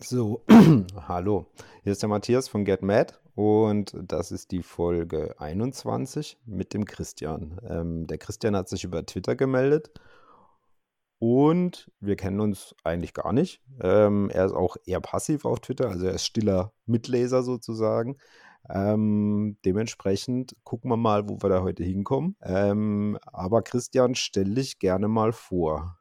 So, hallo. Hier ist der Matthias von Get Mad und das ist die Folge 21 mit dem Christian. Ähm, der Christian hat sich über Twitter gemeldet und wir kennen uns eigentlich gar nicht. Ähm, er ist auch eher passiv auf Twitter, also er ist stiller Mitleser sozusagen. Ähm, dementsprechend gucken wir mal, wo wir da heute hinkommen. Ähm, aber Christian, stell dich gerne mal vor.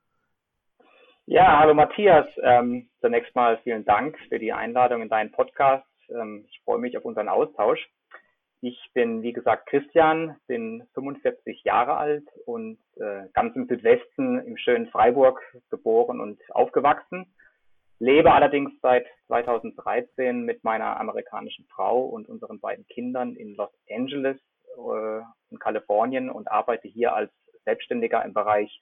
Ja, hallo Matthias. Ähm, zunächst mal vielen Dank für die Einladung in deinen Podcast. Ähm, ich freue mich auf unseren Austausch. Ich bin, wie gesagt, Christian, bin 45 Jahre alt und äh, ganz im Südwesten im schönen Freiburg geboren und aufgewachsen. Lebe allerdings seit 2013 mit meiner amerikanischen Frau und unseren beiden Kindern in Los Angeles äh, in Kalifornien und arbeite hier als Selbstständiger im Bereich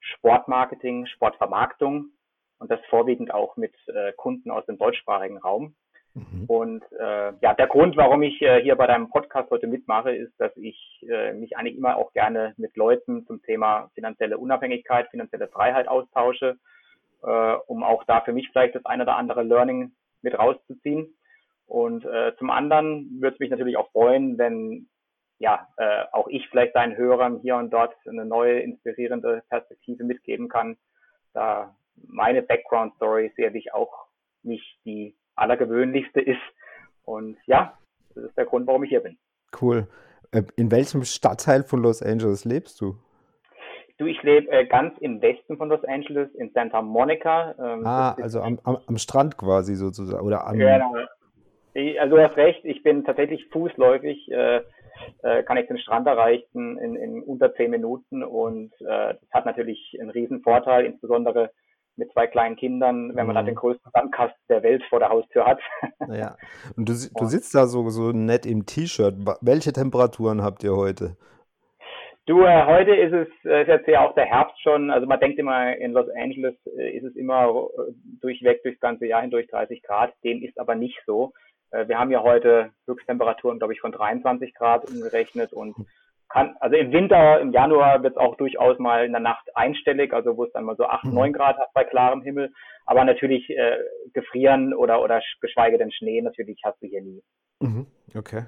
Sportmarketing, Sportvermarktung und das vorwiegend auch mit äh, Kunden aus dem deutschsprachigen Raum. Mhm. Und äh, ja, der Grund, warum ich äh, hier bei deinem Podcast heute mitmache, ist, dass ich äh, mich eigentlich immer auch gerne mit Leuten zum Thema finanzielle Unabhängigkeit, finanzielle Freiheit austausche, äh, um auch da für mich vielleicht das eine oder andere Learning mit rauszuziehen. Und äh, zum anderen würde es mich natürlich auch freuen, wenn ja, äh, auch ich vielleicht deinen Hörern hier und dort eine neue, inspirierende Perspektive mitgeben kann, da meine Background-Story sicherlich auch nicht die allergewöhnlichste ist. Und ja, das ist der Grund, warum ich hier bin. Cool. Äh, in welchem Stadtteil von Los Angeles lebst du? Du, ich lebe äh, ganz im Westen von Los Angeles, in Santa Monica. Ähm, ah, also am, am, am, Strand quasi sozusagen. Oder am, genau. Also du hast recht, ich bin tatsächlich fußläufig äh, äh, kann ich den Strand erreichen in, in unter zehn Minuten und äh, das hat natürlich einen riesen Vorteil, insbesondere mit zwei kleinen Kindern, wenn man mhm. da den größten Sandkasten der Welt vor der Haustür hat. Ja, und du, du sitzt da so, so nett im T-Shirt. Welche Temperaturen habt ihr heute? Du, äh, heute ist es äh, ist jetzt ja auch der Herbst schon. Also man denkt immer, in Los Angeles äh, ist es immer äh, durchweg durchs ganze Jahr hindurch 30 Grad. Dem ist aber nicht so. Äh, wir haben ja heute Höchsttemperaturen, glaube ich, von 23 Grad umgerechnet und kann, also im Winter, im Januar wird es auch durchaus mal in der Nacht einstellig, also wo es dann mal so 8, 9 mhm. Grad hat bei klarem Himmel. Aber natürlich äh, gefrieren oder, oder geschweige denn Schnee, natürlich hast du hier nie. Mhm, okay.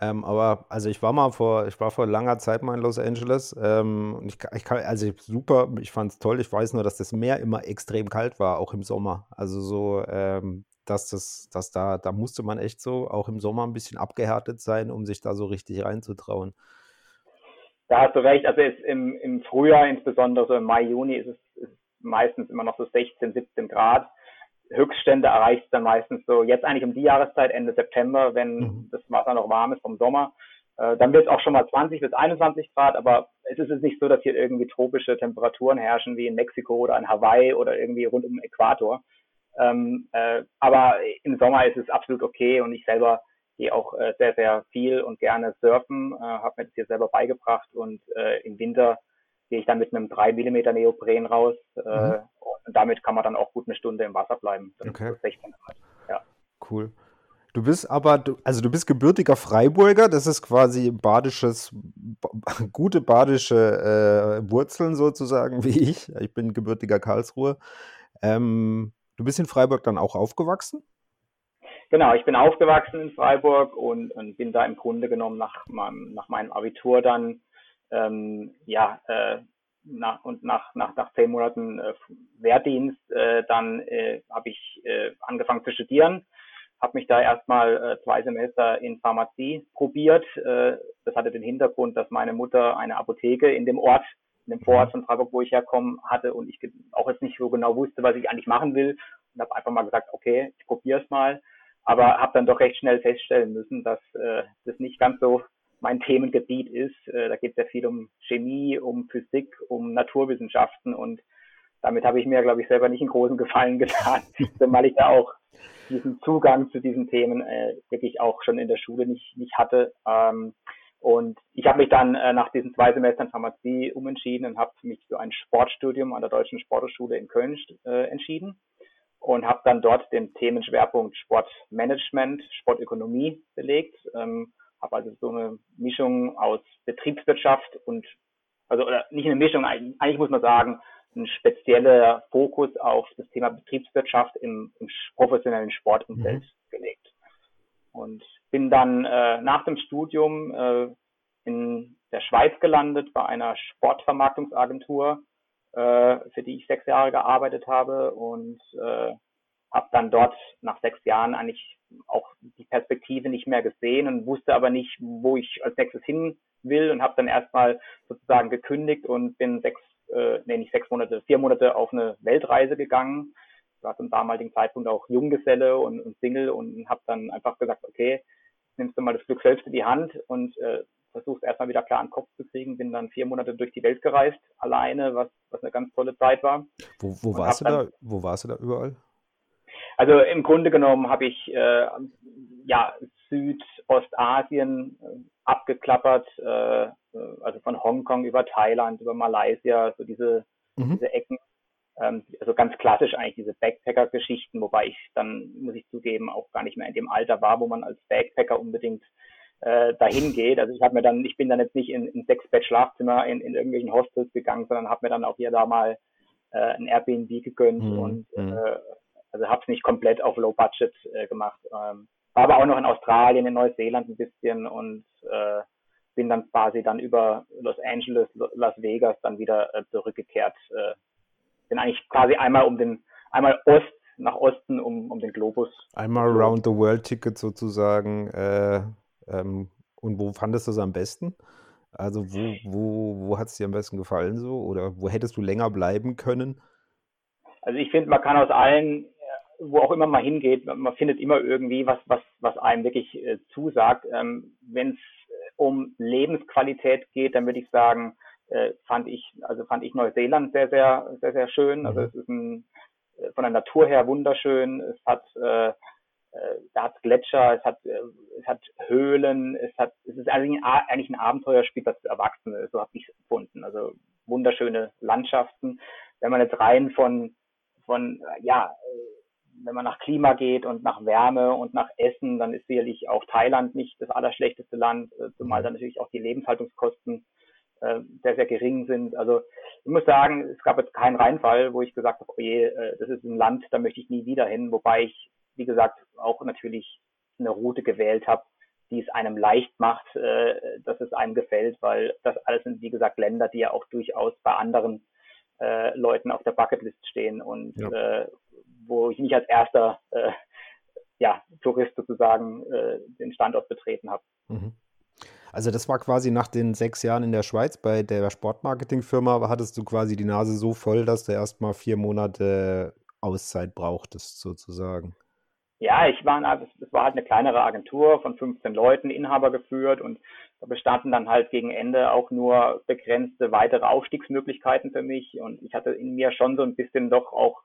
Ähm, aber also ich war mal vor, ich war vor langer Zeit mal in Los Angeles. Ähm, ich, ich kann, also super, ich fand es toll. Ich weiß nur, dass das Meer immer extrem kalt war, auch im Sommer. Also so ähm, dass das, dass da, da musste man echt so auch im Sommer ein bisschen abgehärtet sein, um sich da so richtig reinzutrauen. Da hast du recht. Also im, im Frühjahr, insbesondere so im Mai, Juni, ist es ist meistens immer noch so 16, 17 Grad. Höchststände erreicht es dann meistens so, jetzt eigentlich um die Jahreszeit, Ende September, wenn mhm. das Wasser noch warm ist vom Sommer. Äh, dann wird es auch schon mal 20 bis 21 Grad, aber es ist jetzt nicht so, dass hier irgendwie tropische Temperaturen herrschen wie in Mexiko oder in Hawaii oder irgendwie rund um den Äquator. Ähm, äh, aber im Sommer ist es absolut okay und ich selber gehe auch äh, sehr, sehr viel und gerne surfen, äh, habe mir das hier selber beigebracht und äh, im Winter gehe ich dann mit einem 3 mm Neopren raus äh, mhm. und damit kann man dann auch gut eine Stunde im Wasser bleiben. Okay. Ja. Cool. Du bist aber, also du bist gebürtiger Freiburger, das ist quasi badisches, gute badische äh, Wurzeln sozusagen wie ich. Ich bin gebürtiger Karlsruhe. Ähm, Du bist in Freiburg dann auch aufgewachsen? Genau, ich bin aufgewachsen in Freiburg und, und bin da im Grunde genommen nach meinem, nach meinem Abitur dann, ähm, ja, äh, nach, und nach, nach, nach zehn Monaten äh, Wehrdienst, äh, dann äh, habe ich äh, angefangen zu studieren, habe mich da erstmal äh, zwei Semester in Pharmazie probiert. Äh, das hatte den Hintergrund, dass meine Mutter eine Apotheke in dem Ort in dem Vorort von Freiburg, wo ich herkomme, hatte und ich auch jetzt nicht so genau wusste, was ich eigentlich machen will und habe einfach mal gesagt, okay, ich probiere es mal, aber habe dann doch recht schnell feststellen müssen, dass äh, das nicht ganz so mein Themengebiet ist. Äh, da geht es ja viel um Chemie, um Physik, um Naturwissenschaften und damit habe ich mir, glaube ich, selber nicht einen großen Gefallen getan, weil ich da auch diesen Zugang zu diesen Themen äh, wirklich auch schon in der Schule nicht, nicht hatte. Ähm, und ich habe mich dann äh, nach diesen zwei Semestern Pharmazie umentschieden und habe mich für ein Sportstudium an der Deutschen Sporthochschule in Köln äh, entschieden und habe dann dort den Themenschwerpunkt Sportmanagement, Sportökonomie belegt. Ähm, habe also so eine Mischung aus Betriebswirtschaft und also oder nicht eine Mischung, eigentlich muss man sagen, ein spezieller Fokus auf das Thema Betriebswirtschaft im, im professionellen Sportumfeld mhm. gelegt. Und bin dann äh, nach dem Studium äh, in der Schweiz gelandet bei einer Sportvermarktungsagentur, äh, für die ich sechs Jahre gearbeitet habe und äh, habe dann dort nach sechs Jahren eigentlich auch die Perspektive nicht mehr gesehen und wusste aber nicht, wo ich als nächstes hin will und habe dann erstmal sozusagen gekündigt und bin sechs, äh, nee, nicht sechs Monate, vier Monate auf eine Weltreise gegangen. Ich war zum damaligen Zeitpunkt auch Junggeselle und, und Single und habe dann einfach gesagt, okay, nimmst du mal das Glück selbst in die Hand und äh, versuchst erstmal wieder klar einen Kopf zu kriegen. Bin dann vier Monate durch die Welt gereist, alleine, was, was eine ganz tolle Zeit war. Wo, wo warst du da? Wo warst du da überall? Also im Grunde genommen habe ich äh, ja Südostasien äh, abgeklappert, äh, äh, also von Hongkong über Thailand, über Malaysia, so diese, mhm. diese Ecken. Ähm, also ganz klassisch eigentlich diese Backpacker-Geschichten, wobei ich dann, muss ich zugeben, auch gar nicht mehr in dem Alter war, wo man als Backpacker unbedingt äh, dahin geht. Also ich habe mir dann, ich bin dann jetzt nicht in, in sechs Bett Schlafzimmer in, in irgendwelchen Hostels gegangen, sondern habe mir dann auch hier da mal äh, ein Airbnb gegönnt mhm. und mhm. äh, also habe es nicht komplett auf Low Budget äh, gemacht. Ähm, war aber auch noch in Australien, in Neuseeland ein bisschen und äh, bin dann quasi dann über Los Angeles, Las Vegas dann wieder äh, zurückgekehrt. Äh, bin eigentlich quasi einmal um den, einmal Ost nach Osten um, um den Globus. Einmal Round the World Ticket sozusagen. Äh, ähm, und wo fandest du es am besten? Also wo, wo, wo hat es dir am besten gefallen so? Oder wo hättest du länger bleiben können? Also ich finde, man kann aus allen wo auch immer man hingeht, man findet immer irgendwie was, was, was einem wirklich äh, zusagt. Ähm, Wenn es um Lebensqualität geht, dann würde ich sagen, äh, fand ich, also fand ich Neuseeland sehr, sehr, sehr, sehr schön. Also mhm. es ist ein, äh, von der Natur her wunderschön. Es hat, äh, äh, da hat Gletscher, es hat, äh, es hat Höhlen, es hat, es ist eigentlich ein, eigentlich ein Abenteuerspiel, das für Erwachsene, so habe ich es empfunden. Also wunderschöne Landschaften. Wenn man jetzt rein von, von, ja, wenn man nach Klima geht und nach Wärme und nach Essen, dann ist sicherlich auch Thailand nicht das allerschlechteste Land, äh, zumal dann natürlich auch die Lebenshaltungskosten äh, sehr, sehr gering sind. Also ich muss sagen, es gab jetzt keinen Reinfall, wo ich gesagt habe, oh je, äh, das ist ein Land, da möchte ich nie wieder hin, wobei ich, wie gesagt, auch natürlich eine Route gewählt habe, die es einem leicht macht, dass es einem gefällt, weil das alles sind, wie gesagt, Länder, die ja auch durchaus bei anderen Leuten auf der Bucketlist stehen und ja wo ich nicht als erster äh, ja, Tourist sozusagen äh, den Standort betreten habe. Mhm. Also das war quasi nach den sechs Jahren in der Schweiz bei der Sportmarketingfirma, hattest du quasi die Nase so voll, dass du erstmal vier Monate Auszeit brauchtest, sozusagen. Ja, ich war, es war halt eine kleinere Agentur von 15 Leuten, Inhaber geführt und da bestanden dann halt gegen Ende auch nur begrenzte weitere Aufstiegsmöglichkeiten für mich und ich hatte in mir schon so ein bisschen doch auch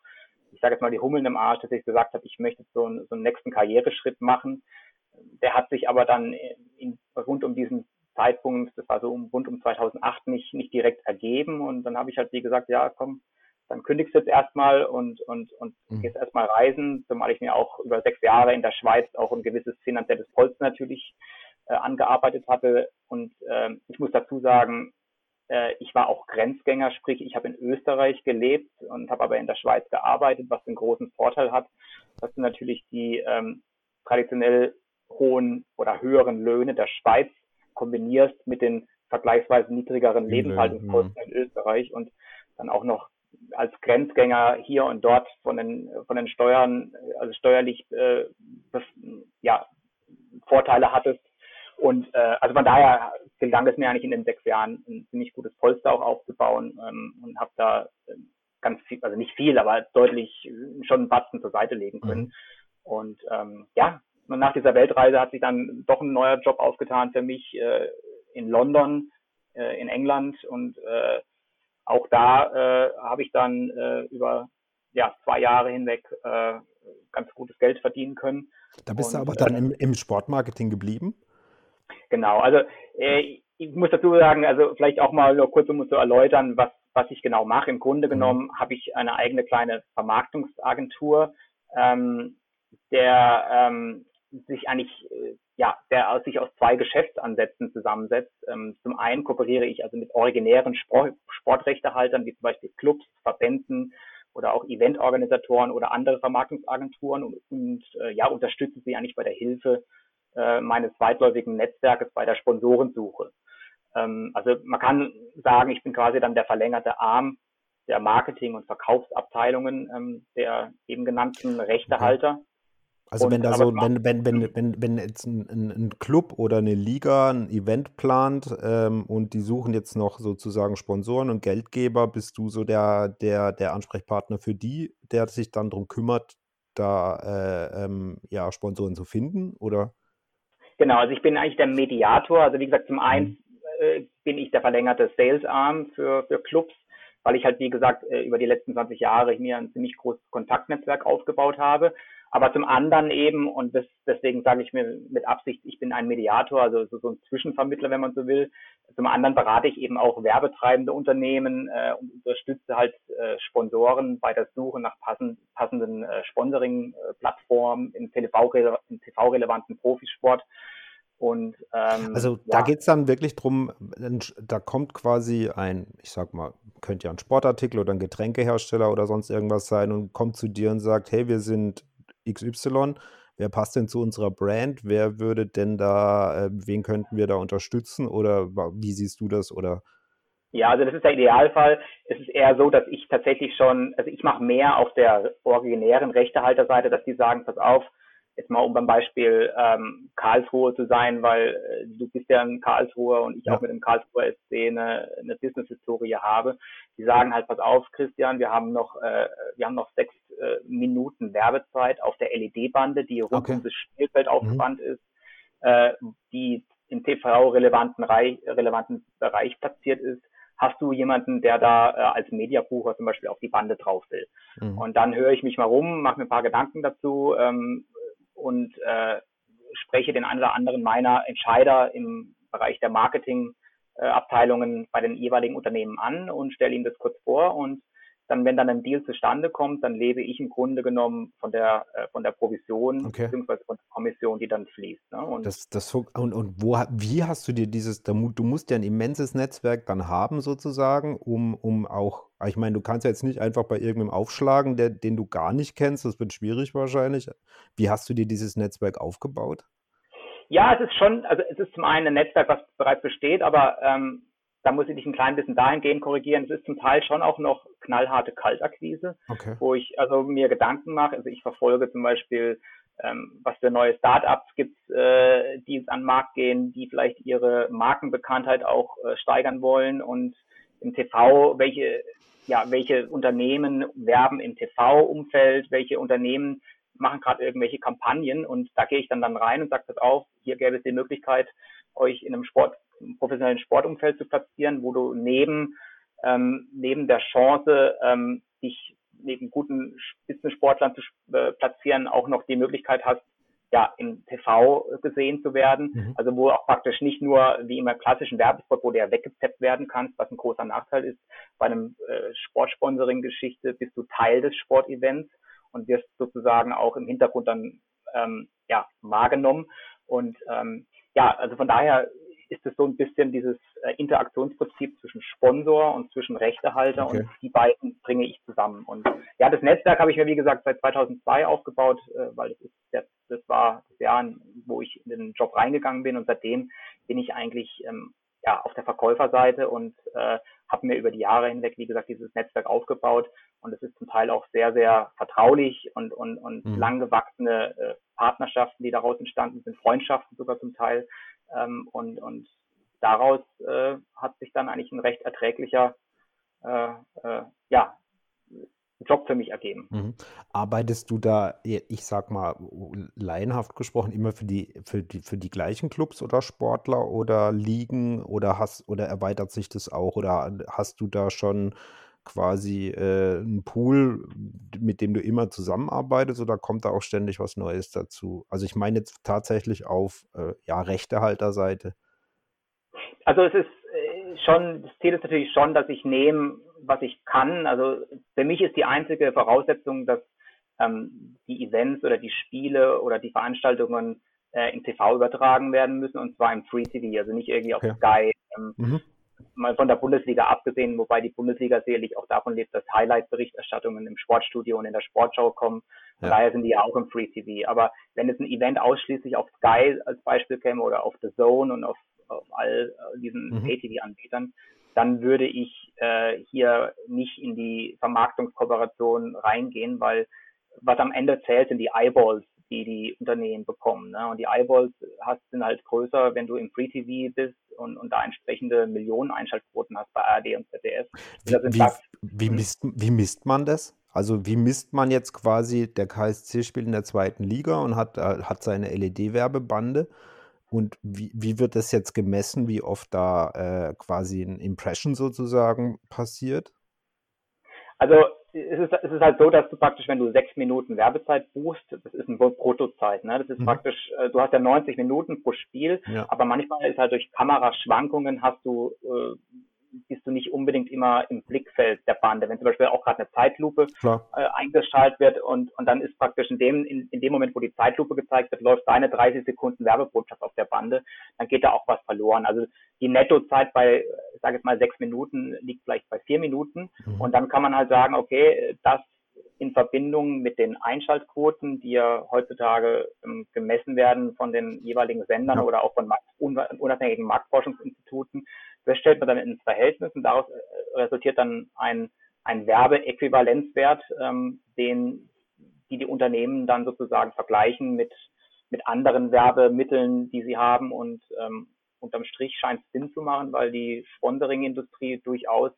ich sage jetzt mal, die Hummeln im Arsch, dass ich gesagt habe, ich möchte so einen, so einen nächsten Karriereschritt machen. Der hat sich aber dann in, rund um diesen Zeitpunkt, das war so um, rund um 2008, nicht, nicht direkt ergeben. Und dann habe ich halt wie gesagt, ja, komm, dann kündigst du jetzt erstmal und, und, und mhm. gehst erstmal reisen, zumal ich mir auch über sechs Jahre in der Schweiz auch ein gewisses finanzielles Polster natürlich äh, angearbeitet hatte. Und äh, ich muss dazu sagen, äh, ich war auch Grenzgänger, sprich ich habe in Österreich gelebt und habe aber in der Schweiz gearbeitet, was den großen Vorteil hat, dass du natürlich die ähm, traditionell hohen oder höheren Löhne der Schweiz kombinierst mit den vergleichsweise niedrigeren Lebenshaltungskosten in Österreich und dann auch noch als Grenzgänger hier und dort von den von den Steuern, also steuerlich äh, ja Vorteile hattest. Und äh, also von daher gelang es mir eigentlich in den sechs Jahren ein ziemlich gutes Polster auch aufzubauen ähm, und habe da äh, ganz viel, also nicht viel, aber deutlich äh, schon einen Batzen zur Seite legen können. Mhm. Und ähm, ja, nach dieser Weltreise hat sich dann doch ein neuer Job aufgetan für mich äh, in London, äh, in England und äh, auch da äh, habe ich dann äh, über ja, zwei Jahre hinweg äh, ganz gutes Geld verdienen können. Da bist und, du aber dann äh, im, im Sportmarketing geblieben? Genau, also äh, ich muss dazu sagen, also vielleicht auch mal nur kurz, um zu erläutern, was, was ich genau mache. Im Grunde mhm. genommen habe ich eine eigene kleine Vermarktungsagentur, ähm, der, ähm, sich eigentlich, äh, ja, der sich aus zwei Geschäftsansätzen zusammensetzt. Ähm, zum einen kooperiere ich also mit originären Sport, Sportrechtehaltern, wie zum Beispiel Clubs, Verbänden oder auch Eventorganisatoren oder andere Vermarktungsagenturen und, und äh, ja, unterstütze sie eigentlich bei der Hilfe äh, meines weitläufigen Netzwerkes bei der Sponsorensuche. Ähm, also man kann sagen, ich bin quasi dann der verlängerte Arm der Marketing- und Verkaufsabteilungen ähm, der eben genannten Rechtehalter. Also wenn da so, wenn, wenn, wenn, wenn, wenn jetzt ein, ein, Club oder eine Liga ein Event plant ähm, und die suchen jetzt noch sozusagen Sponsoren und Geldgeber, bist du so der, der, der Ansprechpartner für die, der sich dann darum kümmert, da äh, ähm, ja, Sponsoren zu finden, oder? Genau, also ich bin eigentlich der Mediator. Also wie gesagt, zum einen mhm. äh, bin ich der verlängerte Sales Arm für, für Clubs, weil ich halt, wie gesagt, äh, über die letzten 20 Jahre mir ein ziemlich großes Kontaktnetzwerk aufgebaut habe. Aber zum anderen eben, und das, deswegen sage ich mir mit Absicht, ich bin ein Mediator, also so, ein Zwischenvermittler, wenn man so will. Zum anderen berate ich eben auch werbetreibende Unternehmen äh, und unterstütze halt äh, Sponsoren bei der Suche nach passend, passenden äh, Sponsoring-Plattformen im TV-relevanten TV Profisport. Und, ähm, also da ja. geht es dann wirklich drum, da kommt quasi ein, ich sag mal, könnte ja ein Sportartikel oder ein Getränkehersteller oder sonst irgendwas sein und kommt zu dir und sagt, hey, wir sind XY, wer passt denn zu unserer Brand? Wer würde denn da, äh, wen könnten wir da unterstützen? Oder wie siehst du das? Oder ja, also das ist der Idealfall. Es ist eher so, dass ich tatsächlich schon, also ich mache mehr auf der originären Rechtehalterseite, dass die sagen, pass auf, jetzt mal um beim Beispiel ähm, Karlsruhe zu sein, weil äh, du bist ja ein Karlsruher und ich ja. auch mit dem Karlsruher SC eine, eine Business-Historie habe. Die sagen halt, pass auf, Christian, wir haben noch, äh, wir haben noch sechs äh, Minuten Werbezeit auf der LED-Bande, die rund okay. um das Spielfeld mhm. aufgespannt mhm. ist, äh, die im TV-relevanten relevanten Bereich platziert ist hast du jemanden, der da äh, als Mediabucher zum Beispiel auf die Bande drauf will. Mhm. Und dann höre ich mich mal rum, mache mir ein paar Gedanken dazu, ähm, und äh, spreche den einen oder anderen meiner Entscheider im Bereich der Marketingabteilungen äh, bei den jeweiligen Unternehmen an und stelle ihnen das kurz vor und dann, wenn dann ein Deal zustande kommt, dann lebe ich im Grunde genommen von der, äh, von der Provision okay. beziehungsweise von der Kommission, die dann fließt. Ne? Und, das, das, und, und wo, wie hast du dir dieses, du musst ja ein immenses Netzwerk dann haben sozusagen, um, um auch, ich meine, du kannst ja jetzt nicht einfach bei irgendeinem aufschlagen, der, den du gar nicht kennst, das wird schwierig wahrscheinlich. Wie hast du dir dieses Netzwerk aufgebaut? Ja, es ist schon, also es ist zum einen ein Netzwerk, was bereits besteht, aber ähm, da muss ich dich ein klein bisschen dahingehend korrigieren. Es ist zum Teil schon auch noch knallharte Kaltakquise, okay. wo ich also mir Gedanken mache. Also ich verfolge zum Beispiel, ähm, was für neue Startups gibt äh, die jetzt an den Markt gehen, die vielleicht ihre Markenbekanntheit auch äh, steigern wollen und im TV, welche, ja, welche Unternehmen werben im TV-Umfeld, welche Unternehmen machen gerade irgendwelche Kampagnen und da gehe ich dann dann rein und sage das auf, hier gäbe es die Möglichkeit, euch in einem Sport professionellen Sportumfeld zu platzieren, wo du neben, ähm, neben der Chance, ähm, dich neben guten Spitzensportlern zu äh, platzieren, auch noch die Möglichkeit hast, ja, im TV gesehen zu werden. Mhm. Also wo auch praktisch nicht nur wie immer klassischen Werbespot, wo der weggezappt werden kannst, was ein großer Nachteil ist. Bei einem äh, Sportsponsoring-Geschichte bist du Teil des Sportevents und wirst sozusagen auch im Hintergrund dann ähm, ja, wahrgenommen. Und ähm, ja, also von daher ist es so ein bisschen dieses äh, Interaktionsprinzip zwischen Sponsor und zwischen Rechtehalter okay. und die beiden bringe ich zusammen. Und ja, das Netzwerk habe ich mir wie gesagt seit 2002 aufgebaut, äh, weil das ist das, das war das Jahr, wo ich in den Job reingegangen bin und seitdem bin ich eigentlich ähm, ja auf der Verkäuferseite und äh, habe mir über die Jahre hinweg, wie gesagt, dieses Netzwerk aufgebaut und es ist zum Teil auch sehr, sehr vertraulich und, und, und mhm. lang gewachsene äh, Partnerschaften, die daraus entstanden sind, Freundschaften sogar zum Teil. Ähm, und, und daraus äh, hat sich dann eigentlich ein recht erträglicher äh, äh, ja, Job für mich ergeben. Mhm. Arbeitest du da, ich sag mal, laienhaft gesprochen, immer für die, für die, für die gleichen Clubs oder Sportler oder Ligen oder hast oder erweitert sich das auch? Oder hast du da schon quasi äh, einen Pool, mit dem du immer zusammenarbeitest oder kommt da auch ständig was Neues dazu? Also ich meine jetzt tatsächlich auf äh, ja, Rechtehalterseite. Also es ist äh, schon, das Ziel ist natürlich schon, dass ich nehme, was ich kann. Also für mich ist die einzige Voraussetzung, dass ähm, die Events oder die Spiele oder die Veranstaltungen äh, im TV übertragen werden müssen und zwar im Free TV, also nicht irgendwie auf ja. Sky. Ähm, mhm. Mal von der Bundesliga abgesehen, wobei die Bundesliga sicherlich auch davon lebt, dass Highlight-Berichterstattungen im Sportstudio und in der Sportschau kommen. Von ja. daher sind die ja auch im Free TV. Aber wenn es ein Event ausschließlich auf Sky als Beispiel käme oder auf The Zone und auf, auf all diesen mhm. Pay-TV-Anbietern, dann würde ich äh, hier nicht in die Vermarktungskooperation reingehen, weil was am Ende zählt, sind die Eyeballs, die die Unternehmen bekommen. Ne? Und die Eyeballs hast, sind halt größer, wenn du im Free TV bist und, und da entsprechende Millionen Einschaltquoten hast bei ARD und ZDF. Wie, wie, wie, hm? misst, wie misst man das? Also wie misst man jetzt quasi, der KSC spielt in der zweiten Liga und hat, äh, hat seine LED-Werbebande und wie, wie wird das jetzt gemessen, wie oft da äh, quasi ein Impression sozusagen passiert? Also es ist, es ist halt so, dass du praktisch, wenn du sechs Minuten Werbezeit buchst, das ist ein Protozeit, ne? Das ist mhm. praktisch, äh, du hast ja 90 Minuten pro Spiel, ja. aber manchmal ist halt durch Kameraschwankungen hast du äh, bist du nicht unbedingt immer im Blickfeld der Bande. Wenn zum Beispiel auch gerade eine Zeitlupe äh, eingeschaltet wird und, und dann ist praktisch in dem, in, in dem Moment, wo die Zeitlupe gezeigt wird, läuft deine 30 Sekunden Werbebotschaft auf der Bande, dann geht da auch was verloren. Also die Nettozeit bei, ich sage jetzt mal sechs Minuten, liegt vielleicht bei vier Minuten mhm. und dann kann man halt sagen, okay, das in Verbindung mit den Einschaltquoten, die ja heutzutage ähm, gemessen werden von den jeweiligen Sendern ja. oder auch von unabhängigen Marktforschungsinstituten, das stellt man dann ins Verhältnis und daraus äh, resultiert dann ein, ein Werbeäquivalenzwert, ähm, den die die Unternehmen dann sozusagen vergleichen mit mit anderen Werbemitteln, die sie haben und ähm, unterm Strich scheint es Sinn zu machen, weil die Sponsoring-Industrie durchaus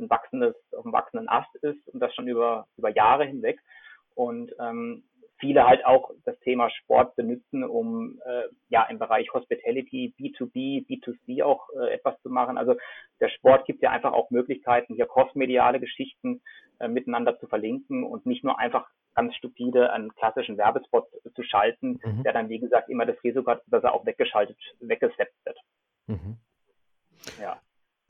ein wachsendes, auf einem wachsenden Ast ist und das schon über, über Jahre hinweg. Und ähm, viele halt auch das Thema Sport benutzen, um äh, ja im Bereich Hospitality, B2B, B2C auch äh, etwas zu machen. Also der Sport gibt ja einfach auch Möglichkeiten, hier crossmediale Geschichten äh, miteinander zu verlinken und nicht nur einfach ganz stupide einen klassischen Werbespot zu schalten, mhm. der dann, wie gesagt, immer das Risiko hat, dass er auch weggeschaltet, weggesetzt wird. Mhm. Ja.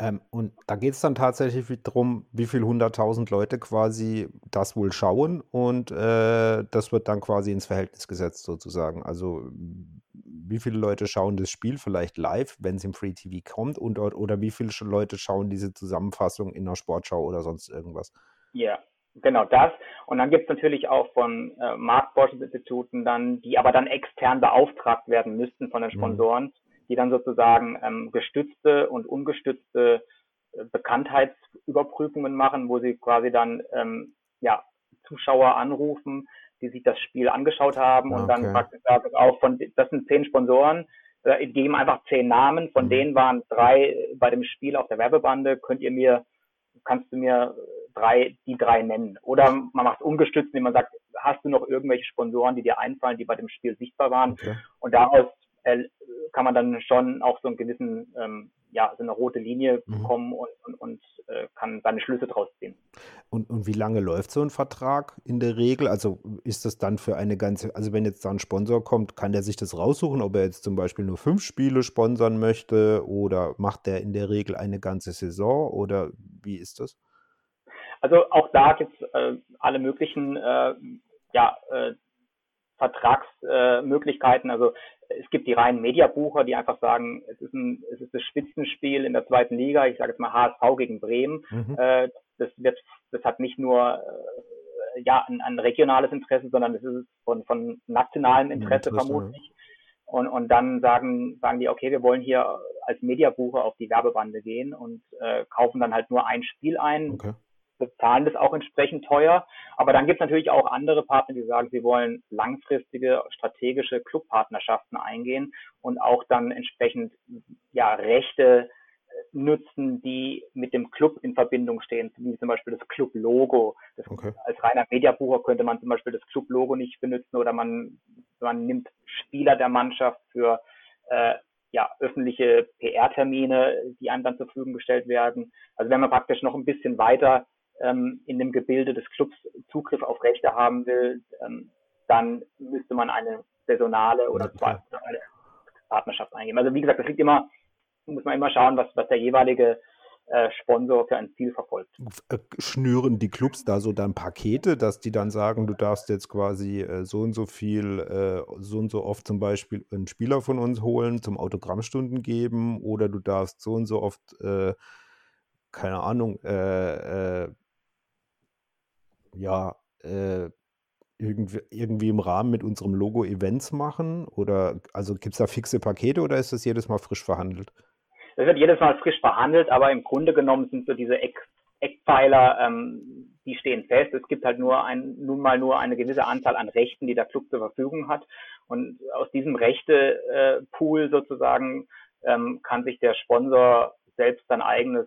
Ähm, und da geht es dann tatsächlich darum, wie viele hunderttausend Leute quasi das wohl schauen und äh, das wird dann quasi ins Verhältnis gesetzt sozusagen. Also wie viele Leute schauen das Spiel vielleicht live, wenn es im Free TV kommt und oder wie viele Leute schauen diese Zusammenfassung in der Sportschau oder sonst irgendwas? Ja, Genau das. Und dann gibt es natürlich auch von äh, Marktforschungsinstituten dann, die aber dann extern beauftragt werden müssten von den mhm. Sponsoren, mhm die dann sozusagen ähm, gestützte und ungestützte äh, Bekanntheitsüberprüfungen machen, wo sie quasi dann ähm, ja, Zuschauer anrufen, die sich das Spiel angeschaut haben okay. und dann praktisch auch von, das sind zehn Sponsoren, äh, geben einfach zehn Namen, von mhm. denen waren drei bei dem Spiel auf der Werbebande, könnt ihr mir, kannst du mir drei, die drei nennen? Oder man macht es ungestützt, indem man sagt, hast du noch irgendwelche Sponsoren, die dir einfallen, die bei dem Spiel sichtbar waren? Okay. Und daraus äh, kann man dann schon auch so einen gewissen, ähm, ja, so eine rote Linie mhm. bekommen und, und, und äh, kann seine Schlüsse draus ziehen. Und, und wie lange läuft so ein Vertrag in der Regel? Also ist das dann für eine ganze, also wenn jetzt da ein Sponsor kommt, kann der sich das raussuchen, ob er jetzt zum Beispiel nur fünf Spiele sponsern möchte oder macht der in der Regel eine ganze Saison oder wie ist das? Also auch da gibt es äh, alle möglichen äh, ja, äh, Vertragsmöglichkeiten. also es gibt die reinen Mediabucher, die einfach sagen, es ist ein, es ist das Spitzenspiel in der zweiten Liga. Ich sage jetzt mal HSV gegen Bremen. Mhm. Äh, das wird, das hat nicht nur äh, ja ein, ein, regionales Interesse, sondern es ist von, von nationalem Interesse, Interesse vermutlich. Und, und dann sagen, sagen die, okay, wir wollen hier als Mediabucher auf die Werbebande gehen und äh, kaufen dann halt nur ein Spiel ein. Okay bezahlen das auch entsprechend teuer. Aber dann gibt es natürlich auch andere Partner, die sagen, sie wollen langfristige strategische Clubpartnerschaften eingehen und auch dann entsprechend ja Rechte äh, nutzen, die mit dem Club in Verbindung stehen, wie zum Beispiel das Club-Logo. Okay. Als reiner Mediabucher könnte man zum Beispiel das Club-Logo nicht benutzen oder man, man nimmt Spieler der Mannschaft für äh, ja, öffentliche PR-Termine, die einem dann zur Verfügung gestellt werden. Also wenn man praktisch noch ein bisschen weiter ähm, in dem Gebilde des Clubs Zugriff auf Rechte haben will, ähm, dann müsste man eine saisonale oder eine Partnerschaft eingehen. Also wie gesagt, das liegt immer, muss man immer schauen, was, was der jeweilige äh, Sponsor für ein Ziel verfolgt. Äh, schnüren die Clubs da so dann Pakete, dass die dann sagen, du darfst jetzt quasi äh, so und so viel, so und so oft zum Beispiel einen Spieler von uns holen, zum Autogrammstunden geben oder du darfst so und so oft, keine Ahnung, äh, ja, irgendwie, irgendwie im Rahmen mit unserem Logo Events machen? Oder also gibt es da fixe Pakete oder ist das jedes Mal frisch verhandelt? Das wird jedes Mal frisch verhandelt, aber im Grunde genommen sind so diese Eck, Eckpfeiler, ähm, die stehen fest. Es gibt halt nur ein, nun mal nur eine gewisse Anzahl an Rechten, die der Club zur Verfügung hat. Und aus diesem Rechtepool äh, sozusagen ähm, kann sich der Sponsor selbst sein eigenes,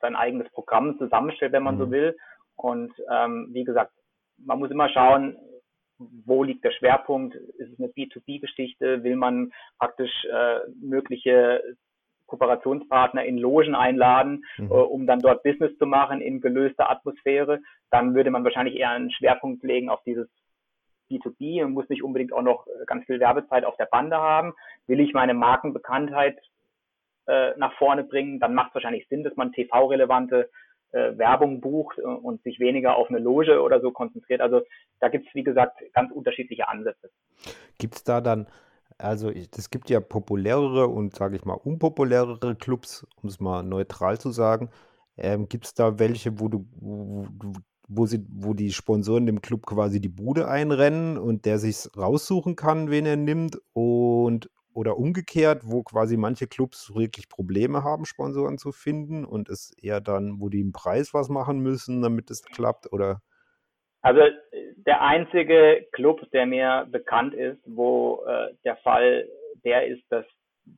sein eigenes Programm zusammenstellen, wenn man mhm. so will. Und ähm, wie gesagt, man muss immer schauen, wo liegt der Schwerpunkt? Ist es eine B2B-Geschichte? Will man praktisch äh, mögliche Kooperationspartner in Logen einladen, mhm. äh, um dann dort Business zu machen in gelöster Atmosphäre? Dann würde man wahrscheinlich eher einen Schwerpunkt legen auf dieses B2B und muss nicht unbedingt auch noch ganz viel Werbezeit auf der Bande haben. Will ich meine Markenbekanntheit äh, nach vorne bringen, dann macht es wahrscheinlich Sinn, dass man TV-relevante äh, Werbung bucht äh, und sich weniger auf eine Loge oder so konzentriert. Also da gibt es, wie gesagt, ganz unterschiedliche Ansätze. Gibt es da dann, also es gibt ja populärere und, sage ich mal, unpopulärere Clubs, um es mal neutral zu sagen. Ähm, gibt es da welche, wo du, wo, wo, sie, wo die Sponsoren dem Club quasi die Bude einrennen und der sich raussuchen kann, wen er nimmt und oder umgekehrt, wo quasi manche Clubs wirklich Probleme haben, Sponsoren zu finden und es eher dann, wo die im Preis was machen müssen, damit es klappt oder? Also der einzige Club, der mir bekannt ist, wo äh, der Fall der ist, dass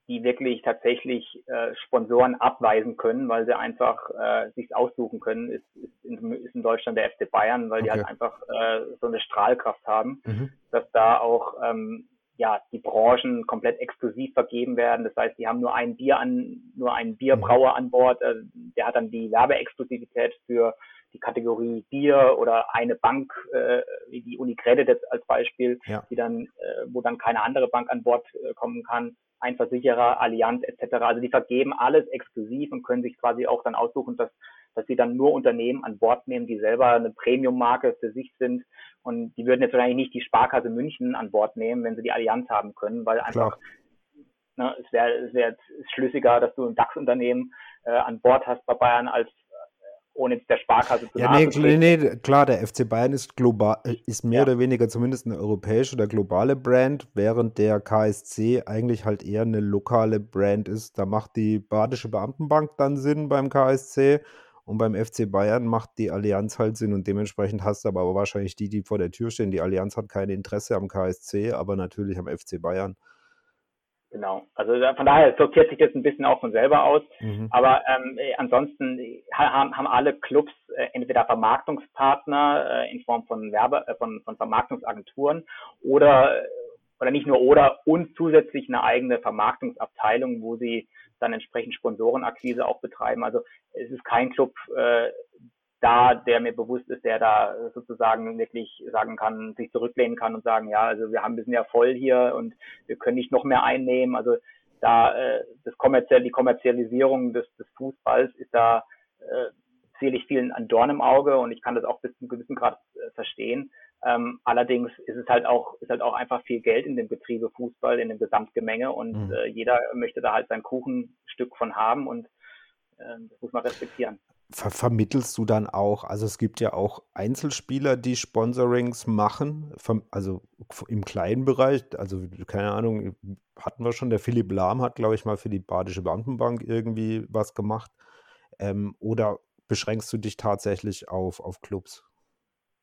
die wirklich tatsächlich äh, Sponsoren abweisen können, weil sie einfach äh, sich aussuchen können, ist, ist, in, ist in Deutschland der FC Bayern, weil okay. die halt einfach äh, so eine Strahlkraft haben, mhm. dass da auch ähm, ja, die Branchen komplett exklusiv vergeben werden. Das heißt, die haben nur ein Bier an, nur einen Bierbrauer an Bord. Äh, der hat dann die Werbeexklusivität für die Kategorie Bier oder eine Bank, äh, wie die Unicredit jetzt als Beispiel, ja. die dann, äh, wo dann keine andere Bank an Bord äh, kommen kann, ein Versicherer, Allianz etc. Also die vergeben alles exklusiv und können sich quasi auch dann aussuchen, dass dass sie dann nur Unternehmen an Bord nehmen, die selber eine Premium-Marke für sich sind. Und die würden jetzt wahrscheinlich nicht die Sparkasse München an Bord nehmen, wenn sie die Allianz haben können, weil einfach ne, es wäre es wär schlüssiger, dass du ein DAX-Unternehmen äh, an Bord hast bei Bayern als äh, ohne jetzt der Sparkasse zu ja, nee, nee, nee, klar, der FC Bayern ist global, äh, ist mehr ja. oder weniger zumindest eine europäische oder globale Brand, während der KSC eigentlich halt eher eine lokale Brand ist. Da macht die Badische Beamtenbank dann Sinn beim KSC und beim FC Bayern macht die Allianz halt Sinn und dementsprechend hast du aber wahrscheinlich die, die vor der Tür stehen. Die Allianz hat kein Interesse am KSC, aber natürlich am FC Bayern. Genau, also von daher sortiert sich das ein bisschen auch von selber aus. Mhm. Aber ähm, äh, ansonsten haben, haben alle Clubs äh, entweder Vermarktungspartner äh, in Form von Werbe, äh, von, von Vermarktungsagenturen oder oder nicht nur oder und zusätzlich eine eigene Vermarktungsabteilung, wo sie dann entsprechend Sponsorenakquise auch betreiben. Also es ist kein Club äh, da, der mir bewusst ist, der da sozusagen wirklich sagen kann, sich zurücklehnen kann und sagen, ja, also wir haben, wir sind ja voll hier und wir können nicht noch mehr einnehmen. Also da äh, das kommerziell, die Kommerzialisierung des, des Fußballs ist da äh, sicherlich vielen ein Dorn im Auge und ich kann das auch bis zu einem gewissen Grad äh, verstehen. Ähm, allerdings ist es halt auch, ist halt auch einfach viel Geld in dem Betriebe Fußball, in dem Gesamtgemenge und mhm. äh, jeder möchte da halt sein Kuchenstück von haben und äh, das muss man respektieren. Ver vermittelst du dann auch, also es gibt ja auch Einzelspieler, die Sponsorings machen, vom, also im kleinen Bereich, also keine Ahnung, hatten wir schon, der Philipp Lahm hat, glaube ich, mal für die Badische Beamtenbank irgendwie was gemacht. Ähm, oder beschränkst du dich tatsächlich auf, auf Clubs?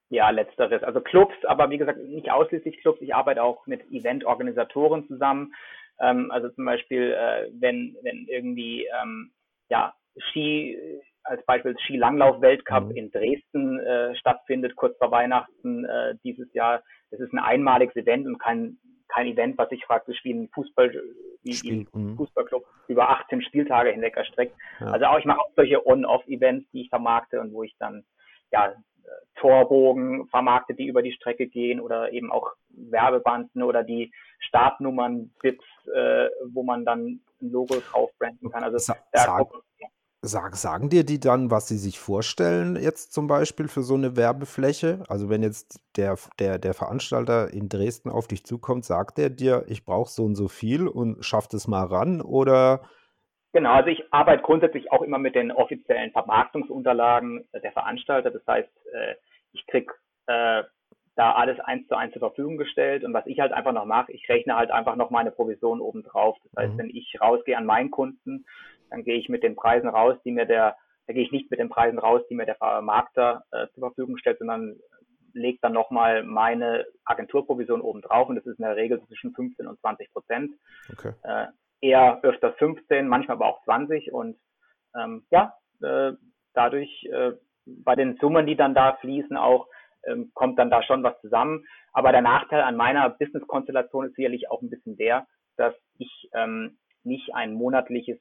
Ja, letzteres. Also Clubs, aber wie gesagt, nicht ausschließlich Clubs. Ich arbeite auch mit Eventorganisatoren zusammen. Ähm, also zum Beispiel, äh, wenn, wenn irgendwie ähm, ja, Ski, als Beispiel Skilanglauf-Weltcup mhm. in Dresden äh, stattfindet, kurz vor Weihnachten äh, dieses Jahr. Das ist ein einmaliges Event und kein, kein Event, was sich praktisch wie ein Fußball, wie, wie ein mhm. Fußballclub über 18 Spieltage hinweg erstreckt. Ja. Also auch ich mache auch solche On-Off-Events, die ich vermarkte und wo ich dann ja Torbogen vermarktet, die über die Strecke gehen oder eben auch Werbebanden oder die Startnummern, Bits, äh, wo man dann ein Logo drauf branden kann. Also Sa sag, Sag, sagen dir die dann, was sie sich vorstellen, jetzt zum Beispiel für so eine Werbefläche? Also wenn jetzt der, der, der Veranstalter in Dresden auf dich zukommt, sagt er dir, ich brauche so und so viel und schafft es mal ran oder Genau, also ich arbeite grundsätzlich auch immer mit den offiziellen Vermarktungsunterlagen der Veranstalter. Das heißt, äh, ich krieg äh, da alles eins zu eins zur Verfügung gestellt. Und was ich halt einfach noch mache, ich rechne halt einfach noch meine Provision obendrauf. Das heißt, mhm. wenn ich rausgehe an meinen Kunden, dann gehe ich mit den Preisen raus, die mir der, da gehe ich nicht mit den Preisen raus, die mir der Vermarkter äh, zur Verfügung stellt, sondern lege dann nochmal meine Agenturprovision obendrauf und das ist in der Regel zwischen 15 und 20 Prozent. Okay. Äh, eher öfter 15, manchmal aber auch 20 und ähm, ja, äh, dadurch äh, bei den Summen, die dann da fließen, auch ähm, kommt dann da schon was zusammen. Aber der Nachteil an meiner Business-Konstellation ist sicherlich auch ein bisschen der, dass ich ähm, nicht ein monatliches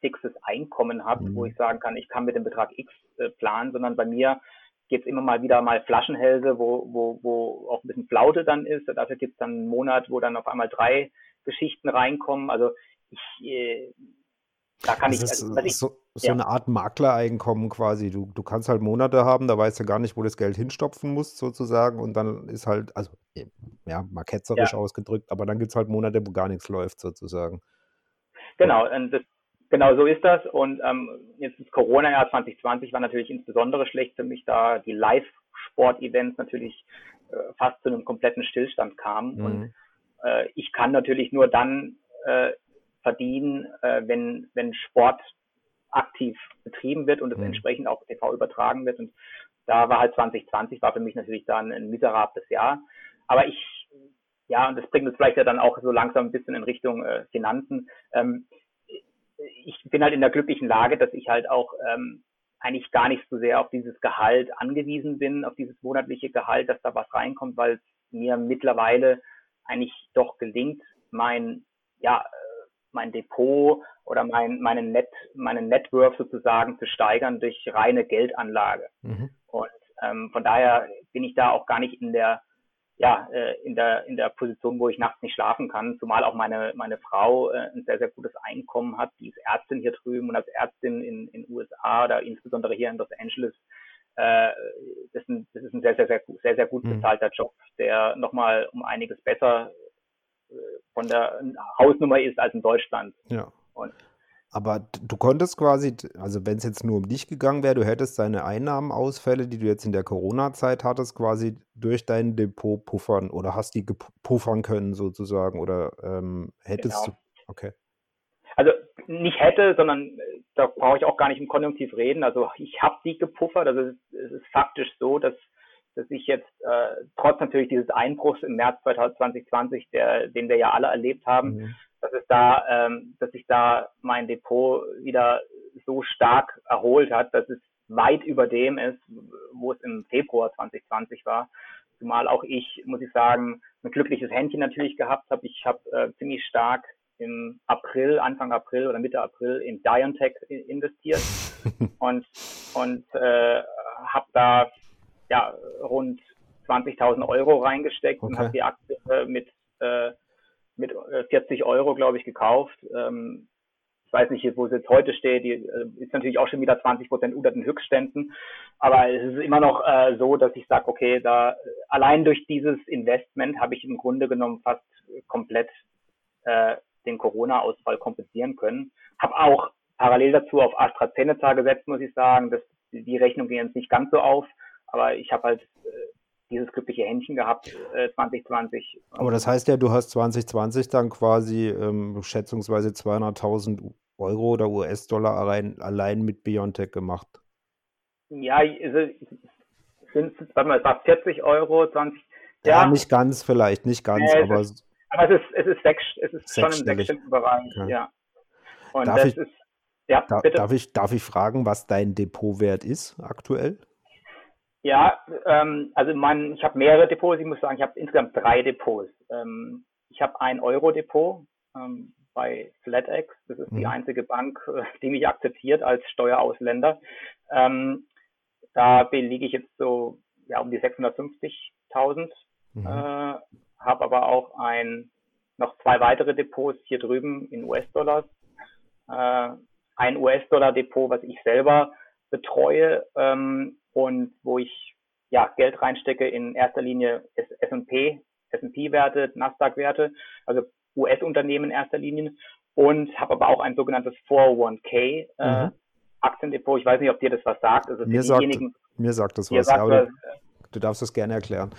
fixes Einkommen habe, mhm. wo ich sagen kann, ich kann mit dem Betrag X äh, planen, sondern bei mir gibt es immer mal wieder mal Flaschenhälse, wo, wo, wo auch ein bisschen Flaute dann ist. Dafür gibt es dann einen Monat, wo dann auf einmal drei Geschichten reinkommen. Also ich, äh, da kann das ich, ist also, ich, so, so ja. eine Art Maklereinkommen quasi. Du, du kannst halt Monate haben, da weißt du gar nicht, wo das Geld hinstopfen musst, sozusagen. Und dann ist halt, also ja, mal ketzerisch ja. ausgedrückt, aber dann gibt es halt Monate, wo gar nichts läuft, sozusagen. Genau, und das, genau so ist das. Und ähm, jetzt das Corona-Jahr 2020 war natürlich insbesondere schlecht für mich, da die Live-Sport-Events natürlich äh, fast zu einem kompletten Stillstand kamen. Mhm. Und äh, ich kann natürlich nur dann äh, verdienen, äh, wenn, wenn Sport aktiv betrieben wird und es mhm. entsprechend auch TV übertragen wird. Und da war halt 2020, war für mich natürlich dann ein miserables Jahr. Aber ich, ja, und das bringt uns vielleicht ja dann auch so langsam ein bisschen in Richtung äh, Finanzen. Ähm, ich bin halt in der glücklichen Lage, dass ich halt auch ähm, eigentlich gar nicht so sehr auf dieses Gehalt angewiesen bin, auf dieses monatliche Gehalt, dass da was reinkommt, weil es mir mittlerweile eigentlich doch gelingt, mein, ja, mein Depot oder mein, meinen Net, meinen Network sozusagen zu steigern durch reine Geldanlage. Mhm. Und ähm, von daher bin ich da auch gar nicht in der, ja, äh, in der, in der Position, wo ich nachts nicht schlafen kann, zumal auch meine, meine Frau äh, ein sehr, sehr gutes Einkommen hat. Die ist Ärztin hier drüben und als Ärztin in, in USA oder insbesondere hier in Los Angeles äh, das, ist ein, das ist ein sehr, sehr, sehr, sehr, sehr gut mhm. bezahlter Job, der nochmal um einiges besser äh, von der Hausnummer ist als in Deutschland. Ja. Und aber du konntest quasi, also wenn es jetzt nur um dich gegangen wäre, du hättest deine Einnahmenausfälle, die du jetzt in der Corona-Zeit hattest, quasi durch dein Depot puffern oder hast die puffern können sozusagen oder ähm, hättest genau. du. Okay. Also nicht hätte, sondern äh, da brauche ich auch gar nicht im Konjunktiv reden. Also ich habe die gepuffert. Also es, es, ist faktisch so, dass, dass ich jetzt äh, trotz natürlich dieses Einbruchs im März 2020, der, den wir ja alle erlebt haben, mhm. dass es da, ähm, dass sich da mein Depot wieder so stark erholt hat, dass es weit über dem ist, wo es im Februar 2020 war. Zumal auch ich, muss ich sagen, ein glückliches Händchen natürlich gehabt habe. Ich habe äh, ziemlich stark im April, Anfang April oder Mitte April in Diontech investiert und, und äh, habe da ja, rund 20.000 Euro reingesteckt okay. und habe die Aktie äh, mit, äh, mit 40 äh, Euro, glaube ich, gekauft. Ähm, ich weiß nicht, wo es jetzt heute steht, die äh, ist natürlich auch schon wieder 20 Prozent unter den Höchstständen. Aber es ist immer noch äh, so, dass ich sage, okay, da allein durch dieses Investment habe ich im Grunde genommen fast komplett äh, den Corona-Ausfall kompensieren können. Habe auch parallel dazu auf AstraZeneca gesetzt, muss ich sagen. Das, die Rechnung ging jetzt nicht ganz so auf, aber ich habe halt äh, dieses glückliche Händchen gehabt äh, 2020. Aber das heißt ja, du hast 2020 dann quasi ähm, schätzungsweise 200.000 Euro oder US-Dollar allein, allein mit Biontech gemacht. Ja, also, sind, warte mal, es war 40 Euro, 20. Ja, ja nicht ganz vielleicht, nicht ganz, äh, aber aber es ist, es ist, sechs, es ist schon im sechsstelligen Bereich, ja. ja. Und darf das ich, ist, ja, da, bitte. Darf ich, darf ich fragen, was dein Depotwert ist aktuell? Ja, ähm, also mein, ich habe mehrere Depots. Ich muss sagen, ich habe insgesamt drei Depots. Ähm, ich habe ein Euro-Depot ähm, bei FlatEx. Das ist mhm. die einzige Bank, äh, die mich akzeptiert als Steuerausländer. Ähm, da liege ich jetzt so ja um die 650.000 mhm. äh, habe aber auch ein, noch zwei weitere Depots hier drüben in US-Dollars. Äh, ein US-Dollar-Depot, was ich selber betreue ähm, und wo ich ja Geld reinstecke in erster Linie S&P, S&P-Werte, Nasdaq-Werte, also US-Unternehmen in erster Linie und habe aber auch ein sogenanntes 401k äh, mhm. Aktiendepot. Ich weiß nicht, ob dir das was sagt. Also mir, sagt, mir sagt das was, sagt, aber du, du darfst das gerne erklären.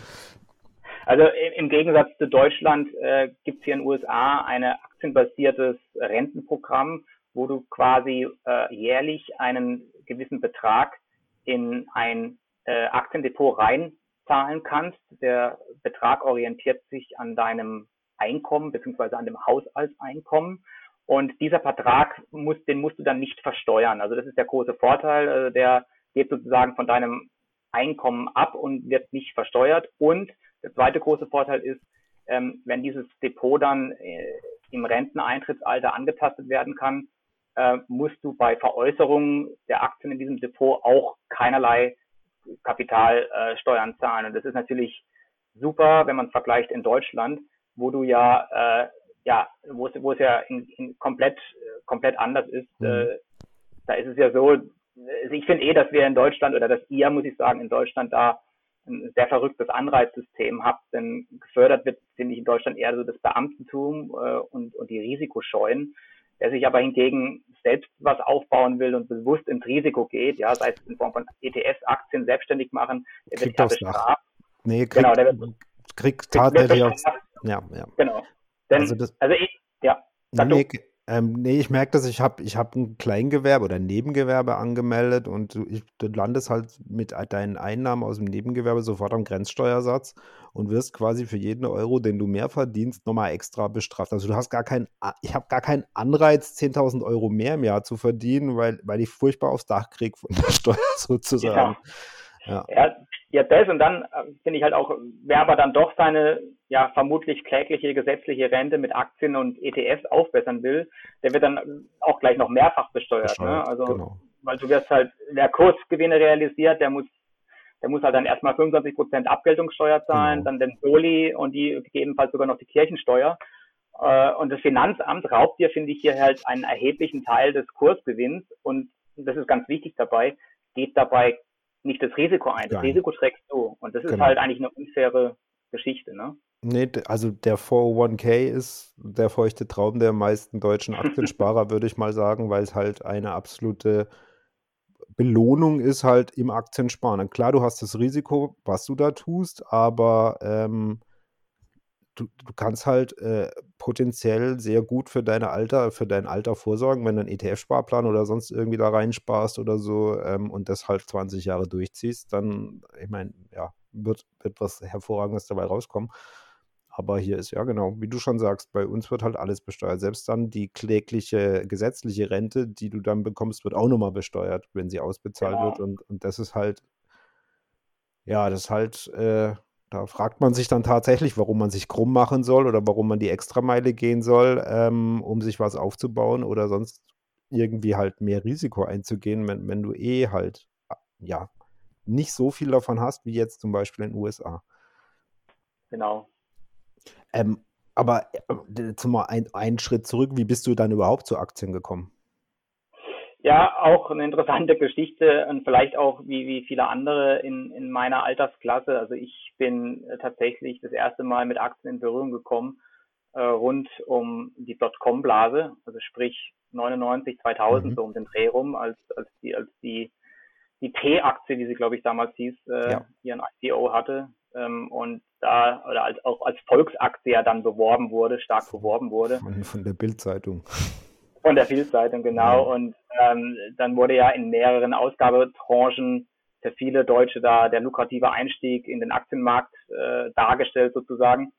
Also im Gegensatz zu Deutschland äh, gibt es hier in den USA ein aktienbasiertes Rentenprogramm, wo du quasi äh, jährlich einen gewissen Betrag in ein äh, Aktiendepot reinzahlen kannst. Der Betrag orientiert sich an deinem Einkommen beziehungsweise an dem Haushaltseinkommen. Und dieser Vertrag muss, den musst du dann nicht versteuern. Also das ist der große Vorteil. Also der geht sozusagen von deinem Einkommen ab und wird nicht versteuert. Und der zweite große Vorteil ist, ähm, wenn dieses Depot dann äh, im Renteneintrittsalter angetastet werden kann, äh, musst du bei Veräußerungen der Aktien in diesem Depot auch keinerlei Kapitalsteuern äh, zahlen. Und das ist natürlich super, wenn man es vergleicht in Deutschland, wo du ja, äh, ja, wo es, wo es ja in, in komplett, komplett anders ist. Mhm. Äh, da ist es ja so, also ich finde eh, dass wir in Deutschland oder dass ihr, muss ich sagen, in Deutschland da ein sehr verrücktes Anreizsystem habt, denn gefördert wird, finde ich, in Deutschland eher so das Beamtentum äh, und, und die Risikoscheuen. Wer sich aber hingegen selbst was aufbauen will und bewusst ins Risiko geht, ja, sei es in Form von ETS-Aktien selbstständig machen, der wird ja bestraft. Nee, kriegt, genau, der wird, kriegt tatsächlich auch. Ja, ja. Genau. Denn, also, das, also ich, ja. Nee, ähm, nee, ich merke das, ich habe ich hab ein Kleingewerbe oder ein Nebengewerbe angemeldet und du, ich, du landest halt mit deinen Einnahmen aus dem Nebengewerbe sofort am Grenzsteuersatz und wirst quasi für jeden Euro, den du mehr verdienst, nochmal extra bestraft. Also du hast gar keinen, ich habe gar keinen Anreiz, 10.000 Euro mehr im Jahr zu verdienen, weil, weil ich furchtbar aufs Dach kriege von der Steuer sozusagen. Ja. Ja. ja, ja das und dann äh, finde ich halt auch, wer aber dann doch seine ja vermutlich klägliche gesetzliche Rente mit Aktien und ETFs aufbessern will, der wird dann auch gleich noch mehrfach besteuert. Ne? besteuert ne? Also genau. weil du wirst halt, wer Kursgewinne realisiert, der muss der muss halt dann erstmal 25 Prozent Abgeltungssteuer zahlen, genau. dann den Soli und die gegebenenfalls sogar noch die Kirchensteuer. Äh, und das Finanzamt raubt dir, finde ich, hier halt einen erheblichen Teil des Kursgewinns und das ist ganz wichtig dabei, geht dabei nicht das Risiko ein. Das Nein. Risiko trägst du. Und das ist genau. halt eigentlich eine unfaire Geschichte, ne? Nee, also der 401k ist der feuchte Traum der meisten deutschen Aktiensparer, würde ich mal sagen, weil es halt eine absolute Belohnung ist halt im Aktiensparen. Klar, du hast das Risiko, was du da tust, aber ähm, du, du kannst halt äh, potenziell sehr gut für deine Alter, für dein Alter vorsorgen, wenn du einen ETF-Sparplan oder sonst irgendwie da reinsparst oder so ähm, und das halt 20 Jahre durchziehst, dann, ich meine, ja, wird, wird was Hervorragendes dabei rauskommen. Aber hier ist ja genau, wie du schon sagst, bei uns wird halt alles besteuert. Selbst dann die klägliche gesetzliche Rente, die du dann bekommst, wird auch nochmal besteuert, wenn sie ausbezahlt genau. wird. Und, und das ist halt, ja, das ist halt, äh, da fragt man sich dann tatsächlich, warum man sich krumm machen soll oder warum man die Extrameile gehen soll, ähm, um sich was aufzubauen oder sonst irgendwie halt mehr Risiko einzugehen, wenn, wenn du eh halt, ja, nicht so viel davon hast, wie jetzt zum Beispiel in den USA. Genau, ähm, aber äh, mal ein, einen Schritt zurück, wie bist du dann überhaupt zu Aktien gekommen? Ja, auch eine interessante Geschichte und vielleicht auch wie, wie viele andere in, in meiner Altersklasse. Also ich bin äh, tatsächlich das erste Mal mit Aktien in Berührung gekommen, äh, rund um die Dotcom-Blase, also sprich 99, 2000, mhm. so um den Dreh rum, als, als die, als die, die T-Aktie, wie sie glaube ich damals hieß, äh, ja. ihren IPO hatte. Ähm, und da oder als, auch als Volksaktie ja dann beworben wurde, stark beworben wurde. Von, von der Bildzeitung. Von der Bildzeitung, genau. Ja. Und ähm, dann wurde ja in mehreren Ausgabetranchen für viele Deutsche da der lukrative Einstieg in den Aktienmarkt äh, dargestellt sozusagen.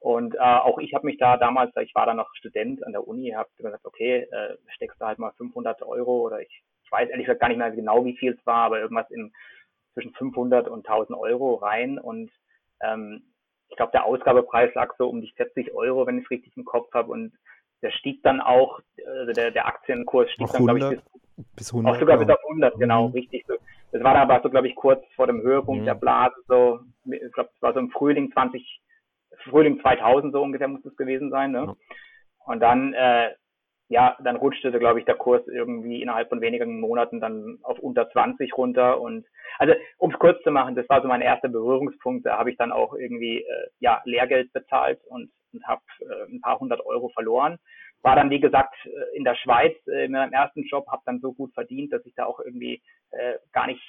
Und äh, auch ich habe mich da damals, ich war da noch Student an der Uni, habe gesagt, okay, äh, steckst du halt mal 500 Euro oder ich, ich weiß ehrlich gesagt gar nicht mehr genau, wie viel es war, aber irgendwas in zwischen 500 und 1000 Euro rein und ähm, ich glaube, der Ausgabepreis lag so um die 40 Euro, wenn ich es richtig im Kopf habe. Und der stieg dann auch, also der, der Aktienkurs stieg dann, glaube ich, bis, bis 100. Auch sogar bis auf 100, genau, mhm. richtig. So. Das war dann aber so, glaube ich, kurz vor dem Höhepunkt mhm. der Blase, so, ich glaube, es war so im Frühling 20, Frühling 2000 so ungefähr muss das gewesen sein. Ne? Ja. Und dann, äh, ja, dann rutschte, glaube ich, der Kurs irgendwie innerhalb von wenigen Monaten dann auf unter 20 runter. Und also, um es kurz zu machen, das war so mein erster Berührungspunkt. Da habe ich dann auch irgendwie äh, ja Lehrgeld bezahlt und, und habe äh, ein paar hundert Euro verloren. War dann, wie gesagt, äh, in der Schweiz äh, in meinem ersten Job, habe dann so gut verdient, dass ich da auch irgendwie äh, gar nicht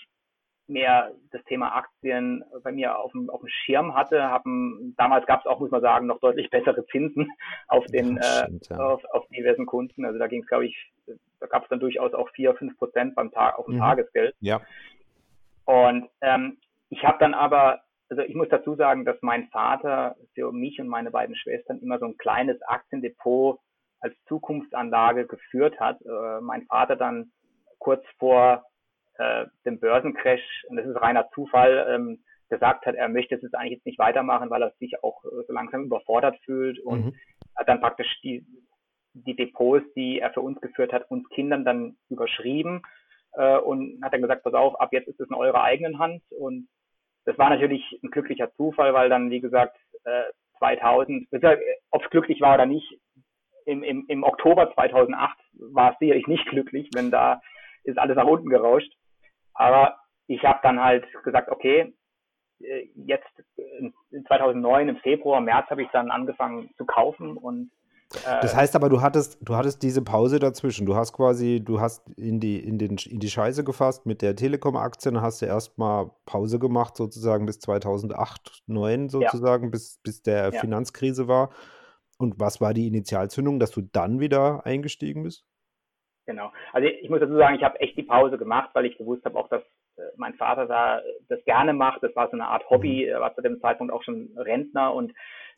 mehr das Thema Aktien bei mir auf dem, auf dem Schirm hatte. Haben, damals gab es auch, muss man sagen, noch deutlich bessere Zinsen auf den stimmt, äh, ja. auf, auf diversen Kunden. Also da ging es, glaube ich, da gab es dann durchaus auch vier, fünf Prozent beim Tag auf dem mhm. Tagesgeld. Ja. Und ähm, ich habe dann aber, also ich muss dazu sagen, dass mein Vater für mich und meine beiden Schwestern immer so ein kleines Aktiendepot als Zukunftsanlage geführt hat. Äh, mein Vater dann kurz vor äh, dem Börsencrash, und das ist reiner Zufall, ähm, gesagt hat, er möchte es jetzt eigentlich jetzt nicht weitermachen, weil er sich auch äh, so langsam überfordert fühlt und mhm. hat dann praktisch die, die Depots, die er für uns geführt hat, uns Kindern dann überschrieben äh, und hat dann gesagt, pass auf, ab jetzt ist es in eurer eigenen Hand und das war natürlich ein glücklicher Zufall, weil dann, wie gesagt, äh, 2000, ob es glücklich war oder nicht, im, im, im Oktober 2008 war es sicherlich nicht glücklich, wenn da ist alles nach unten gerauscht. Aber ich habe dann halt gesagt, okay, äh, jetzt in 2009 im Februar, März habe ich dann angefangen zu kaufen und äh, das heißt aber, du hattest, du hattest diese Pause dazwischen. Du hast quasi, du hast in die, in den, in die Scheiße gefasst mit der Telekom-Aktie, hast du erstmal Pause gemacht, sozusagen bis 2008, 2009 sozusagen, ja. bis, bis der ja. Finanzkrise war. Und was war die Initialzündung, dass du dann wieder eingestiegen bist? Genau. Also ich muss dazu sagen, ich habe echt die Pause gemacht, weil ich gewusst habe auch, dass äh, mein Vater da das gerne macht. Das war so eine Art Hobby, mhm. er war zu dem Zeitpunkt auch schon Rentner und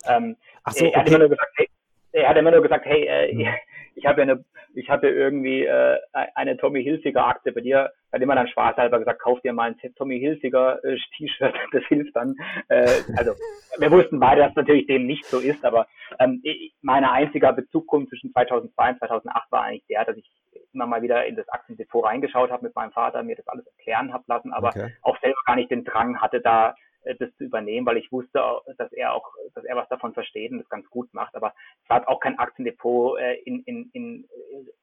ähm, so, er, hat immer nur gesagt, hey, er hat immer nur gesagt, hey, äh, mhm. ich habe ja eine, ich habe irgendwie äh, eine Tommy Hilfiger Aktie bei dir. Hat immer dann spaßhalber gesagt, kauf dir mal ein Tommy Hilfiger äh, T-Shirt, das hilft dann. Äh, also wir wussten beide, dass natürlich dem nicht so ist, aber ähm, mein einziger Bezug zwischen 2002 und 2008 war eigentlich der, dass ich immer mal wieder in das Aktiendepot reingeschaut habe mit meinem Vater, mir das alles erklären habe lassen, aber okay. auch selber gar nicht den Drang hatte, da das zu übernehmen, weil ich wusste, dass er auch, dass er was davon versteht und das ganz gut macht. Aber es war auch kein Aktiendepot äh, in, in, in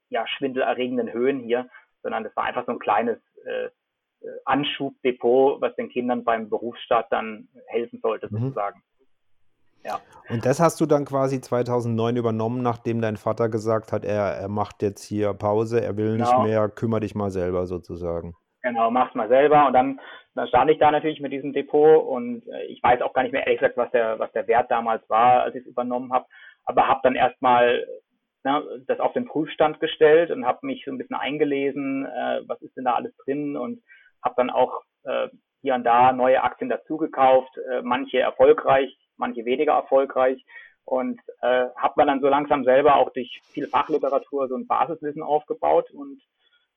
ja, schwindelerregenden Höhen hier, sondern das war einfach so ein kleines äh, Anschubdepot, was den Kindern beim Berufsstart dann helfen sollte, mhm. sozusagen. Ja. Und das hast du dann quasi 2009 übernommen, nachdem dein Vater gesagt hat, er, er macht jetzt hier Pause, er will genau. nicht mehr, kümmere dich mal selber sozusagen. Genau, mach's mal selber. Und dann, dann stand ich da natürlich mit diesem Depot und äh, ich weiß auch gar nicht mehr ehrlich gesagt, was der, was der Wert damals war, als ich es übernommen habe. Aber habe dann erstmal ne, das auf den Prüfstand gestellt und habe mich so ein bisschen eingelesen, äh, was ist denn da alles drin und habe dann auch äh, hier und da neue Aktien dazugekauft, äh, manche erfolgreich, manche weniger erfolgreich und äh, habe man dann so langsam selber auch durch viel Fachliteratur so ein Basiswissen aufgebaut und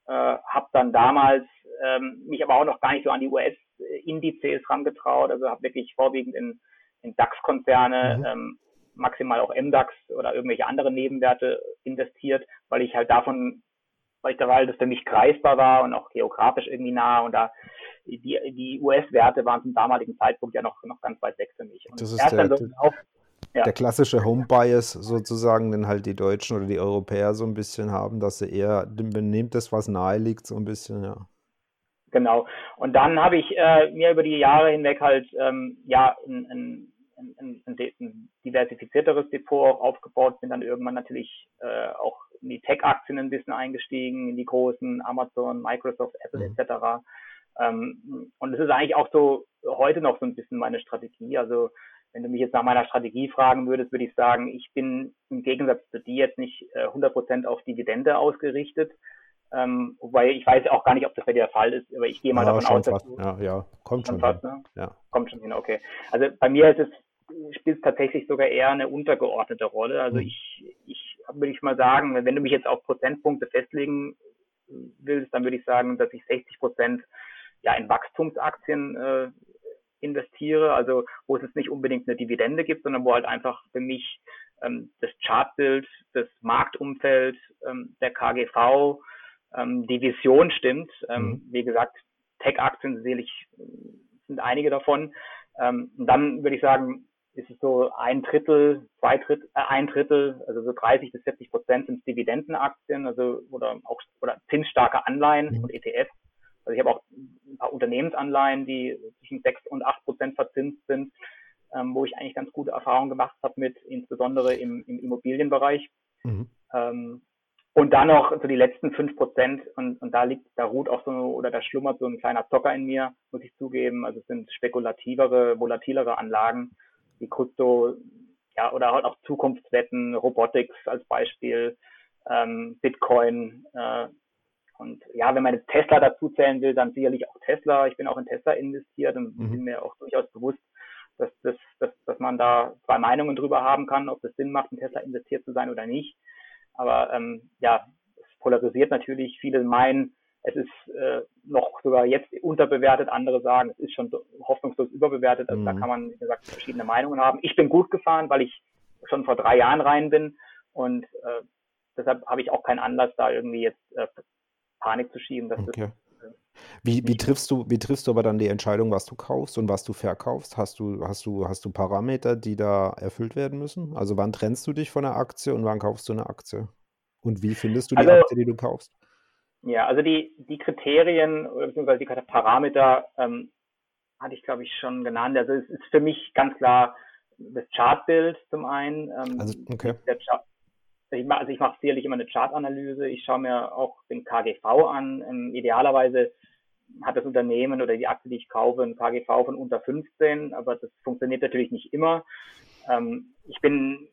äh, habe dann damals ähm, mich aber auch noch gar nicht so an die US-Indizes rangetraut, also habe wirklich vorwiegend in, in DAX-Konzerne, mhm. ähm, maximal auch MDAX oder irgendwelche anderen Nebenwerte investiert, weil ich halt davon, weil ich da weil das für mich greifbar war und auch geografisch irgendwie nah und da die, die US-Werte waren zum damaligen Zeitpunkt ja noch, noch ganz weit weg für mich. Und das ist der, so auf, ja. der klassische Home-Bias sozusagen, den halt die Deutschen oder die Europäer so ein bisschen haben, dass sie eher, benehmt das, was nahe liegt, so ein bisschen, ja. Genau. Und dann habe ich äh, mir über die Jahre hinweg halt ähm, ja ein, ein, ein, ein, diversifizierteres Depot auch aufgebaut, bin dann irgendwann natürlich äh, auch in die Tech-Aktien ein bisschen eingestiegen, in die großen Amazon, Microsoft, Apple mhm. etc. Ähm, und es ist eigentlich auch so heute noch so ein bisschen meine Strategie. Also wenn du mich jetzt nach meiner Strategie fragen würdest, würde ich sagen, ich bin im Gegensatz zu dir jetzt nicht äh, 100% auf Dividende ausgerichtet. Ähm, wobei ich weiß auch gar nicht, ob das bei dir der Fall ist, aber ich gehe mal ja, davon aus, dass du, ja, ja, kommt schon, fast, hin. Ne? Ja. Kommt schon hin, okay. Also bei mir ist es, spielt es tatsächlich sogar eher eine untergeordnete Rolle. Also mhm. ich, ich würde ich mal sagen, wenn du mich jetzt auf Prozentpunkte festlegen willst, dann würde ich sagen, dass ich 60 Prozent ja in Wachstumsaktien äh, investiere, also wo es jetzt nicht unbedingt eine Dividende gibt, sondern wo halt einfach für mich ähm, das Chartbild, das Marktumfeld, ähm, der KGV, ähm, die Vision stimmt. Ähm, mhm. Wie gesagt, Tech-Aktien sehe ich, sind einige davon. Ähm, und dann würde ich sagen, ist es so ein Drittel, zwei Drittel, äh, ein Drittel, also so 30 bis 40 Prozent sind Dividendenaktien, also oder auch oder zinsstarke Anleihen mhm. und ETFs. Also ich habe auch ein paar Unternehmensanleihen, die zwischen 6 und 8 Prozent verzinst sind, ähm, wo ich eigentlich ganz gute Erfahrungen gemacht habe mit, insbesondere im, im Immobilienbereich. Mhm. Ähm, und dann noch so die letzten fünf Prozent und, und da liegt, da ruht auch so, oder da schlummert so ein kleiner Zocker in mir, muss ich zugeben. Also es sind spekulativere, volatilere Anlagen, wie Krypto, ja, oder halt auch Zukunftswetten, Robotics als Beispiel, ähm, Bitcoin, äh, und ja, wenn man jetzt Tesla dazu zählen will, dann sicherlich auch Tesla. Ich bin auch in Tesla investiert und mhm. bin mir auch durchaus bewusst, dass, dass, dass, dass man da zwei Meinungen drüber haben kann, ob es Sinn macht, in Tesla investiert zu sein oder nicht. Aber ähm, ja, es polarisiert natürlich. Viele meinen, es ist äh, noch sogar jetzt unterbewertet. Andere sagen, es ist schon hoffnungslos überbewertet. Also mhm. da kann man, wie gesagt, verschiedene Meinungen haben. Ich bin gut gefahren, weil ich schon vor drei Jahren rein bin und äh, deshalb habe ich auch keinen Anlass, da irgendwie jetzt äh, Panik zu schieben. Dass okay. äh, wie, wie, triffst du, wie triffst du aber dann die Entscheidung, was du kaufst und was du verkaufst? Hast du, hast du, hast du Parameter, die da erfüllt werden müssen? Also wann trennst du dich von einer Aktie und wann kaufst du eine Aktie? Und wie findest du die also, Aktie, die du kaufst? Ja, also die, die Kriterien bzw. die Parameter ähm, hatte ich, glaube ich, schon genannt. Also es ist für mich ganz klar das Chartbild zum einen. Ähm, also, okay. Chart, ich mache, also ich mache sicherlich immer eine Chartanalyse. Ich schaue mir auch den KGV an. Ähm, idealerweise hat das Unternehmen oder die Aktie, die ich kaufe, ein KGV von unter 15, aber das funktioniert natürlich nicht immer. Ähm, ich bin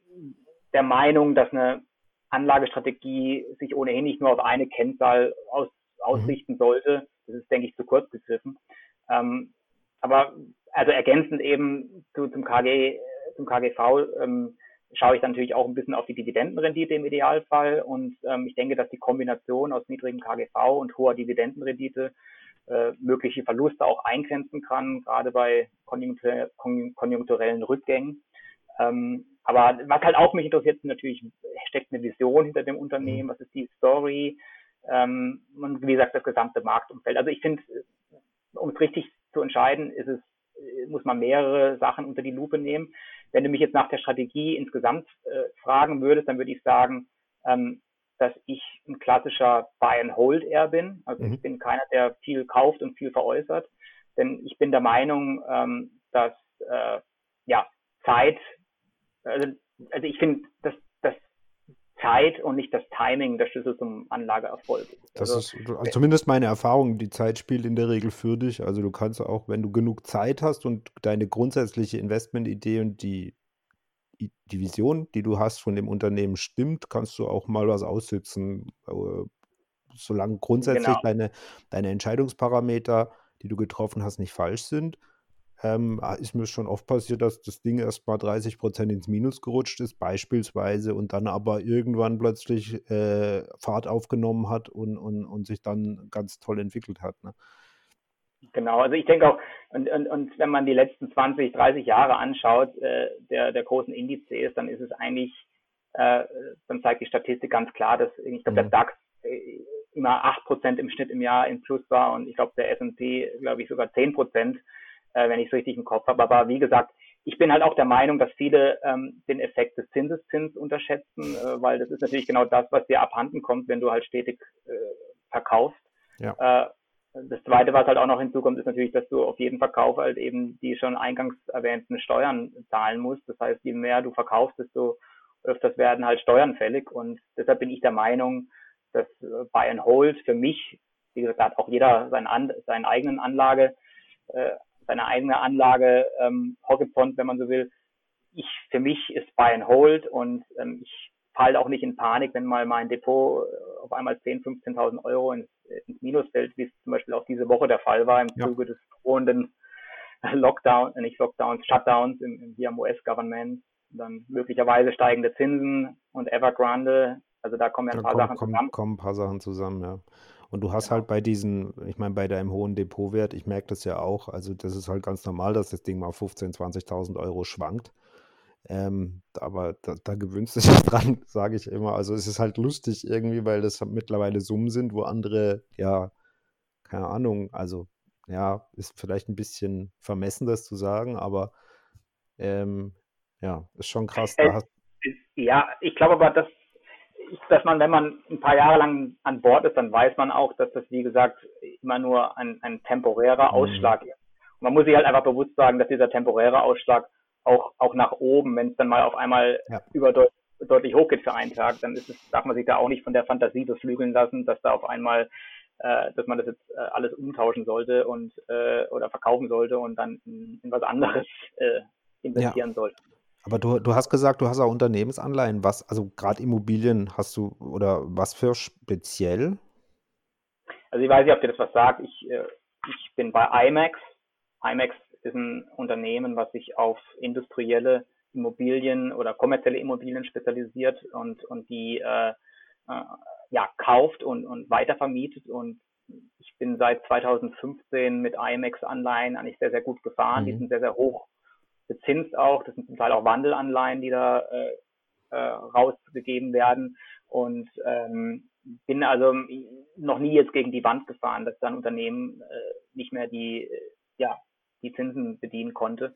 der Meinung, dass eine Anlagestrategie sich ohnehin nicht nur auf eine Kennzahl aus, ausrichten mhm. sollte. Das ist, denke ich, zu kurz gegriffen. Ähm, aber also ergänzend eben zu, zum KG, zum KGV ähm, schaue ich dann natürlich auch ein bisschen auf die Dividendenrendite im Idealfall. Und ähm, ich denke, dass die Kombination aus niedrigem KGV und hoher Dividendenrendite äh, mögliche Verluste auch eingrenzen kann, gerade bei konjunktur konjunkturellen Rückgängen. Ähm, aber was halt auch mich interessiert, natürlich steckt eine Vision hinter dem Unternehmen, mhm. was ist die Story ähm, und wie gesagt das gesamte Marktumfeld. Also ich finde, um es richtig zu entscheiden, ist es, muss man mehrere Sachen unter die Lupe nehmen. Wenn du mich jetzt nach der Strategie insgesamt äh, fragen würdest, dann würde ich sagen, ähm, dass ich ein klassischer Buy and Hold eher bin. Also mhm. ich bin keiner, der viel kauft und viel veräußert, denn ich bin der Meinung, ähm, dass äh, ja Zeit also, also ich finde, dass Zeit und nicht das Timing der Schlüssel zum Anlageerfolg. Das also, ist also zumindest meine Erfahrung, die Zeit spielt in der Regel für dich. Also du kannst auch, wenn du genug Zeit hast und deine grundsätzliche Investmentidee und die, die Vision, die du hast von dem Unternehmen stimmt, kannst du auch mal was aussitzen. Äh, solange grundsätzlich genau. deine, deine Entscheidungsparameter, die du getroffen hast, nicht falsch sind ähm, ah, ist mir schon oft passiert, dass das Ding erst mal 30 Prozent ins Minus gerutscht ist, beispielsweise, und dann aber irgendwann plötzlich äh, Fahrt aufgenommen hat und, und, und sich dann ganz toll entwickelt hat. Ne? Genau, also ich denke auch, und, und, und wenn man die letzten 20, 30 Jahre anschaut, äh, der, der großen Indizes, dann ist es eigentlich, äh, dann zeigt die Statistik ganz klar, dass ich glaube, mhm. der DAX äh, immer 8% im Schnitt im Jahr im Plus war und ich glaube, der S&P, glaube ich, sogar 10% äh, wenn ich es richtig im Kopf habe. Aber wie gesagt, ich bin halt auch der Meinung, dass viele ähm, den Effekt des Zinseszins unterschätzen, äh, weil das ist natürlich genau das, was dir abhanden kommt, wenn du halt stetig äh, verkaufst. Ja. Äh, das Zweite, was halt auch noch hinzukommt, ist natürlich, dass du auf jeden Verkauf halt eben die schon eingangs erwähnten Steuern zahlen musst. Das heißt, je mehr du verkaufst, desto öfters werden halt Steuern fällig. Und deshalb bin ich der Meinung, dass äh, Buy and Hold für mich, wie gesagt, hat auch jeder seinen, seinen eigenen Anlage, äh, seine eigene Anlage ähm, Horizont, wenn man so will. Ich, für mich ist Buy and Hold und ähm, ich falle auch nicht in Panik, wenn mal mein Depot äh, auf einmal 10.000, 15.000 Euro ins, ins Minus fällt, wie es zum Beispiel auch diese Woche der Fall war im ja. Zuge des drohenden Lockdown, äh, nicht Lockdowns, Shutdowns im, im, hier am US-Government, dann möglicherweise steigende Zinsen und Evergrande. Also da kommen ja ein paar kommen, Sachen zusammen. Kommen ein paar Sachen zusammen, ja. Und du hast genau. halt bei diesen, ich meine, bei deinem hohen Depotwert, ich merke das ja auch, also das ist halt ganz normal, dass das Ding mal 15.000, 20.000 Euro schwankt. Ähm, aber da, da gewöhnst du dich dran, sage ich immer. Also es ist halt lustig irgendwie, weil das mittlerweile Summen sind, wo andere, ja, keine Ahnung, also ja, ist vielleicht ein bisschen vermessen, das zu sagen, aber ähm, ja, ist schon krass. Äh, ja, ich glaube aber, dass, dass man, wenn man ein paar Jahre lang an Bord ist, dann weiß man auch, dass das, wie gesagt, immer nur ein, ein temporärer mhm. Ausschlag ist. Und man muss sich halt einfach bewusst sagen, dass dieser temporäre Ausschlag auch, auch nach oben, wenn es dann mal auf einmal ja. überdeutlich deutlich hochgeht für einen Tag, dann ist es, darf man sich da auch nicht von der Fantasie beflügeln lassen, dass da auf einmal, äh, dass man das jetzt äh, alles umtauschen sollte und äh, oder verkaufen sollte und dann in, in was anderes äh, investieren ja. sollte. Aber du, du hast gesagt, du hast auch Unternehmensanleihen. Was, also gerade Immobilien hast du oder was für speziell? Also ich weiß nicht, ob dir das was sagt. Ich, äh, ich bin bei IMAX. IMAX ist ein Unternehmen, was sich auf industrielle Immobilien oder kommerzielle Immobilien spezialisiert und, und die äh, äh, ja, kauft und, und weitervermietet. Und ich bin seit 2015 mit IMAX-Anleihen eigentlich sehr, sehr gut gefahren. Mhm. Die sind sehr, sehr hoch bezinst auch. Das sind zum Teil auch Wandelanleihen, die da äh, äh, rausgegeben werden. Und ähm, bin also noch nie jetzt gegen die Wand gefahren, dass dann Unternehmen äh, nicht mehr die, äh, ja, die Zinsen bedienen konnte.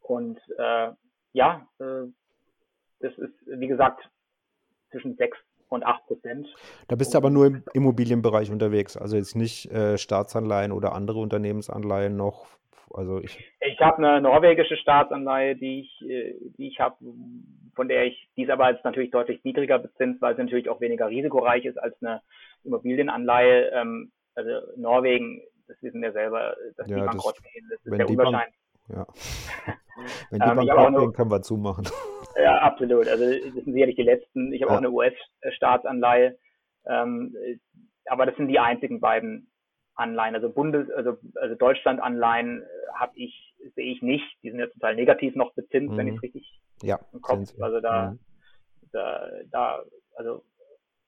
Und äh, ja, äh, das ist, wie gesagt, zwischen 6 und 8 Prozent. Da bist du aber nur im Immobilienbereich unterwegs, also jetzt nicht äh, Staatsanleihen oder andere Unternehmensanleihen noch. Also ich ich habe eine norwegische Staatsanleihe, die ich, äh, die ich habe, von der ich, die ist aber jetzt natürlich deutlich niedriger bezinst, weil sie natürlich auch weniger risikoreich ist als eine Immobilienanleihe. Ähm, also Norwegen, das wissen wir selber, dass ja, die bankrott gehen. Das ist sehr unwahrscheinlich. Ja. Wenn die ähm, bankrott gehen, können wir zumachen. Ja, absolut. Also das sind sicherlich die letzten. Ich habe ja. auch eine US-Staatsanleihe. Ähm, aber das sind die einzigen beiden Anleihen. Also Bundes, also, also Deutschland-Anleihen äh, habe ich, sehe ich nicht. Die sind ja total negativ noch bezinst, mhm. wenn ich es richtig ja, im Kopf. Also da, mhm. da, da, also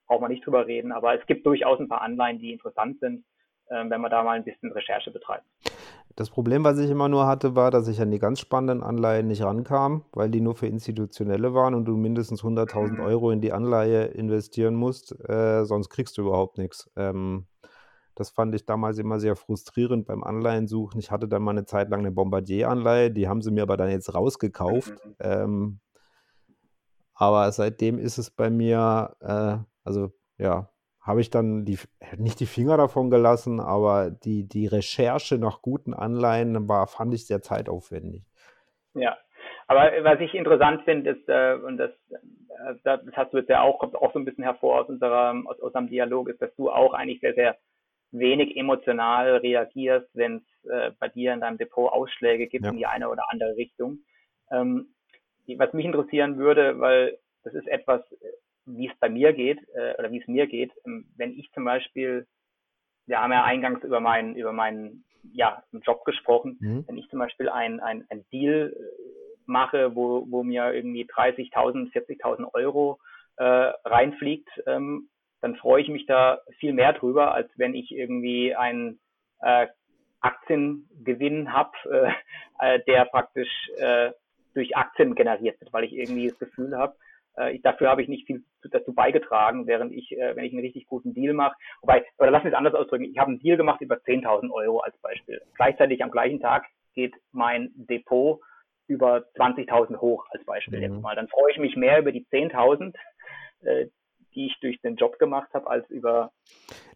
braucht man nicht drüber reden. Aber es gibt durchaus ein paar Anleihen, die interessant sind, äh, wenn man da mal ein bisschen Recherche betreibt. Das Problem, was ich immer nur hatte, war, dass ich an die ganz spannenden Anleihen nicht rankam, weil die nur für Institutionelle waren und du mindestens 100.000 mhm. Euro in die Anleihe investieren musst, äh, sonst kriegst du überhaupt nichts. Ähm, das fand ich damals immer sehr frustrierend beim Anleihensuchen. Ich hatte dann mal eine Zeit lang eine Bombardier-Anleihe, die haben sie mir aber dann jetzt rausgekauft. Mhm. Ähm, aber seitdem ist es bei mir, äh, also ja, habe ich dann die, nicht die Finger davon gelassen, aber die, die Recherche nach guten Anleihen war, fand ich sehr zeitaufwendig. Ja, aber was ich interessant finde, ist, äh, und das, äh, das hast du jetzt ja auch, kommt auch so ein bisschen hervor aus unserem, aus unserem Dialog, ist, dass du auch eigentlich sehr, sehr wenig emotional reagierst, wenn es äh, bei dir in deinem Depot Ausschläge gibt ja. in die eine oder andere Richtung. Ähm, was mich interessieren würde, weil das ist etwas, wie es bei mir geht äh, oder wie es mir geht, ähm, wenn ich zum Beispiel, wir haben ja eingangs über meinen über meinen ja Job gesprochen, mhm. wenn ich zum Beispiel ein ein, ein Deal äh, mache, wo wo mir irgendwie 30.000, 40.000 Euro äh, reinfliegt, ähm, dann freue ich mich da viel mehr drüber, als wenn ich irgendwie einen äh, Aktiengewinn habe, äh, äh, der praktisch äh, durch Aktien generiert wird, weil ich irgendwie das Gefühl habe, äh, dafür habe ich nicht viel dazu beigetragen, während ich, äh, wenn ich einen richtig guten Deal mache, wobei, oder lass mich es anders ausdrücken, ich habe einen Deal gemacht über 10.000 Euro als Beispiel. Gleichzeitig am gleichen Tag geht mein Depot über 20.000 hoch als Beispiel mhm. jetzt mal. Dann freue ich mich mehr über die 10.000, äh, die ich durch den Job gemacht habe, als über.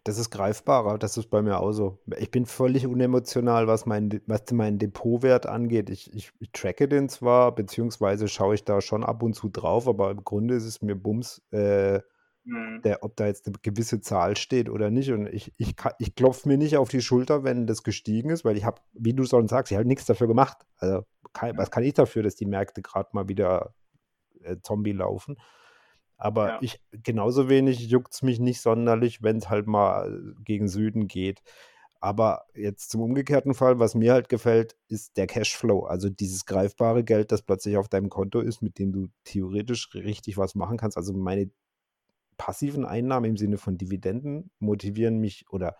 Das ist greifbarer, das ist bei mir auch so. Ich bin völlig unemotional, was mein, was meinen Depotwert angeht. Ich, ich, ich tracke den zwar, beziehungsweise schaue ich da schon ab und zu drauf, aber im Grunde ist es mir Bums, äh, mhm. der, ob da jetzt eine gewisse Zahl steht oder nicht. Und ich, ich, ich klopfe mir nicht auf die Schulter, wenn das gestiegen ist, weil ich habe, wie du schon sagst, ich habe nichts dafür gemacht. Also, kann, was kann ich dafür, dass die Märkte gerade mal wieder äh, Zombie laufen? Aber ja. ich genauso wenig juckt es mich nicht sonderlich, wenn es halt mal gegen Süden geht. Aber jetzt zum umgekehrten Fall, was mir halt gefällt, ist der Cashflow. Also dieses greifbare Geld, das plötzlich auf deinem Konto ist, mit dem du theoretisch richtig was machen kannst. Also meine passiven Einnahmen im Sinne von Dividenden motivieren mich oder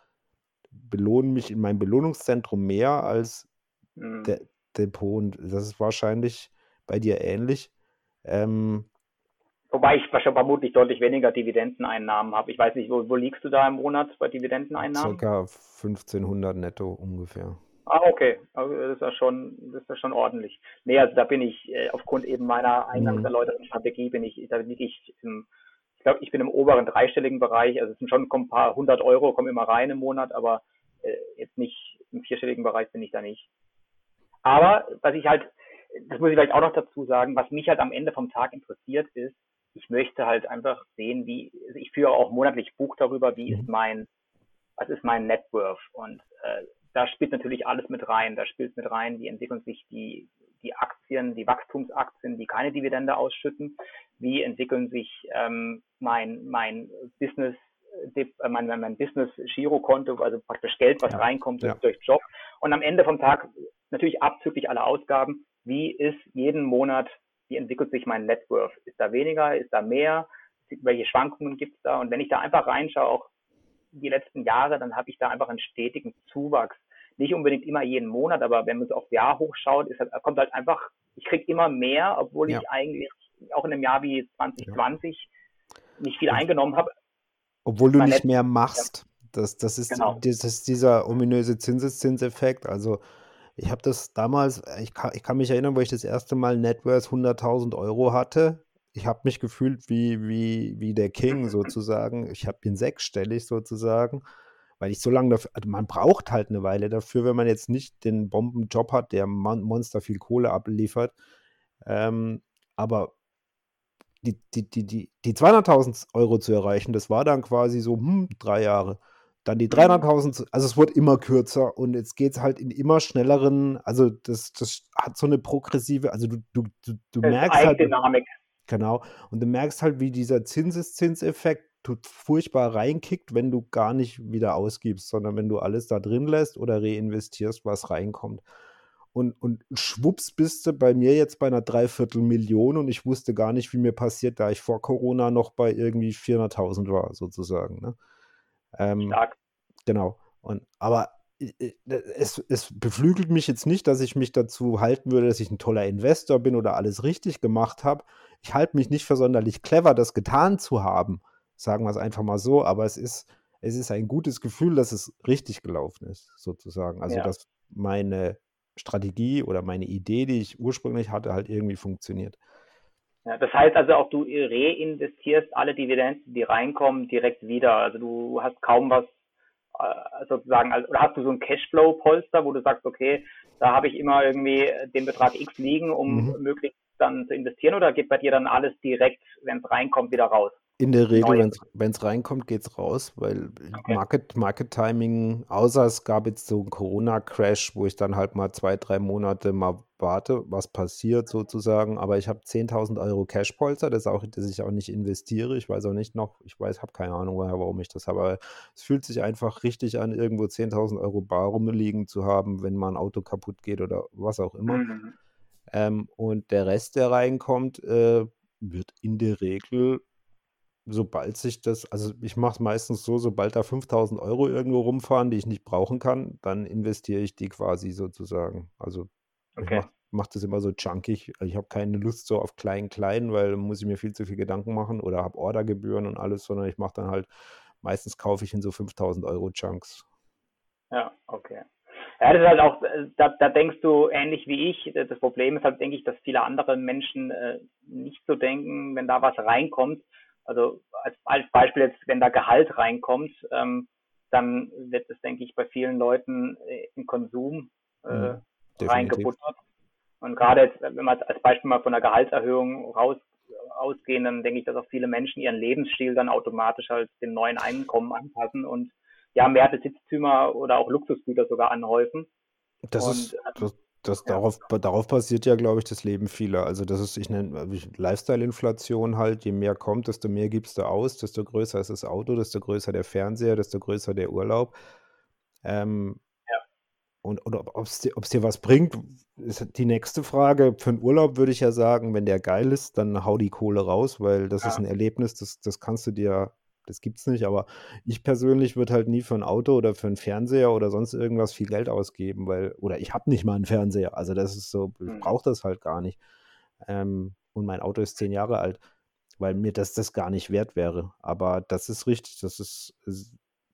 belohnen mich in meinem Belohnungszentrum mehr als mhm. der Depot. Und das ist wahrscheinlich bei dir ähnlich. Ähm, Wobei ich vermutlich deutlich weniger Dividendeneinnahmen habe. Ich weiß nicht, wo, wo liegst du da im Monat bei Dividendeneinnahmen? Circa 1500 netto ungefähr. Ah, okay. Also das ist ja schon, das ist ja schon ordentlich. Nee, also da bin ich, äh, aufgrund eben meiner eingangs erläuterten Strategie, bin ich, da liege ich im, ich glaube, ich bin im oberen dreistelligen Bereich. Also es sind schon ein paar hundert Euro, kommen immer rein im Monat, aber äh, jetzt nicht im vierstelligen Bereich bin ich da nicht. Aber was ich halt, das muss ich vielleicht auch noch dazu sagen, was mich halt am Ende vom Tag interessiert ist, ich möchte halt einfach sehen, wie, also ich führe auch monatlich Buch darüber, wie ist mhm. mein, was ist mein Net Worth und äh, da spielt natürlich alles mit rein. Da spielt mit rein, wie entwickeln sich die, die Aktien, die Wachstumsaktien, die keine Dividende ausschütten, wie entwickeln sich ähm, mein, mein Business äh, mein, mein Business Girokonto, also praktisch Geld, was ja, reinkommt ja. durch Job. Und am Ende vom Tag natürlich abzüglich aller Ausgaben, wie ist jeden Monat, wie entwickelt sich mein Net Worth? Ist da weniger, ist da mehr? Welche Schwankungen gibt es da? Und wenn ich da einfach reinschaue, auch die letzten Jahre, dann habe ich da einfach einen stetigen Zuwachs nicht unbedingt immer jeden Monat, aber wenn man es aufs Jahr hochschaut, ist halt, kommt halt einfach, ich kriege immer mehr, obwohl ja. ich eigentlich auch in einem Jahr wie 2020 ja. nicht viel eingenommen habe. Obwohl du nicht mehr machst. Das, das, ist, genau. das ist dieser ominöse Zinseszinseffekt. Also ich habe das damals, ich kann, ich kann mich erinnern, wo ich das erste Mal Networth 100.000 Euro hatte. Ich habe mich gefühlt wie, wie, wie der King sozusagen. Ich habe ihn sechsstellig sozusagen weil ich so lange dafür, also man braucht halt eine Weile dafür, wenn man jetzt nicht den Bombenjob hat, der Mon Monster viel Kohle abliefert. Ähm, aber die, die, die, die, die 200.000 Euro zu erreichen, das war dann quasi so hm, drei Jahre. Dann die 300.000, mhm. also es wird immer kürzer und jetzt geht es halt in immer schnelleren, also das, das hat so eine progressive, also du, du, du, du merkst halt. Dynamik. Genau. Und du merkst halt, wie dieser Zinseszinseffekt tut furchtbar reinkickt, wenn du gar nicht wieder ausgibst, sondern wenn du alles da drin lässt oder reinvestierst, was reinkommt. Und, und schwupps bist du bei mir jetzt bei einer Dreiviertelmillion und ich wusste gar nicht, wie mir passiert, da ich vor Corona noch bei irgendwie 400.000 war, sozusagen. Ne? Ähm, Stark. Genau. Und, aber es, es beflügelt mich jetzt nicht, dass ich mich dazu halten würde, dass ich ein toller Investor bin oder alles richtig gemacht habe. Ich halte mich nicht für sonderlich clever, das getan zu haben. Sagen wir es einfach mal so, aber es ist, es ist ein gutes Gefühl, dass es richtig gelaufen ist, sozusagen. Also, ja. dass meine Strategie oder meine Idee, die ich ursprünglich hatte, halt irgendwie funktioniert. Ja, das heißt also auch, du reinvestierst alle Dividenden, die reinkommen, direkt wieder. Also du hast kaum was äh, sozusagen, also, oder hast du so ein Cashflow-Polster, wo du sagst, okay, da habe ich immer irgendwie den Betrag X liegen, um mhm. möglichst dann zu investieren, oder geht bei dir dann alles direkt, wenn es reinkommt, wieder raus? In der Regel, wenn es reinkommt, geht es raus, weil Okay. Market, Market Timing, außer es gab jetzt so einen Corona-Crash, wo ich dann halt mal zwei, drei Monate mal warte, was passiert sozusagen. Aber ich habe 10.000 Euro Cashpolster, das auch, das ich auch nicht investiere. Ich weiß auch nicht noch, ich weiß, habe keine Ahnung, warum ich das habe. Aber es fühlt sich einfach richtig an, irgendwo 10.000 Euro bar rumliegen zu haben, wenn mal ein Auto kaputt geht oder was auch immer. Mhm. Ähm, und der Rest, der reinkommt, äh, wird in der Regel sobald sich das, also ich mache es meistens so, sobald da 5000 Euro irgendwo rumfahren, die ich nicht brauchen kann, dann investiere ich die quasi sozusagen. Also okay. ich mache mach das immer so chunkig. Ich habe keine Lust so auf klein-klein, weil dann muss ich mir viel zu viel Gedanken machen oder habe Ordergebühren und alles, sondern ich mache dann halt, meistens kaufe ich in so 5000 Euro Chunks. Ja, okay. Ja, das ist halt auch, äh, da, da denkst du ähnlich wie ich. Das Problem ist halt, denke ich, dass viele andere Menschen äh, nicht so denken, wenn da was reinkommt, also als, als Beispiel jetzt, wenn da Gehalt reinkommt, ähm, dann wird es, denke ich, bei vielen Leuten äh, im Konsum äh, mhm, reingebuttert. Und gerade jetzt, wenn wir als Beispiel mal von einer Gehaltserhöhung raus, ausgehen, dann denke ich, dass auch viele Menschen ihren Lebensstil dann automatisch halt dem neuen Einkommen anpassen und ja, mehr Besitztümer oder auch Luxusgüter sogar anhäufen. Das und, ist, das, das, ja. darauf, darauf basiert ja, glaube ich, das Leben vieler. Also das ist, ich nenne Lifestyle-Inflation halt, je mehr kommt, desto mehr gibst du aus, desto größer ist das Auto, desto größer der Fernseher, desto größer der Urlaub. Ähm, ja. Und, und ob es dir, dir was bringt, ist die nächste Frage. Für einen Urlaub würde ich ja sagen, wenn der geil ist, dann hau die Kohle raus, weil das ja. ist ein Erlebnis, das, das kannst du dir das gibt's nicht, aber ich persönlich würde halt nie für ein Auto oder für einen Fernseher oder sonst irgendwas viel Geld ausgeben, weil, oder ich habe nicht mal einen Fernseher. Also das ist so, ich mhm. brauche das halt gar nicht. Ähm, und mein Auto ist zehn Jahre alt, weil mir das, das gar nicht wert wäre. Aber das ist richtig, das ist,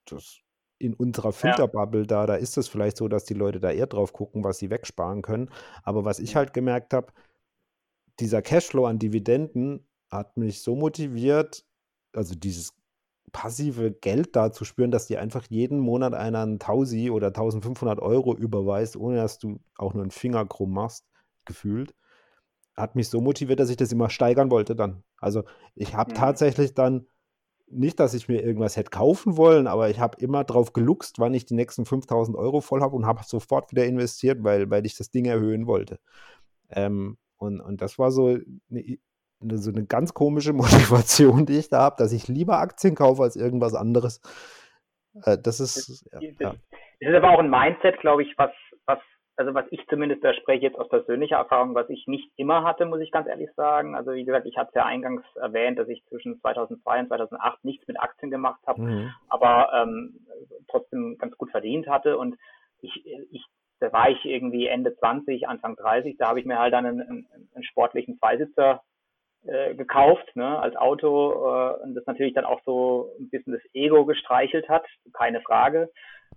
das in unserer Filterbubble ja. da, da ist es vielleicht so, dass die Leute da eher drauf gucken, was sie wegsparen können. Aber was ich halt gemerkt habe, dieser Cashflow an Dividenden hat mich so motiviert, also dieses passive Geld da zu spüren, dass dir einfach jeden Monat einer einen Tausi oder 1500 Euro überweist, ohne dass du auch nur einen Finger krumm machst, gefühlt, hat mich so motiviert, dass ich das immer steigern wollte dann. Also ich habe mhm. tatsächlich dann nicht, dass ich mir irgendwas hätte kaufen wollen, aber ich habe immer drauf geluchst, wann ich die nächsten 5000 Euro voll habe und habe sofort wieder investiert, weil, weil ich das Ding erhöhen wollte. Ähm, und, und das war so eine, so eine ganz komische Motivation, die ich da habe, dass ich lieber Aktien kaufe als irgendwas anderes. Äh, das ist. Das, ja, das, das ist aber auch ein Mindset, glaube ich, was, was also was ich zumindest, da spreche jetzt aus persönlicher Erfahrung, was ich nicht immer hatte, muss ich ganz ehrlich sagen. Also wie gesagt, ich hatte ja eingangs erwähnt, dass ich zwischen 2002 und 2008 nichts mit Aktien gemacht habe, mhm. aber ähm, trotzdem ganz gut verdient hatte und ich, ich da war ich irgendwie Ende 20, Anfang 30, da habe ich mir halt dann einen, einen, einen sportlichen Zweisitzer äh, gekauft, ne, als Auto äh, und das natürlich dann auch so ein bisschen das Ego gestreichelt hat, keine Frage.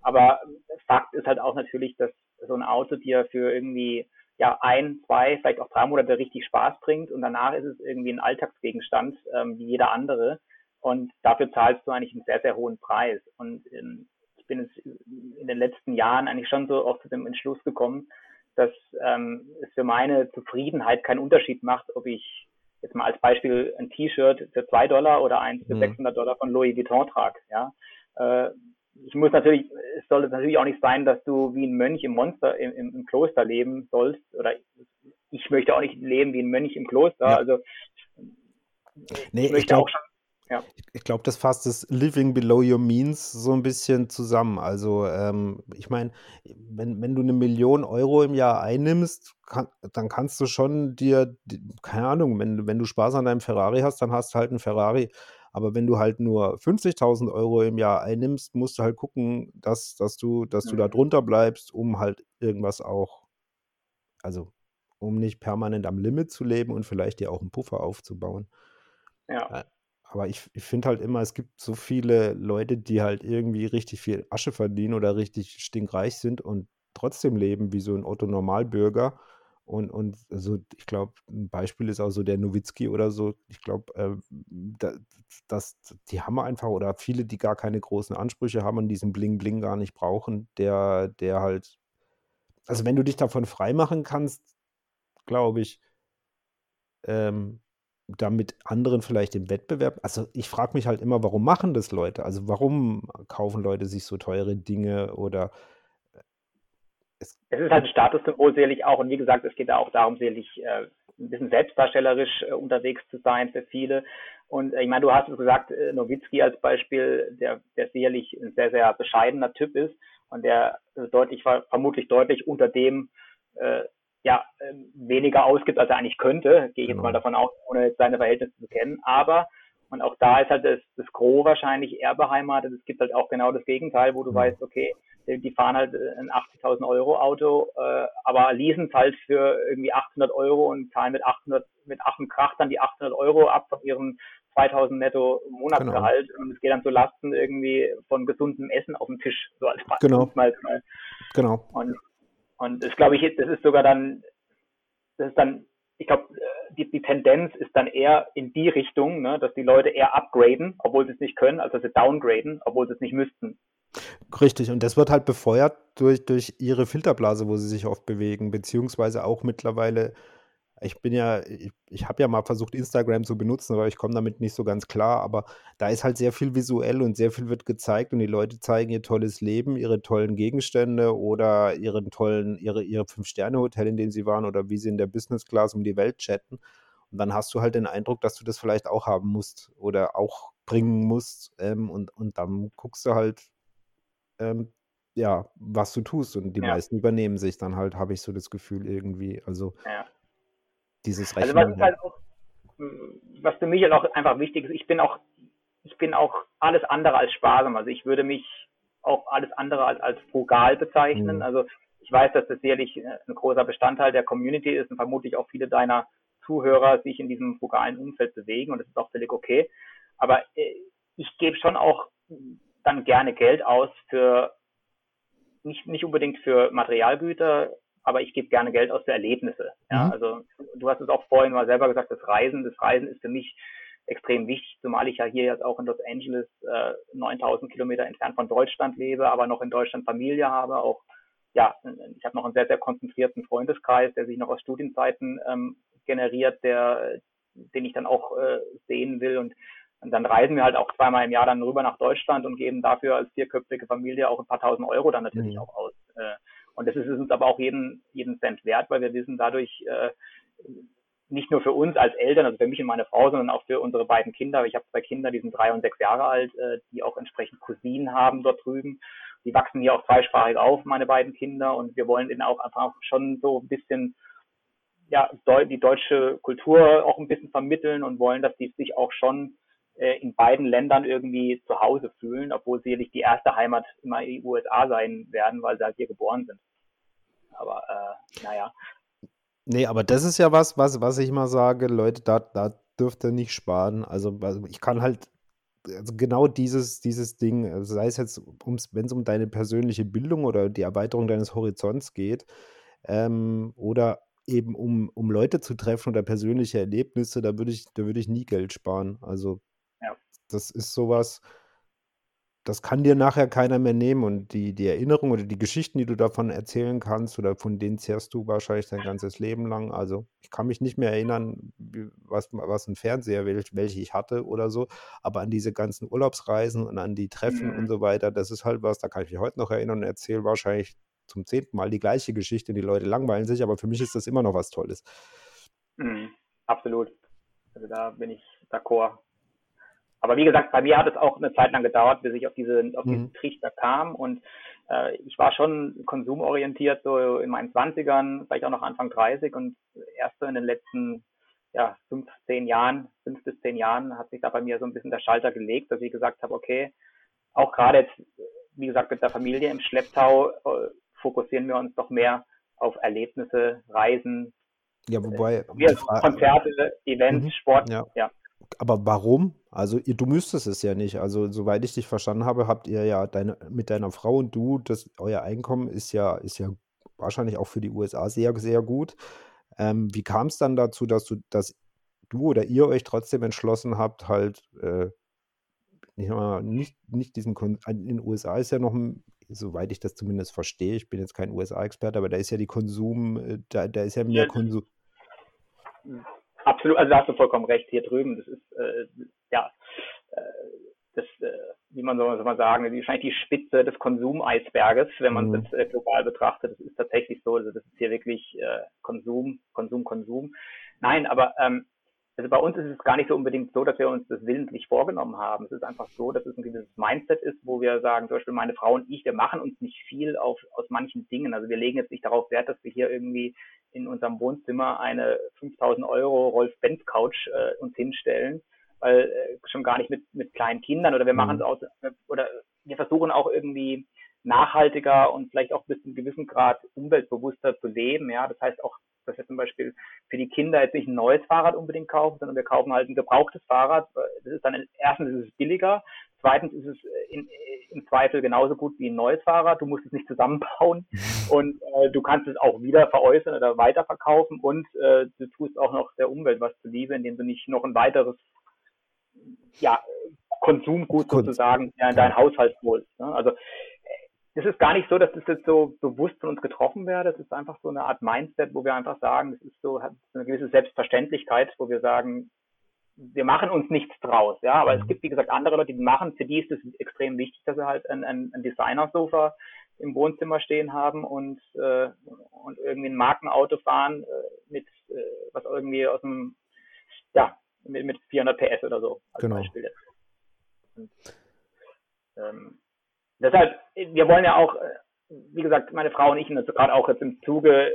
Aber Fakt ist halt auch natürlich, dass so ein Auto dir für irgendwie ja ein, zwei, vielleicht auch drei Monate richtig Spaß bringt und danach ist es irgendwie ein Alltagsgegenstand ähm, wie jeder andere und dafür zahlst du eigentlich einen sehr, sehr hohen Preis. Und ähm, ich bin jetzt in den letzten Jahren eigentlich schon so auch zu dem Entschluss gekommen, dass ähm, es für meine Zufriedenheit keinen Unterschied macht, ob ich jetzt mal als Beispiel ein T-Shirt für zwei Dollar oder eins für mhm. 600 Dollar von Louis Vuitton trage. Ja, äh, ich muss natürlich, es sollte natürlich auch nicht sein, dass du wie ein Mönch im Monster, im, im, im Kloster leben sollst. Oder ich möchte auch nicht leben wie ein Mönch im Kloster. Ja. Also nee, ich möchte ich glaub, auch schon. Ja. Ich glaube, das fasst das Living Below Your Means so ein bisschen zusammen. Also, ähm, ich meine, wenn, wenn du eine Million Euro im Jahr einnimmst, kann, dann kannst du schon dir, keine Ahnung, wenn, wenn du Spaß an deinem Ferrari hast, dann hast du halt einen Ferrari. Aber wenn du halt nur 50.000 Euro im Jahr einnimmst, musst du halt gucken, dass, dass du, dass du da drunter bleibst, um halt irgendwas auch, also um nicht permanent am Limit zu leben und vielleicht dir auch einen Puffer aufzubauen. Ja. Aber ich, ich finde halt immer, es gibt so viele Leute, die halt irgendwie richtig viel Asche verdienen oder richtig stinkreich sind und trotzdem leben wie so ein Otto Normalbürger und, und also ich glaube, ein Beispiel ist auch so der Nowitzki oder so. Ich glaube, äh, da, die haben einfach oder viele, die gar keine großen Ansprüche haben und diesen Bling-Bling gar nicht brauchen, der, der halt, also wenn du dich davon freimachen kannst, glaube ich, ähm, damit anderen vielleicht im Wettbewerb, also ich frage mich halt immer, warum machen das Leute? Also warum kaufen Leute sich so teure Dinge oder es, es ist halt ein Statussymbol sicherlich auch. Und wie gesagt, es geht ja auch darum, sicherlich äh, ein bisschen selbstdarstellerisch äh, unterwegs zu sein für viele. Und äh, ich meine, du hast es gesagt, äh, Nowitzki als Beispiel, der, der sicherlich ein sehr, sehr bescheidener Typ ist und der deutlich, vermutlich deutlich unter dem äh, ja, ähm, weniger ausgibt, als er eigentlich könnte, gehe ich jetzt mal genau. davon aus, ohne jetzt seine Verhältnisse zu kennen. Aber und auch da ist halt das, das Gros wahrscheinlich eher beheimatet. Es gibt halt auch genau das Gegenteil, wo du mhm. weißt, okay, die fahren halt ein 80.000 Euro Auto, äh, aber leasen es halt für irgendwie 800 Euro und zahlen mit 800, mit Ach und Krach dann die 800 Euro ab von ihrem 2000 netto Monatsgehalt genau. und es geht dann zu Lasten irgendwie von gesundem Essen auf dem Tisch, so als Beispiel. Genau. genau. Und, und das glaube ich, das ist sogar dann, das ist dann ich glaube, die, die Tendenz ist dann eher in die Richtung, ne, dass die Leute eher upgraden, obwohl sie es nicht können, als dass sie downgraden, obwohl sie es nicht müssten. Richtig, und das wird halt befeuert durch, durch ihre Filterblase, wo sie sich oft bewegen, beziehungsweise auch mittlerweile ich bin ja, ich, ich habe ja mal versucht, Instagram zu benutzen, aber ich komme damit nicht so ganz klar. Aber da ist halt sehr viel visuell und sehr viel wird gezeigt und die Leute zeigen ihr tolles Leben, ihre tollen Gegenstände oder ihren tollen, ihre, ihre Fünf-Sterne-Hotel, in dem sie waren oder wie sie in der Business Class um die Welt chatten. Und dann hast du halt den Eindruck, dass du das vielleicht auch haben musst oder auch bringen musst. Ähm, und, und dann guckst du halt, ähm, ja, was du tust. Und die ja. meisten übernehmen sich dann halt, habe ich so das Gefühl irgendwie. Also. Ja dieses Rechnen. Also was, halt auch, was für mich halt auch einfach wichtig ist, ich bin auch, ich bin auch alles andere als sparsam. Also ich würde mich auch alles andere als, als frugal bezeichnen. Mhm. Also ich weiß, dass das sicherlich ein großer Bestandteil der Community ist und vermutlich auch viele deiner Zuhörer sich in diesem frugalen Umfeld bewegen und das ist auch völlig okay. Aber äh, ich gebe schon auch dann gerne Geld aus für nicht, nicht unbedingt für Materialgüter, aber ich gebe gerne Geld aus für Erlebnisse. Ja, mhm. also du hast es auch vorhin mal selber gesagt, das Reisen, das Reisen ist für mich extrem wichtig, zumal ich ja hier jetzt auch in Los Angeles äh, 9000 Kilometer entfernt von Deutschland lebe, aber noch in Deutschland Familie habe, auch ja, ich habe noch einen sehr, sehr konzentrierten Freundeskreis, der sich noch aus Studienzeiten ähm, generiert, der, den ich dann auch äh, sehen will und und dann reisen wir halt auch zweimal im Jahr dann rüber nach Deutschland und geben dafür als vierköpfige Familie auch ein paar tausend Euro dann natürlich mhm. auch aus. Äh, und das ist uns aber auch jeden, jeden Cent wert, weil wir wissen dadurch, äh, nicht nur für uns als Eltern, also für mich und meine Frau, sondern auch für unsere beiden Kinder. Ich habe zwei Kinder, die sind drei und sechs Jahre alt, äh, die auch entsprechend Cousinen haben dort drüben. Die wachsen hier auch zweisprachig auf, meine beiden Kinder. Und wir wollen ihnen auch einfach schon so ein bisschen ja, die deutsche Kultur auch ein bisschen vermitteln und wollen, dass die sich auch schon äh, in beiden Ländern irgendwie zu Hause fühlen, obwohl sie nicht die erste Heimat immer in die USA sein werden, weil sie halt hier geboren sind. Aber äh, naja. Nee, aber das ist ja was, was, was ich mal sage, Leute, da, da dürft ihr nicht sparen. Also, also ich kann halt also genau dieses, dieses Ding, also sei es jetzt, wenn es um deine persönliche Bildung oder die Erweiterung deines Horizonts geht, ähm, oder eben um, um Leute zu treffen oder persönliche Erlebnisse, da würde ich, da würde ich nie Geld sparen. Also das ist sowas, das kann dir nachher keiner mehr nehmen und die, die Erinnerung oder die Geschichten, die du davon erzählen kannst oder von denen zehrst du wahrscheinlich dein ganzes Leben lang. Also ich kann mich nicht mehr erinnern, was, was ein Fernseher, welch, welche ich hatte oder so, aber an diese ganzen Urlaubsreisen und an die Treffen und mhm. so weiter, das ist halt was, da kann ich mich heute noch erinnern und erzähle wahrscheinlich zum zehnten Mal die gleiche Geschichte und die Leute langweilen sich, aber für mich ist das immer noch was Tolles. Mhm, absolut. Also da bin ich d'accord. Aber wie gesagt, bei mir hat es auch eine Zeit lang gedauert, bis ich auf diese auf mhm. diesen Trichter kam und äh, ich war schon konsumorientiert so in meinen Zwanzigern, vielleicht auch noch Anfang 30 und erst so in den letzten ja, fünf, zehn Jahren, fünf bis zehn Jahren hat sich da bei mir so ein bisschen der Schalter gelegt, dass ich gesagt habe, okay, auch gerade jetzt, wie gesagt, mit der Familie im Schlepptau äh, fokussieren wir uns doch mehr auf Erlebnisse, Reisen, ja, wobei, äh, Konzerte, Events, mhm, Sport, ja. ja. Aber warum? Also ihr, du müsstest es ja nicht. Also soweit ich dich verstanden habe, habt ihr ja deine, mit deiner Frau und du, das, euer Einkommen ist ja, ist ja wahrscheinlich auch für die USA sehr, sehr gut. Ähm, wie kam es dann dazu, dass du, dass du oder ihr euch trotzdem entschlossen habt, halt äh, nicht, nicht, nicht diesen Kon in den USA ist ja noch, soweit ich das zumindest verstehe, ich bin jetzt kein USA-Experte, aber da ist ja die Konsum, äh, da, da ist ja mehr Konsum. Absolut, also da hast du vollkommen recht hier drüben. Das ist äh, ja äh, das, äh, wie man soll, soll man sagen, wahrscheinlich die Spitze des Konsumeisberges, wenn man es mhm. jetzt äh, global betrachtet. Das ist tatsächlich so. Also das ist hier wirklich äh, Konsum, Konsum, Konsum. Nein, aber ähm, also bei uns ist es gar nicht so unbedingt so, dass wir uns das willentlich vorgenommen haben. Es ist einfach so, dass es ein gewisses Mindset ist, wo wir sagen, zum Beispiel meine Frau und ich, wir machen uns nicht viel auf, aus manchen Dingen. Also wir legen jetzt nicht darauf Wert, dass wir hier irgendwie in unserem Wohnzimmer eine 5000 Euro Rolf-Benz Couch äh, uns hinstellen, weil äh, schon gar nicht mit, mit kleinen Kindern oder wir mhm. machen es aus, oder wir versuchen auch irgendwie nachhaltiger und vielleicht auch bis zu einem gewissen Grad umweltbewusster zu leben. Ja, das heißt auch dass wir zum Beispiel für die Kinder jetzt nicht ein neues Fahrrad unbedingt kaufen, sondern wir kaufen halt ein gebrauchtes Fahrrad. Das ist dann erstens ist es billiger, zweitens ist es in, im Zweifel genauso gut wie ein neues Fahrrad. Du musst es nicht zusammenbauen und äh, du kannst es auch wieder veräußern oder weiterverkaufen und äh, du tust auch noch der Umwelt was zuliebe, indem du nicht noch ein weiteres ja, Konsumgut sozusagen in dein Haushalt holst. Ne? Also es ist gar nicht so, dass das jetzt so bewusst von uns getroffen wäre. Das ist einfach so eine Art Mindset, wo wir einfach sagen, das ist so, hat eine gewisse Selbstverständlichkeit, wo wir sagen, wir machen uns nichts draus, ja, aber es mhm. gibt, wie gesagt, andere Leute, die machen, für die ist es extrem wichtig, dass sie halt ein, ein, ein Designer-Sofa im Wohnzimmer stehen haben und, äh, und irgendwie ein Markenauto fahren äh, mit, äh, was irgendwie aus dem, ja, mit, mit 400 PS oder so, als genau. Beispiel jetzt. Und, ähm, deshalb, wir wollen ja auch, wie gesagt, meine Frau und ich, und gerade auch jetzt im Zuge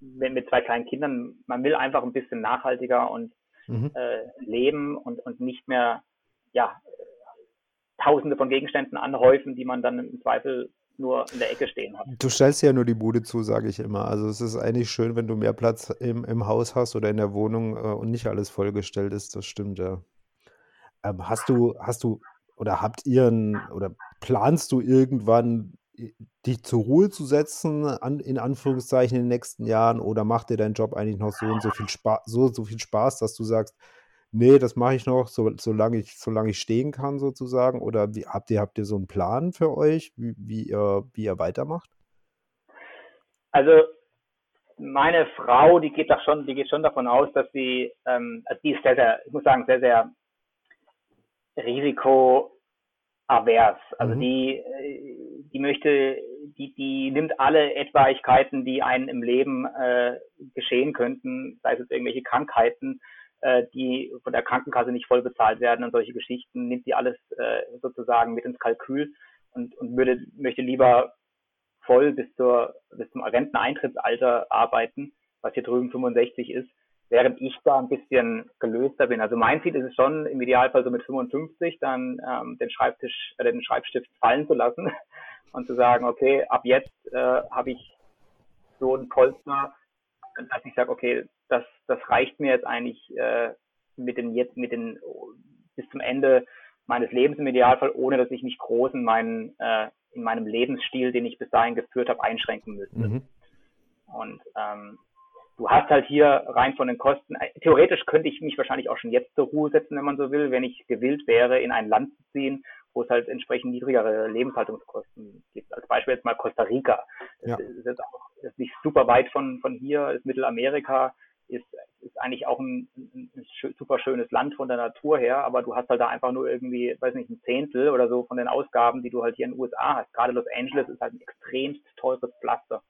mit zwei kleinen Kindern, man will einfach ein bisschen nachhaltiger und mhm. äh, leben und, und nicht mehr, ja, tausende von Gegenständen anhäufen, die man dann im Zweifel nur in der Ecke stehen hat. Du stellst ja nur die Bude zu, sage ich immer. Also es ist eigentlich schön, wenn du mehr Platz im, im Haus hast oder in der Wohnung äh, und nicht alles vollgestellt ist. Das stimmt ja. Ähm, hast du, hast du oder habt ihr ein, oder planst du irgendwann dich zur Ruhe zu setzen, an, in Anführungszeichen in den nächsten Jahren, oder macht dir dein Job eigentlich noch so und so viel Spaß, so, so viel Spaß, dass du sagst, nee, das mache ich noch, so, solange ich, solange ich stehen kann, sozusagen? Oder wie, habt ihr, habt ihr so einen Plan für euch, wie, wie ihr, wie ihr weitermacht? Also meine Frau, die geht doch schon, die geht schon davon aus, dass sie, ähm, also die ist sehr, sehr, ich muss sagen, sehr, sehr risikoavers. Also mhm. die, die möchte, die, die nimmt alle Etwaigkeiten, die einen im Leben äh, geschehen könnten, sei es jetzt irgendwelche Krankheiten, äh, die von der Krankenkasse nicht voll bezahlt werden und solche Geschichten, nimmt sie alles äh, sozusagen mit ins Kalkül und, und würde, möchte lieber voll bis zur, bis zum Renteneintrittsalter arbeiten, was hier drüben 65 ist, während ich da ein bisschen gelöster bin. Also mein Ziel ist es schon, im Idealfall so mit 55 dann ähm, den Schreibtisch, äh, den Schreibstift fallen zu lassen und zu sagen, okay, ab jetzt äh, habe ich so ein Polster, dass ich sage, okay, das, das reicht mir jetzt eigentlich äh, mit den jetzt mit den bis zum Ende meines Lebens im Idealfall, ohne dass ich mich groß in meinen äh, in meinem Lebensstil, den ich bis dahin geführt habe, einschränken müsste. Mhm. Und ähm, du hast halt hier rein von den Kosten, äh, theoretisch könnte ich mich wahrscheinlich auch schon jetzt zur Ruhe setzen, wenn man so will, wenn ich gewillt wäre, in ein Land zu ziehen, wo es halt entsprechend niedrigere Lebenshaltungskosten gibt. Als Beispiel jetzt mal Costa Rica. Das, ja. ist, jetzt auch ist nicht super weit von, von hier, ist Mittelamerika, ist, ist eigentlich auch ein, ein, super schönes Land von der Natur her, aber du hast halt da einfach nur irgendwie, weiß nicht, ein Zehntel oder so von den Ausgaben, die du halt hier in den USA hast. Gerade Los Angeles ist halt ein extremst teures Pflaster.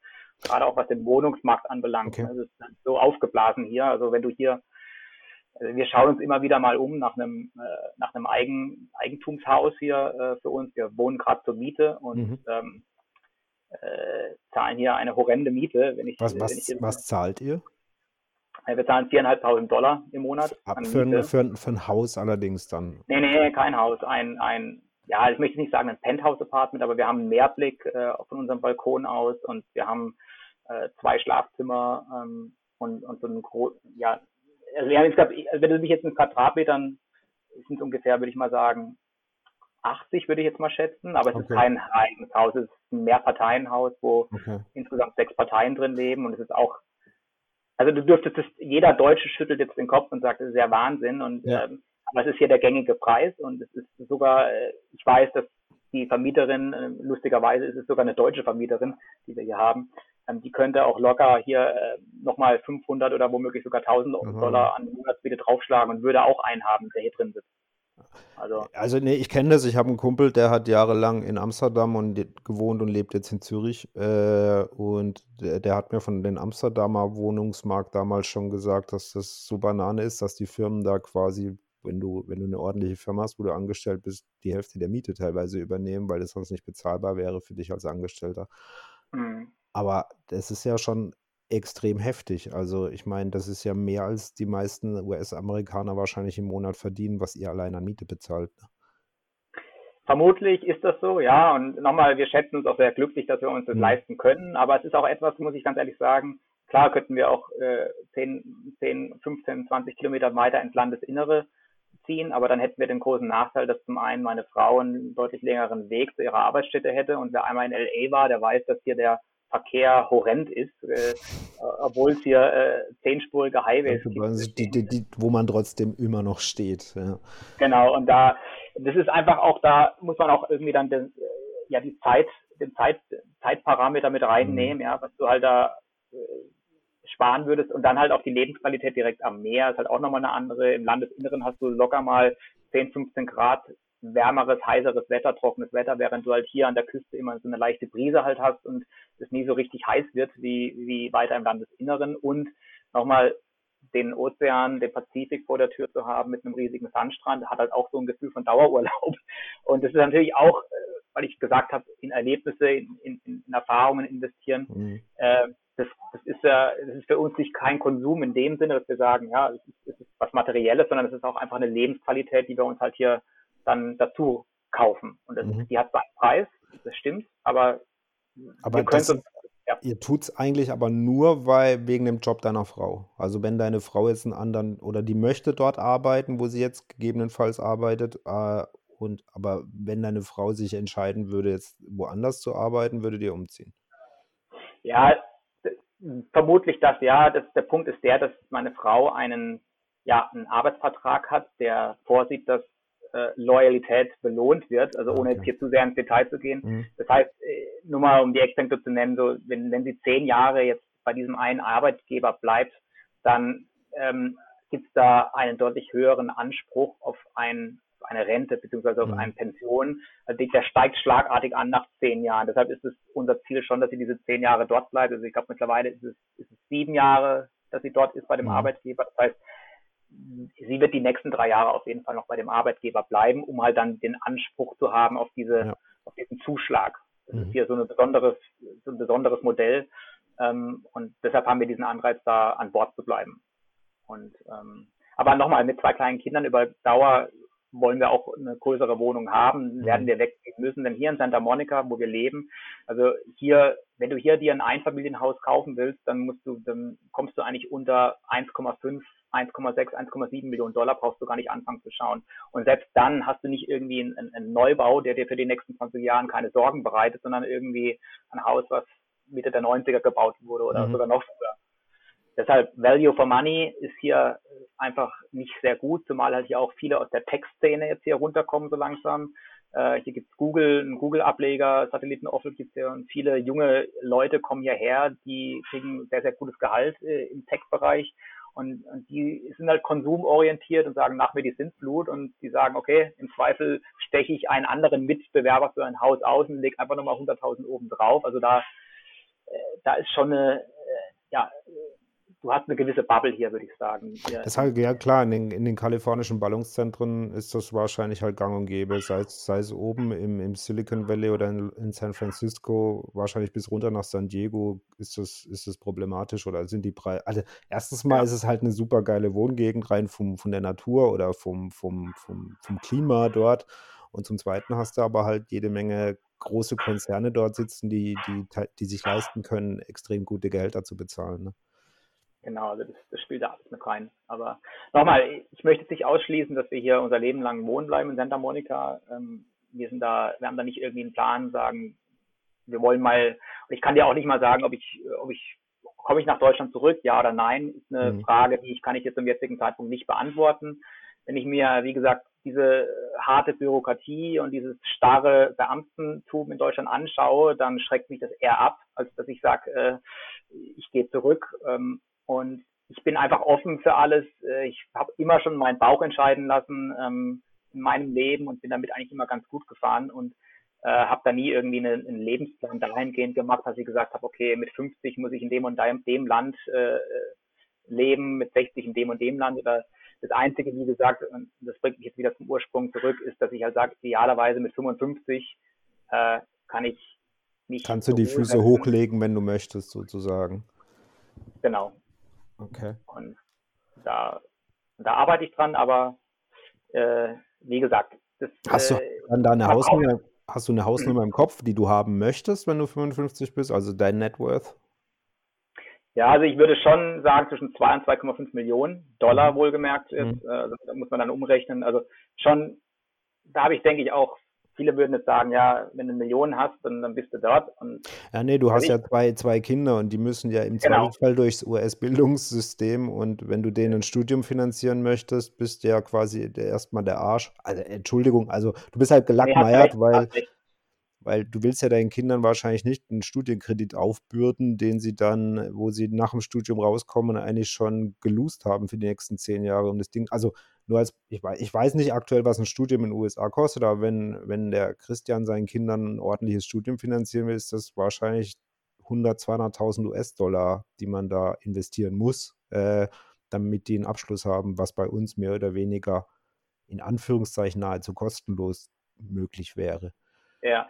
Gerade auch was den Wohnungsmarkt anbelangt. Okay. Also es ist so aufgeblasen hier. Also wenn du hier, also wir schauen uns immer wieder mal um nach einem, äh, nach einem Eigen, Eigentumshaus hier äh, für uns. Wir wohnen gerade zur Miete und mhm. ähm, äh, zahlen hier eine horrende Miete. Wenn ich, was, was, wenn ich was zahlt ihr? Wir zahlen 4.500 Dollar im Monat. Ab für, ein, für, für ein Haus allerdings dann? Nee, nee, kein Haus. Ein, ein ja, ich möchte nicht sagen ein Penthouse-Apartment, aber wir haben einen Mehrblick äh, von unserem Balkon aus und wir haben äh, zwei Schlafzimmer ähm, und, und so ein groß, ja, also wir haben jetzt, also wenn du mich jetzt in Quadratmetern, sind es ungefähr, würde ich mal sagen, 80 würde ich jetzt mal schätzen, aber es okay. ist kein eigenes Haus, es ist ein Mehrparteienhaus, wo okay. insgesamt sechs Parteien drin leben und es ist auch also du dürftest es, jeder Deutsche schüttelt jetzt den Kopf und sagt, das ist ja Wahnsinn und ja. Ähm, aber es ist hier der gängige Preis und es ist sogar, äh, ich weiß, dass die Vermieterin, äh, lustigerweise ist es sogar eine deutsche Vermieterin, die wir hier haben, ähm, die könnte auch locker hier äh, nochmal 500 oder womöglich sogar 1000 mhm. Dollar an Monatsmiete draufschlagen und würde auch einen haben, der hier drin sitzt. Also, also nee, ich kenne das. Ich habe einen Kumpel, der hat jahrelang in Amsterdam und gewohnt und lebt jetzt in Zürich. Äh, und der, der, hat mir von den Amsterdamer Wohnungsmarkt damals schon gesagt, dass das so Banane ist, dass die Firmen da quasi, wenn du, wenn du eine ordentliche Firma hast, wo du angestellt bist, die Hälfte der Miete teilweise übernehmen, weil das sonst nicht bezahlbar wäre für dich als Angestellter. Mhm. Aber das ist ja schon extrem heftig. Also ich meine, das ist ja mehr als die meisten US-Amerikaner wahrscheinlich im Monat verdienen, was ihr allein an Miete bezahlt. Ne? Vermutlich ist das so, ja. Und nochmal, wir schätzen uns auch sehr glücklich, dass wir uns das mhm. leisten können. Aber es ist auch etwas, muss ich ganz ehrlich sagen, klar könnten wir auch äh, 10, 10, 15, 20 Kilometer weiter ins Landesinnere ziehen, aber dann hätten wir den großen Nachteil, dass zum einen meine Frau einen deutlich längeren Weg zu ihrer Arbeitsstätte hätte und wer einmal in LA war, der weiß, dass hier der Verkehr horrend ist, äh, obwohl es hier äh, zehnspurige Highways gibt. Die, die, die, wo man trotzdem immer noch steht. Ja. Genau, und da, das ist einfach auch, da muss man auch irgendwie dann den, äh, ja, die Zeit, den Zeit, Zeitparameter mit reinnehmen, mhm. ja, was du halt da äh, sparen würdest und dann halt auch die Lebensqualität direkt am Meer ist halt auch nochmal eine andere. Im Landesinneren hast du locker mal 10, 15 Grad wärmeres, heißeres Wetter, trockenes Wetter, während du halt hier an der Küste immer so eine leichte Brise halt hast und es nie so richtig heiß wird wie, wie weiter im Landesinneren und nochmal den Ozean, den Pazifik vor der Tür zu haben mit einem riesigen Sandstrand, hat halt auch so ein Gefühl von Dauerurlaub. Und das ist natürlich auch, äh, weil ich gesagt habe, in Erlebnisse, in, in, in Erfahrungen investieren. Mhm. Äh, das, das ist ja, das ist für uns nicht kein Konsum in dem Sinne, dass wir sagen, ja, es ist, es ist was Materielles, sondern es ist auch einfach eine Lebensqualität, die wir uns halt hier dann dazu kaufen. Und das, mhm. die hat seinen Preis, das stimmt, aber, aber wir können uns ja. Ihr tut es eigentlich aber nur weil wegen dem Job deiner Frau. Also wenn deine Frau jetzt einen anderen oder die möchte dort arbeiten, wo sie jetzt gegebenenfalls arbeitet, äh, Und aber wenn deine Frau sich entscheiden würde, jetzt woanders zu arbeiten, würde ihr umziehen? Ja, vermutlich das ja. Das, der Punkt ist der, dass meine Frau einen, ja, einen Arbeitsvertrag hat, der vorsieht, dass äh, Loyalität belohnt wird, also ohne jetzt hier zu sehr ins Detail zu gehen. Mhm. Das heißt, äh, nur mal um die Eckpunkte zu nennen, so wenn, wenn sie zehn Jahre jetzt bei diesem einen Arbeitgeber bleibt, dann ähm, gibt es da einen deutlich höheren Anspruch auf ein, eine Rente beziehungsweise auf mhm. eine Pension. Also der steigt schlagartig an nach zehn Jahren. Deshalb ist es unser Ziel schon, dass sie diese zehn Jahre dort bleibt. Also ich glaube mittlerweile ist es, ist es sieben Jahre, dass sie dort ist bei dem mhm. Arbeitgeber. Das heißt, sie wird die nächsten drei Jahre auf jeden Fall noch bei dem Arbeitgeber bleiben, um halt dann den Anspruch zu haben auf diese, ja. auf diesen Zuschlag. Das mhm. ist hier so, eine besonderes, so ein besonderes Modell. Ähm, und deshalb haben wir diesen Anreiz, da an Bord zu bleiben. Und ähm, aber nochmal, mit zwei kleinen Kindern über Dauer wollen wir auch eine größere Wohnung haben, mhm. werden wir wegziehen müssen. Denn hier in Santa Monica, wo wir leben, also hier, wenn du hier dir ein Einfamilienhaus kaufen willst, dann musst du, dann kommst du eigentlich unter 1,5 1,6, 1,7 Millionen Dollar brauchst du gar nicht anfangen zu schauen. Und selbst dann hast du nicht irgendwie einen, einen Neubau, der dir für die nächsten 20 Jahre keine Sorgen bereitet, sondern irgendwie ein Haus, was Mitte der 90er gebaut wurde oder mhm. sogar noch früher. Deshalb Value for Money ist hier einfach nicht sehr gut, zumal halt hier auch viele aus der Tech-Szene jetzt hier runterkommen so langsam. Äh, hier gibt's Google, einen Google-Ableger, Satelliten-Office gibt's hier und viele junge Leute kommen hierher, die kriegen sehr, sehr gutes Gehalt äh, im Tech-Bereich und, und die sind halt konsumorientiert und sagen, nach mir die Sintflut und die sagen, okay, im Zweifel steche ich einen anderen Mitbewerber für ein Haus aus und lege einfach nochmal 100.000 oben drauf. Also da, äh, da ist schon eine, äh, ja, du hast eine gewisse Bubble hier, würde ich sagen. Hier. Das halt, ja klar, in den, in den kalifornischen Ballungszentren ist das wahrscheinlich halt gang und gäbe, sei es, sei es oben im, im Silicon Valley oder in, in San Francisco, wahrscheinlich bis runter nach San Diego ist das, ist das problematisch oder sind die Preise. Also erstens mal ja. ist es halt eine super geile Wohngegend rein vom, von der Natur oder vom, vom, vom, vom Klima dort. Und zum Zweiten hast du aber halt jede Menge große Konzerne dort sitzen, die, die, die sich leisten können, extrem gute Gehälter zu bezahlen. Ne? Genau, also das, das spielt da alles mit rein. Aber nochmal, ich möchte jetzt nicht ausschließen, dass wir hier unser Leben lang wohnen bleiben in Santa Monica. Ähm, wir sind da, wir haben da nicht irgendwie einen Plan, sagen, wir wollen mal, und ich kann dir auch nicht mal sagen, ob ich, ob ich, komme ich nach Deutschland zurück, ja oder nein, ist eine mhm. Frage, die ich kann ich jetzt zum jetzigen Zeitpunkt nicht beantworten. Wenn ich mir, wie gesagt, diese harte Bürokratie und dieses starre Beamtentum in Deutschland anschaue, dann schreckt mich das eher ab, als dass ich sage, äh, ich gehe zurück. Ähm, und ich bin einfach offen für alles. Äh, ich habe immer schon meinen Bauch entscheiden lassen ähm, in meinem Leben und bin damit eigentlich immer ganz gut gefahren und äh, habe da nie irgendwie einen, einen Lebensplan dahingehend gemacht, dass ich gesagt habe, okay, mit 50 muss ich in dem und dem, dem Land äh, leben, mit 60 in dem und dem Land oder das Einzige, wie gesagt, und das bringt mich jetzt wieder zum Ursprung zurück, ist, dass ich halt sage, idealerweise mit 55 äh, kann ich nicht. Kannst du die Füße hochlegen, wenn du möchtest, sozusagen. Genau. Okay. Und da, da arbeite ich dran, aber äh, wie gesagt, das, hast du äh, dann da eine Hausnummer, hast du eine Hausnummer im Kopf, die du haben möchtest, wenn du 55 bist, also dein Net Worth? Ja, also ich würde schon sagen zwischen 2 und 2,5 Millionen Dollar mhm. wohlgemerkt ist. Mhm. Also, da muss man dann umrechnen. Also schon, da habe ich, denke ich, auch viele würden jetzt sagen, ja, wenn du Millionen hast, dann, dann bist du dort. Und ja, nee, du hast ja zwei, zwei Kinder und die müssen ja im genau. Zweifelsfall durchs US-Bildungssystem und wenn du denen ein Studium finanzieren möchtest, bist du ja quasi erstmal der Arsch. Also, Entschuldigung, also du bist halt gelackmeiert, nee, weil, weil du willst ja deinen Kindern wahrscheinlich nicht einen Studienkredit aufbürden, den sie dann, wo sie nach dem Studium rauskommen, eigentlich schon geloost haben für die nächsten zehn Jahre um das Ding. Also nur als, ich weiß, ich weiß nicht aktuell, was ein Studium in den USA kostet, aber wenn, wenn der Christian seinen Kindern ein ordentliches Studium finanzieren will, ist das wahrscheinlich 100, 200.000 US-Dollar, die man da investieren muss, äh, damit die einen Abschluss haben, was bei uns mehr oder weniger in Anführungszeichen nahezu kostenlos möglich wäre. Ja,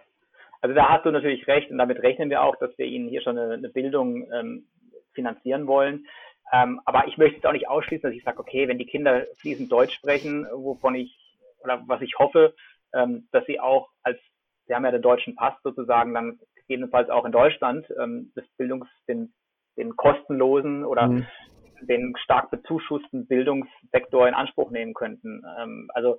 also da hast du natürlich recht und damit rechnen wir auch, dass wir ihnen hier schon eine, eine Bildung ähm, finanzieren wollen. Ähm, aber ich möchte jetzt auch nicht ausschließen, dass ich sage, okay, wenn die Kinder fließend Deutsch sprechen, wovon ich oder was ich hoffe, ähm, dass sie auch als, sie haben ja den deutschen Pass sozusagen, dann gegebenenfalls auch in Deutschland ähm, das Bildungs, den, den kostenlosen oder mhm. den stark bezuschussten Bildungssektor in Anspruch nehmen könnten. Ähm, also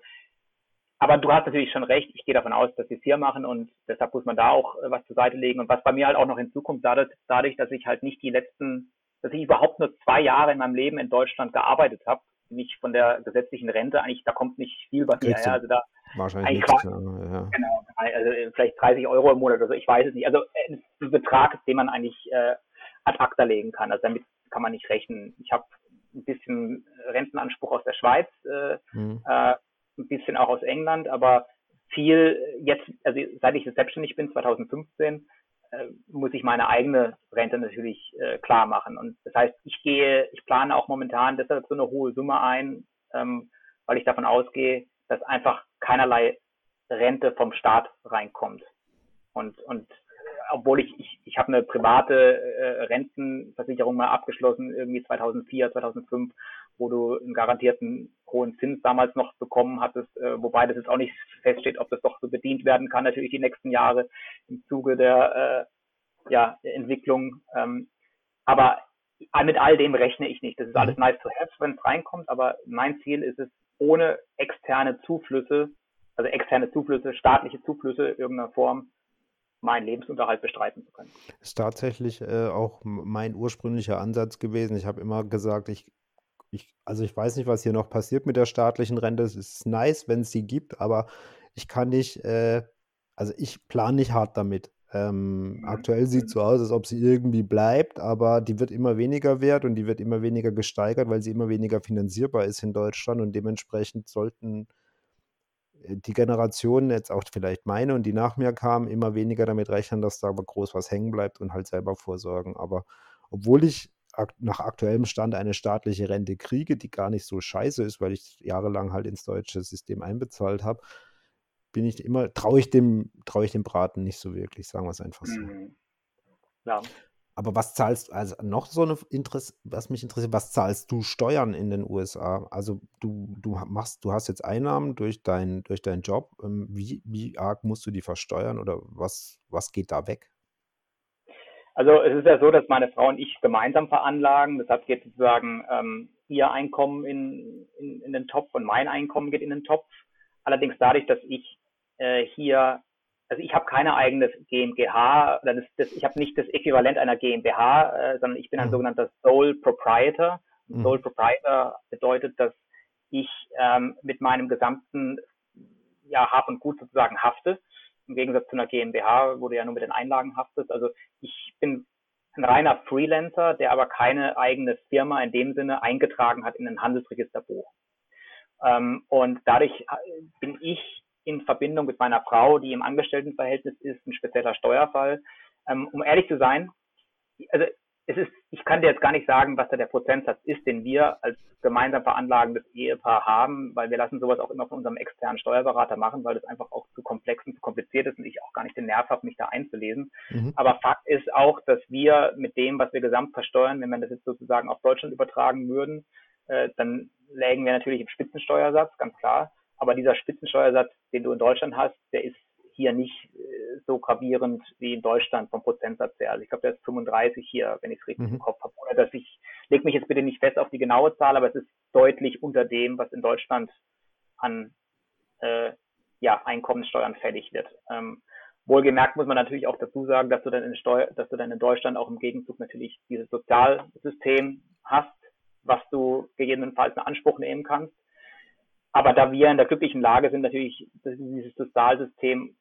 aber du hast natürlich schon recht. Ich gehe davon aus, dass sie es hier machen und deshalb muss man da auch äh, was zur Seite legen. Und was bei mir halt auch noch hinzukommt, dadurch, dadurch, dass ich halt nicht die letzten, dass ich überhaupt nur zwei Jahre in meinem Leben in Deutschland gearbeitet habe, nicht von der gesetzlichen Rente, eigentlich, da kommt nicht viel bei mir her. Also da wahrscheinlich nichts, ja. Genau, also vielleicht 30 Euro im Monat oder so, ich weiß es nicht. Also äh, ein Betrag, den man eigentlich äh, ad acta legen kann. Also damit kann man nicht rechnen. Ich habe ein bisschen Rentenanspruch aus der Schweiz, äh, mhm. äh, ein bisschen auch aus England, aber viel jetzt, also seit ich selbstständig bin, 2015, äh, muss ich meine eigene Rente natürlich äh, klar machen. Und das heißt, ich gehe, ich plane auch momentan deshalb so eine hohe Summe ein, ähm, weil ich davon ausgehe, dass einfach keinerlei Rente vom Staat reinkommt. Und, und obwohl ich, ich, ich habe eine private äh, Rentenversicherung mal abgeschlossen, irgendwie 2004, 2005, wo du einen garantierten hohen Zins damals noch bekommen hattest, äh, wobei das jetzt auch nicht feststeht, ob das doch so bedient werden kann, natürlich die nächsten Jahre im Zuge der äh, ja, Entwicklung. Ähm, aber mit all dem rechne ich nicht. Das ist alles mhm. nice to have, wenn es reinkommt, aber mein Ziel ist es, ohne externe Zuflüsse, also externe Zuflüsse, staatliche Zuflüsse irgendeiner Form, meinen Lebensunterhalt bestreiten zu können. Ist tatsächlich äh, auch mein ursprünglicher Ansatz gewesen. Ich habe immer gesagt, ich, ich, also ich weiß nicht, was hier noch passiert mit der staatlichen Rente. Es ist nice, wenn es sie gibt, aber ich kann nicht, äh, also ich plane nicht hart damit. Ähm, mhm. Aktuell sieht es so aus, als ob sie irgendwie bleibt, aber die wird immer weniger wert und die wird immer weniger gesteigert, weil sie immer weniger finanzierbar ist in Deutschland und dementsprechend sollten die Generationen, jetzt auch vielleicht meine und die nach mir kamen, immer weniger damit rechnen, dass da aber groß was hängen bleibt und halt selber vorsorgen. Aber obwohl ich nach aktuellem Stand eine staatliche Rente kriege, die gar nicht so scheiße ist, weil ich jahrelang halt ins deutsche System einbezahlt habe, bin ich immer, traue ich dem, traue ich dem Braten nicht so wirklich, sagen wir es einfach so. Mhm. Ja. Aber was zahlst, also noch so eine Interesse, was mich interessiert, was zahlst du Steuern in den USA? Also du, du machst, du hast jetzt Einnahmen durch, dein, durch deinen Job. Ähm, wie, wie arg musst du die versteuern oder was, was geht da weg? Also es ist ja so, dass meine Frau und ich gemeinsam veranlagen. Deshalb geht sozusagen ähm, ihr Einkommen in, in, in den Topf und mein Einkommen geht in den Topf. Allerdings dadurch, dass ich äh, hier also ich habe keine eigene GmbH, das, das, ich habe nicht das Äquivalent einer GmbH, äh, sondern ich bin ein mhm. sogenannter Sole Proprietor. Mhm. Sole Proprietor bedeutet, dass ich ähm, mit meinem gesamten ja, Hab und Gut sozusagen hafte. Im Gegensatz zu einer GmbH, wo du ja nur mit den Einlagen haftest. Also ich bin ein reiner Freelancer, der aber keine eigene Firma in dem Sinne eingetragen hat in ein Handelsregisterbuch. Ähm, und dadurch äh, bin ich Verbindung mit meiner Frau, die im Angestelltenverhältnis ist, ein spezieller Steuerfall. Ähm, um ehrlich zu sein, also es ist, ich kann dir jetzt gar nicht sagen, was da der Prozentsatz ist, den wir als gemeinsam veranlagendes Ehepaar haben, weil wir lassen sowas auch immer von unserem externen Steuerberater machen, weil das einfach auch zu komplex und zu kompliziert ist und ich auch gar nicht den Nerv habe, mich da einzulesen. Mhm. Aber Fakt ist auch, dass wir mit dem, was wir gesamt versteuern, wenn man das jetzt sozusagen auf Deutschland übertragen würden, äh, dann lägen wir natürlich im Spitzensteuersatz, ganz klar. Aber dieser Spitzensteuersatz, den du in Deutschland hast, der ist hier nicht äh, so gravierend wie in Deutschland vom Prozentsatz her. Also ich glaube, der ist 35 hier, wenn ich es richtig mhm. im Kopf habe. Oder dass ich, leg mich jetzt bitte nicht fest auf die genaue Zahl, aber es ist deutlich unter dem, was in Deutschland an äh, ja, Einkommenssteuern fällig wird. Ähm, wohlgemerkt muss man natürlich auch dazu sagen, dass du dann in Steu dass du dann in Deutschland auch im Gegenzug natürlich dieses Sozialsystem hast, was du gegebenenfalls in Anspruch nehmen kannst. Aber da wir in der glücklichen Lage sind, natürlich dieses Sozialsystem,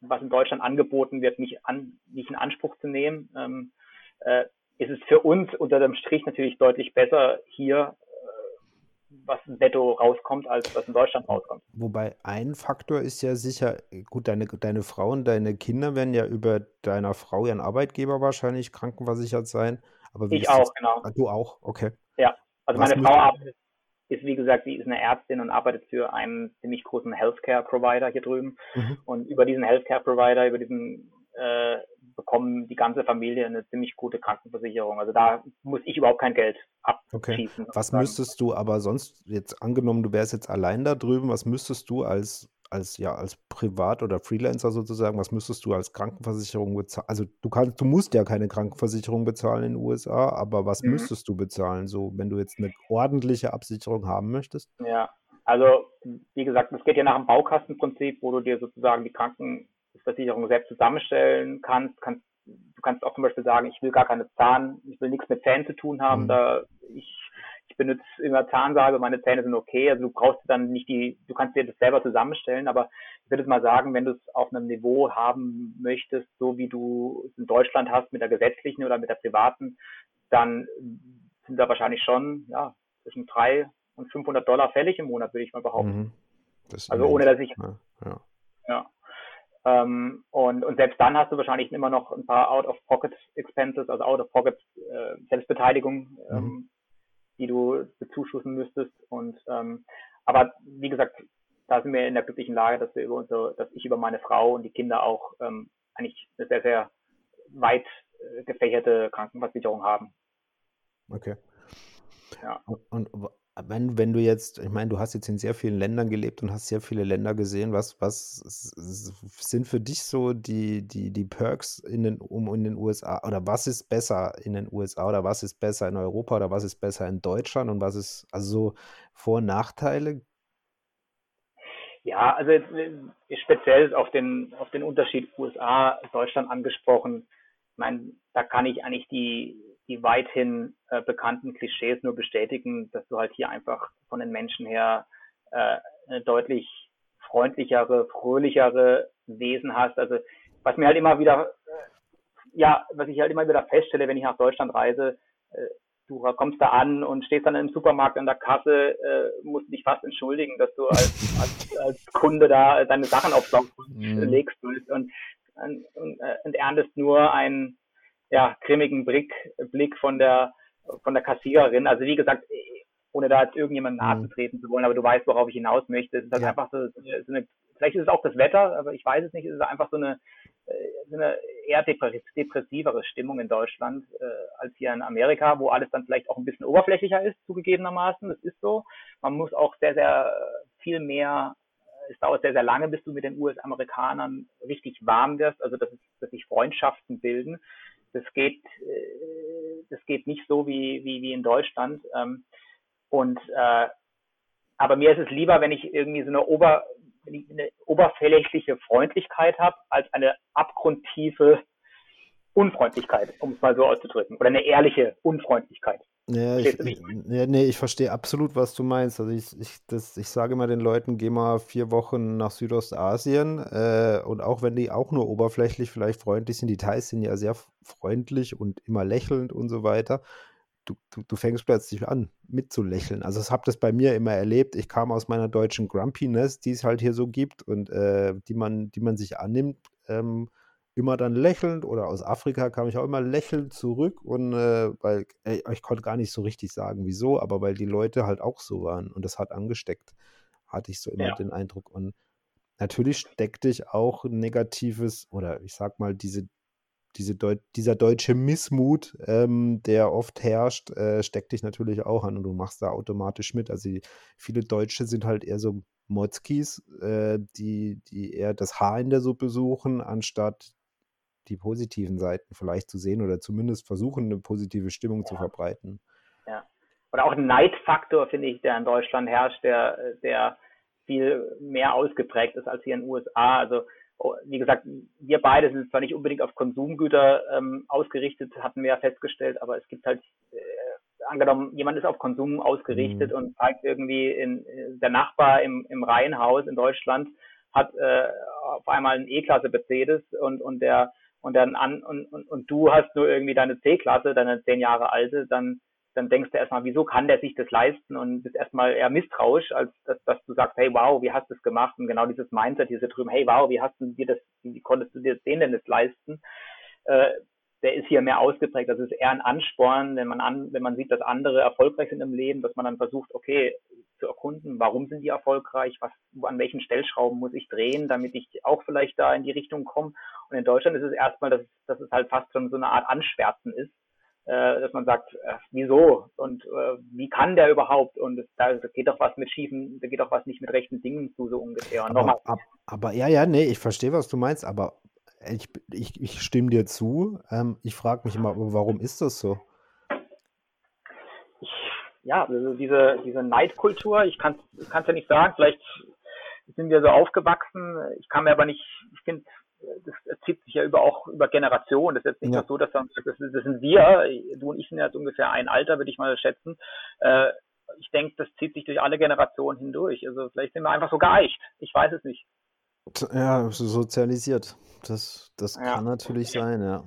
was in Deutschland angeboten wird, nicht, an, nicht in Anspruch zu nehmen, ähm, äh, ist es für uns unter dem Strich natürlich deutlich besser hier, äh, was netto rauskommt, als was in Deutschland rauskommt. Wobei ein Faktor ist ja sicher, gut, deine, deine Frau und deine Kinder werden ja über deiner Frau, ihren Arbeitgeber wahrscheinlich krankenversichert sein. Aber ich auch, das? genau. Ah, du auch, okay. Ja, also was meine Frau arbeitet ist, wie gesagt, sie ist eine Ärztin und arbeitet für einen ziemlich großen Healthcare-Provider hier drüben. Mhm. Und über diesen Healthcare-Provider, über diesen äh, bekommen die ganze Familie eine ziemlich gute Krankenversicherung. Also da muss ich überhaupt kein Geld abschießen. Okay. Was müsstest du aber sonst, jetzt angenommen, du wärst jetzt allein da drüben, was müsstest du als als ja als Privat- oder Freelancer sozusagen, was müsstest du als Krankenversicherung bezahlen? Also du kannst, du musst ja keine Krankenversicherung bezahlen in den USA, aber was mhm. müsstest du bezahlen, so wenn du jetzt eine ordentliche Absicherung haben möchtest? Ja, Also, wie gesagt, es geht ja nach dem Baukastenprinzip, wo du dir sozusagen die Krankenversicherung selbst zusammenstellen kannst. kannst du kannst auch zum Beispiel sagen, ich will gar keine Zahn, ich will nichts mit Zähnen zu tun haben, mhm. da ich ich benutze immer Zahnsalbe, meine Zähne sind okay. Also du brauchst dann nicht die, du kannst dir das selber zusammenstellen, aber ich würde mal sagen, wenn du es auf einem Niveau haben möchtest, so wie du es in Deutschland hast, mit der gesetzlichen oder mit der privaten, dann sind da wahrscheinlich schon, ja, zwischen drei und 500 Dollar fällig im Monat, würde ich mal behaupten. Mhm. Also ohne, dass ich, ja, ja. ja. Ähm, und, und selbst dann hast du wahrscheinlich immer noch ein paar Out-of-Pocket-Expenses, also Out-of-Pocket äh, Selbstbeteiligung, mhm. Die du bezuschussen müsstest. Und ähm, aber wie gesagt, da sind wir in der glücklichen Lage, dass wir über unsere, dass ich über meine Frau und die Kinder auch ähm, eigentlich eine sehr, sehr weit äh, gefächerte Krankenversicherung haben. Okay. Ja. Und wenn, wenn du jetzt, ich meine, du hast jetzt in sehr vielen Ländern gelebt und hast sehr viele Länder gesehen, was, was sind für dich so die, die, die Perks in den, um in den USA oder was ist besser in den USA oder was ist besser in Europa oder was ist besser in Deutschland und was ist also so Vor- und Nachteile? Ja, also äh, speziell auf den, auf den Unterschied USA, Deutschland angesprochen. Ich meine, da kann ich eigentlich die, die weithin äh, bekannten Klischees nur bestätigen, dass du halt hier einfach von den Menschen her äh, eine deutlich freundlichere, fröhlichere Wesen hast. Also was mir halt immer wieder, äh, ja, was ich halt immer wieder feststelle, wenn ich nach Deutschland reise, äh, du kommst da an und stehst dann im Supermarkt an der Kasse, äh, musst dich fast entschuldigen, dass du als, als, als Kunde da deine Sachen aufs Laufband mhm. legst und, und, und, äh, und erntest nur ein ja, grimmigen Blick, Blick von der, von der Kassiererin. Also wie gesagt, ohne da jetzt irgendjemanden nahe mhm. treten zu wollen, aber du weißt, worauf ich hinaus möchte. Es ist halt ja. einfach so, so eine, vielleicht ist es auch das Wetter, aber ich weiß es nicht, es ist einfach so eine, äh, so eine eher depressivere Stimmung in Deutschland äh, als hier in Amerika, wo alles dann vielleicht auch ein bisschen oberflächlicher ist, zugegebenermaßen. Das ist so. Man muss auch sehr, sehr viel mehr es dauert sehr, sehr lange, bis du mit den US-Amerikanern richtig warm wirst, also dass, dass sich Freundschaften bilden. Das geht, äh, das geht nicht so wie, wie, wie in Deutschland. Ähm, und äh, aber mir ist es lieber, wenn ich irgendwie so eine, Ober, eine oberflächliche Freundlichkeit habe, als eine abgrundtiefe Unfreundlichkeit, um es mal so auszudrücken. Oder eine ehrliche Unfreundlichkeit. Ja, ich, ja, nee, ich verstehe absolut, was du meinst. Also ich, ich, das, ich sage immer den Leuten, geh mal vier Wochen nach Südostasien äh, und auch wenn die auch nur oberflächlich vielleicht freundlich sind, die Thais sind ja sehr freundlich und immer lächelnd und so weiter. Du, du, du fängst plötzlich an, mitzulächeln. Also ich habe das bei mir immer erlebt. Ich kam aus meiner deutschen Grumpiness, die es halt hier so gibt und äh, die, man, die man sich annimmt. Ähm, immer dann lächelnd oder aus Afrika kam ich auch immer lächelnd zurück und äh, weil ey, ich konnte gar nicht so richtig sagen, wieso, aber weil die Leute halt auch so waren und das hat angesteckt, hatte ich so immer ja. den Eindruck und natürlich steckt dich auch negatives oder ich sag mal diese diese Deu dieser deutsche Missmut, ähm, der oft herrscht, äh, steckt dich natürlich auch an und du machst da automatisch mit. Also die, viele Deutsche sind halt eher so Motzkis, äh, die, die eher das Haar in der Suppe suchen, anstatt die positiven Seiten vielleicht zu sehen oder zumindest versuchen, eine positive Stimmung ja. zu verbreiten. Ja. Oder auch ein Neidfaktor, finde ich, der in Deutschland herrscht, der, der viel mehr ausgeprägt ist als hier in den USA. Also, oh, wie gesagt, wir beide sind zwar nicht unbedingt auf Konsumgüter ähm, ausgerichtet, hatten wir ja festgestellt, aber es gibt halt, äh, angenommen, jemand ist auf Konsum ausgerichtet mhm. und zeigt irgendwie in, in, der Nachbar im, im Reihenhaus in Deutschland hat äh, auf einmal einen E-Klasse Mercedes und, und der und dann an und, und, und du hast nur irgendwie deine C-Klasse, deine zehn Jahre alte, dann dann denkst du erstmal, wieso kann der sich das leisten und bist erstmal eher misstrauisch, als dass, dass du sagst, hey wow, wie hast du es gemacht? Und genau dieses Mindset hier so drüben, hey wow, wie hast du dir das, wie konntest du dir den denn das leisten? Äh, der ist hier mehr ausgeprägt. Das ist eher ein Ansporn, wenn man an, wenn man sieht, dass andere erfolgreich sind im Leben, dass man dann versucht, okay, zu erkunden, warum sind die erfolgreich, was, an welchen Stellschrauben muss ich drehen, damit ich auch vielleicht da in die Richtung komme. Und in Deutschland ist es erstmal, dass, dass es halt fast schon so eine Art Anschwärzen ist, äh, dass man sagt, äh, wieso und äh, wie kann der überhaupt? Und es, da geht doch was mit schiefen, da geht doch was nicht mit rechten Dingen zu, so ungefähr. Aber, ab, aber ja, ja, nee, ich verstehe, was du meinst, aber ich, ich, ich stimme dir zu. Ähm, ich frage mich immer, warum ist das so? ja, also diese, diese Neidkultur, ich kann es ja nicht sagen, vielleicht sind wir so aufgewachsen. Ich kann mir aber nicht, ich finde, das zieht sich ja über auch über Generationen. Das ist jetzt nicht ja. so, dass sagt, das, das sind wir, du und ich sind jetzt ungefähr ein Alter, würde ich mal schätzen. Äh, ich denke, das zieht sich durch alle Generationen hindurch. Also vielleicht sind wir einfach so geeicht. Ich weiß es nicht. Ja, sozialisiert. Das, das ja. kann natürlich sein, ja.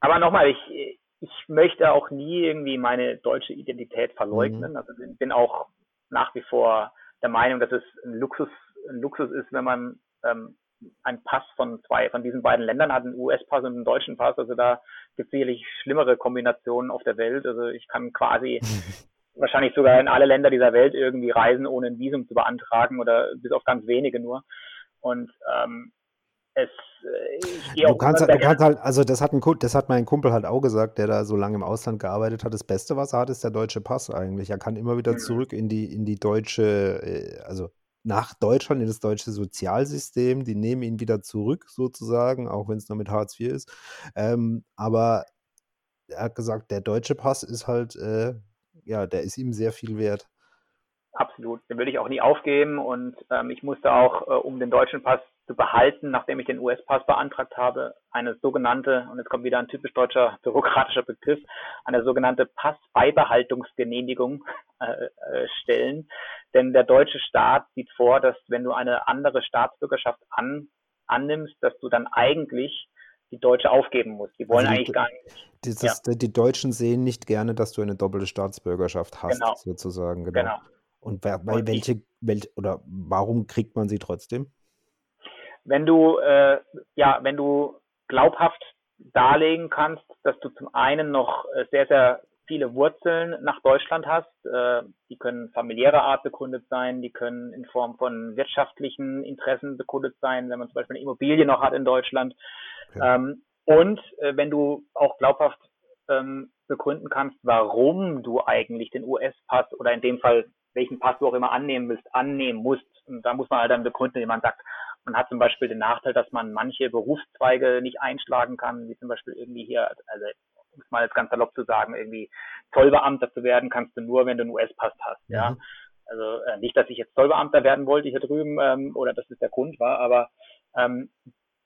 Aber nochmal, ich, ich möchte auch nie irgendwie meine deutsche Identität verleugnen. Mhm. Also bin auch nach wie vor der Meinung, dass es ein Luxus, ein Luxus ist, wenn man ähm, einen Pass von zwei, von diesen beiden Ländern hat, einen US-Pass und einen deutschen Pass. Also da gibt es sicherlich schlimmere Kombinationen auf der Welt. Also ich kann quasi wahrscheinlich sogar in alle Länder dieser Welt irgendwie reisen, ohne ein Visum zu beantragen oder bis auf ganz wenige nur. Und ähm, es, äh, du kannst, du kannst halt, also das hat, ein, das hat mein Kumpel halt auch gesagt, der da so lange im Ausland gearbeitet hat. Das Beste, was er hat, ist der deutsche Pass eigentlich. Er kann immer wieder mhm. zurück in die, in die deutsche, äh, also nach Deutschland in das deutsche Sozialsystem. Die nehmen ihn wieder zurück, sozusagen, auch wenn es nur mit Hartz IV ist. Ähm, aber er hat gesagt, der deutsche Pass ist halt, äh, ja, der ist ihm sehr viel wert. Absolut, den würde ich auch nie aufgeben und ähm, ich musste auch, äh, um den deutschen Pass zu behalten, nachdem ich den US-Pass beantragt habe, eine sogenannte, und jetzt kommt wieder ein typisch deutscher bürokratischer Begriff, eine sogenannte Passbeibehaltungsgenehmigung äh, äh, stellen. Denn der deutsche Staat sieht vor, dass wenn du eine andere Staatsbürgerschaft an, annimmst, dass du dann eigentlich die deutsche aufgeben musst. Die wollen also die, eigentlich gar nicht. Dieses, ja. Die Deutschen sehen nicht gerne, dass du eine doppelte Staatsbürgerschaft hast, genau. sozusagen. Genau. genau. Und bei, bei welche, welche, oder warum kriegt man sie trotzdem? Wenn du, äh, ja, wenn du glaubhaft darlegen kannst, dass du zum einen noch äh, sehr, sehr viele Wurzeln nach Deutschland hast. Äh, die können familiärer Art begründet sein, die können in Form von wirtschaftlichen Interessen begründet sein, wenn man zum Beispiel eine Immobilie noch hat in Deutschland. Okay. Ähm, und äh, wenn du auch glaubhaft ähm, begründen kannst, warum du eigentlich den US-Pass oder in dem Fall welchen Pass du auch immer annehmen willst, annehmen musst. Und da muss man halt dann begründen, wenn man sagt, man hat zum Beispiel den Nachteil, dass man manche Berufszweige nicht einschlagen kann, wie zum Beispiel irgendwie hier, also um es mal jetzt ganz salopp zu sagen, irgendwie Zollbeamter zu werden, kannst du nur, wenn du einen US-Pass hast, mhm. ja. Also äh, nicht, dass ich jetzt Zollbeamter werden wollte hier drüben ähm, oder dass es der Grund war, aber ähm,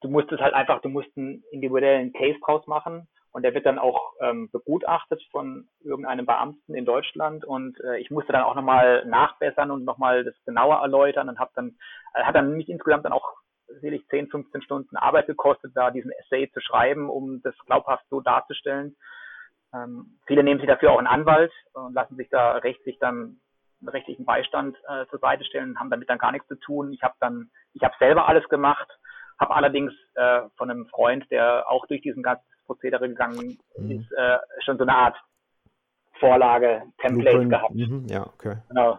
du musstest halt einfach, du musst einen individuellen Case draus machen und der wird dann auch ähm, begutachtet von irgendeinem Beamten in Deutschland und äh, ich musste dann auch nochmal nachbessern und nochmal das genauer erläutern und habe dann äh, hat dann mich insgesamt dann auch selig 10, 15 Stunden Arbeit gekostet, da diesen Essay zu schreiben, um das glaubhaft so darzustellen. Ähm, viele nehmen sich dafür auch einen Anwalt und lassen sich da rechtlich dann rechtlichen Beistand äh, zur Seite stellen, haben damit dann gar nichts zu tun. Ich habe dann, ich habe selber alles gemacht, habe allerdings äh, von einem Freund, der auch durch diesen ganzen Prozedere gegangen mhm. ist, äh, schon so eine Art Vorlage, Template Blueprint. gehabt. Mhm. Ja, okay. Genau.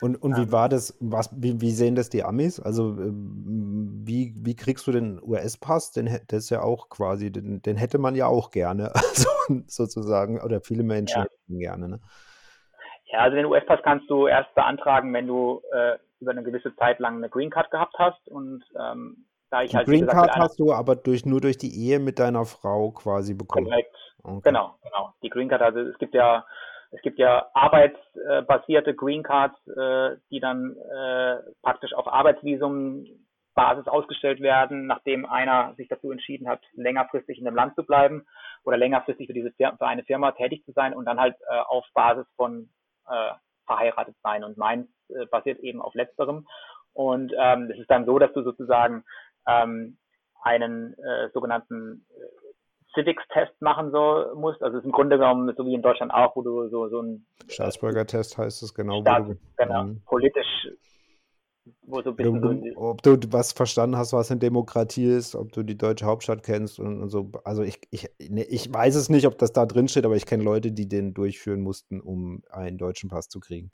Und, und wie war das, was, wie, wie sehen das die Amis? Also ähm, wie, wie kriegst du den US-Pass? Den, das ja auch quasi, den, den hätte man ja auch gerne, also sozusagen, oder viele Menschen ja. hätten gerne, ne? Ja, also den US-Pass kannst du erst beantragen, wenn du äh, über eine gewisse Zeit lang eine Green Card gehabt hast und ähm, da ich die halt, Green gesagt, Card hast du aber durch, nur durch die Ehe mit deiner Frau quasi bekommen. Korrekt. Okay. Genau, genau. Die Green Card, also es gibt ja, es gibt ja arbeitsbasierte Green Cards, äh, die dann äh, praktisch auf Arbeitsvisumbasis ausgestellt werden, nachdem einer sich dazu entschieden hat, längerfristig in dem Land zu bleiben oder längerfristig für diese für eine Firma tätig zu sein und dann halt äh, auf Basis von verheiratet sein. Und meins basiert eben auf letzterem. Und ähm, es ist dann so, dass du sozusagen ähm, einen äh, sogenannten äh, Civics-Test machen so musst. Also es ist im Grunde genommen so wie in Deutschland auch, wo du so, so ein Staatsbürgertest heißt es genau. Staat, du, genau, mhm. politisch wo so ein bisschen du, ob du was verstanden hast, was eine Demokratie ist, ob du die deutsche Hauptstadt kennst und, und so. Also ich, ich, ne, ich weiß es nicht, ob das da drin steht, aber ich kenne Leute, die den durchführen mussten, um einen deutschen Pass zu kriegen.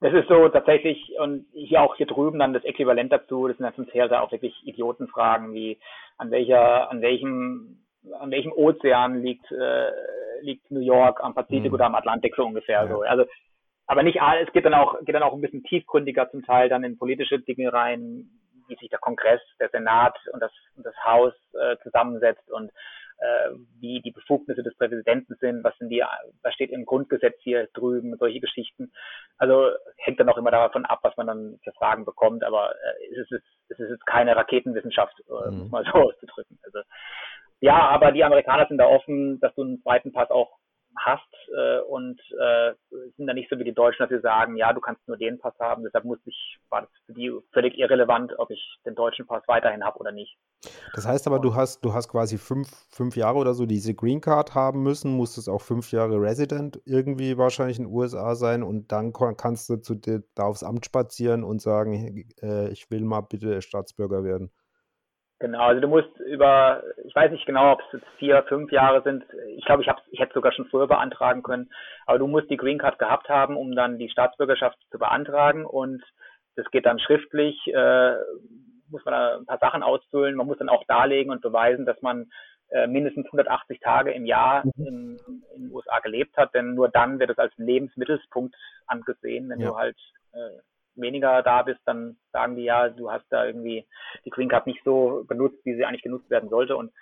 Das ist so tatsächlich, und hier auch hier drüben dann das Äquivalent dazu, das sind dann zum Teil auch wirklich Idiotenfragen wie an welcher, an welchem, an welchem Ozean liegt, äh, liegt New York, am Pazifik mhm. oder am Atlantik so ungefähr ja. so. Also aber nicht alles, es geht dann auch, geht dann auch ein bisschen tiefgründiger zum Teil dann in politische Dinge rein, wie sich der Kongress, der Senat und das, und das Haus äh, zusammensetzt und äh, wie die Befugnisse des Präsidenten sind, was sind die, was steht im Grundgesetz hier drüben, solche Geschichten. Also hängt dann auch immer davon ab, was man dann für Fragen bekommt, aber äh, es, ist, es ist jetzt keine Raketenwissenschaft, äh, mhm. mal so auszudrücken. Also ja, aber die Amerikaner sind da offen, dass du einen zweiten Pass auch hast äh, und äh, sind da nicht so wie die Deutschen, dass sie sagen, ja, du kannst nur den Pass haben. Deshalb muss ich, war das für die völlig irrelevant, ob ich den deutschen Pass weiterhin habe oder nicht. Das heißt aber, du hast, du hast quasi fünf, fünf Jahre oder so diese Green Card haben müssen, musstest auch fünf Jahre Resident irgendwie wahrscheinlich in den USA sein und dann kannst du zu dir da aufs Amt spazieren und sagen, äh, ich will mal bitte Staatsbürger werden. Genau, also du musst über, ich weiß nicht genau, ob es jetzt vier, fünf Jahre sind. Ich glaube, ich, ich hätte sogar schon früher beantragen können. Aber du musst die Green Card gehabt haben, um dann die Staatsbürgerschaft zu beantragen. Und das geht dann schriftlich, äh, muss man da ein paar Sachen ausfüllen. Man muss dann auch darlegen und beweisen, dass man äh, mindestens 180 Tage im Jahr mhm. in, in den USA gelebt hat. Denn nur dann wird es als Lebensmittelpunkt angesehen, wenn ja. du halt äh, weniger da bist, dann sagen die ja, du hast da irgendwie die Green Card nicht so benutzt, wie sie eigentlich genutzt werden sollte. Und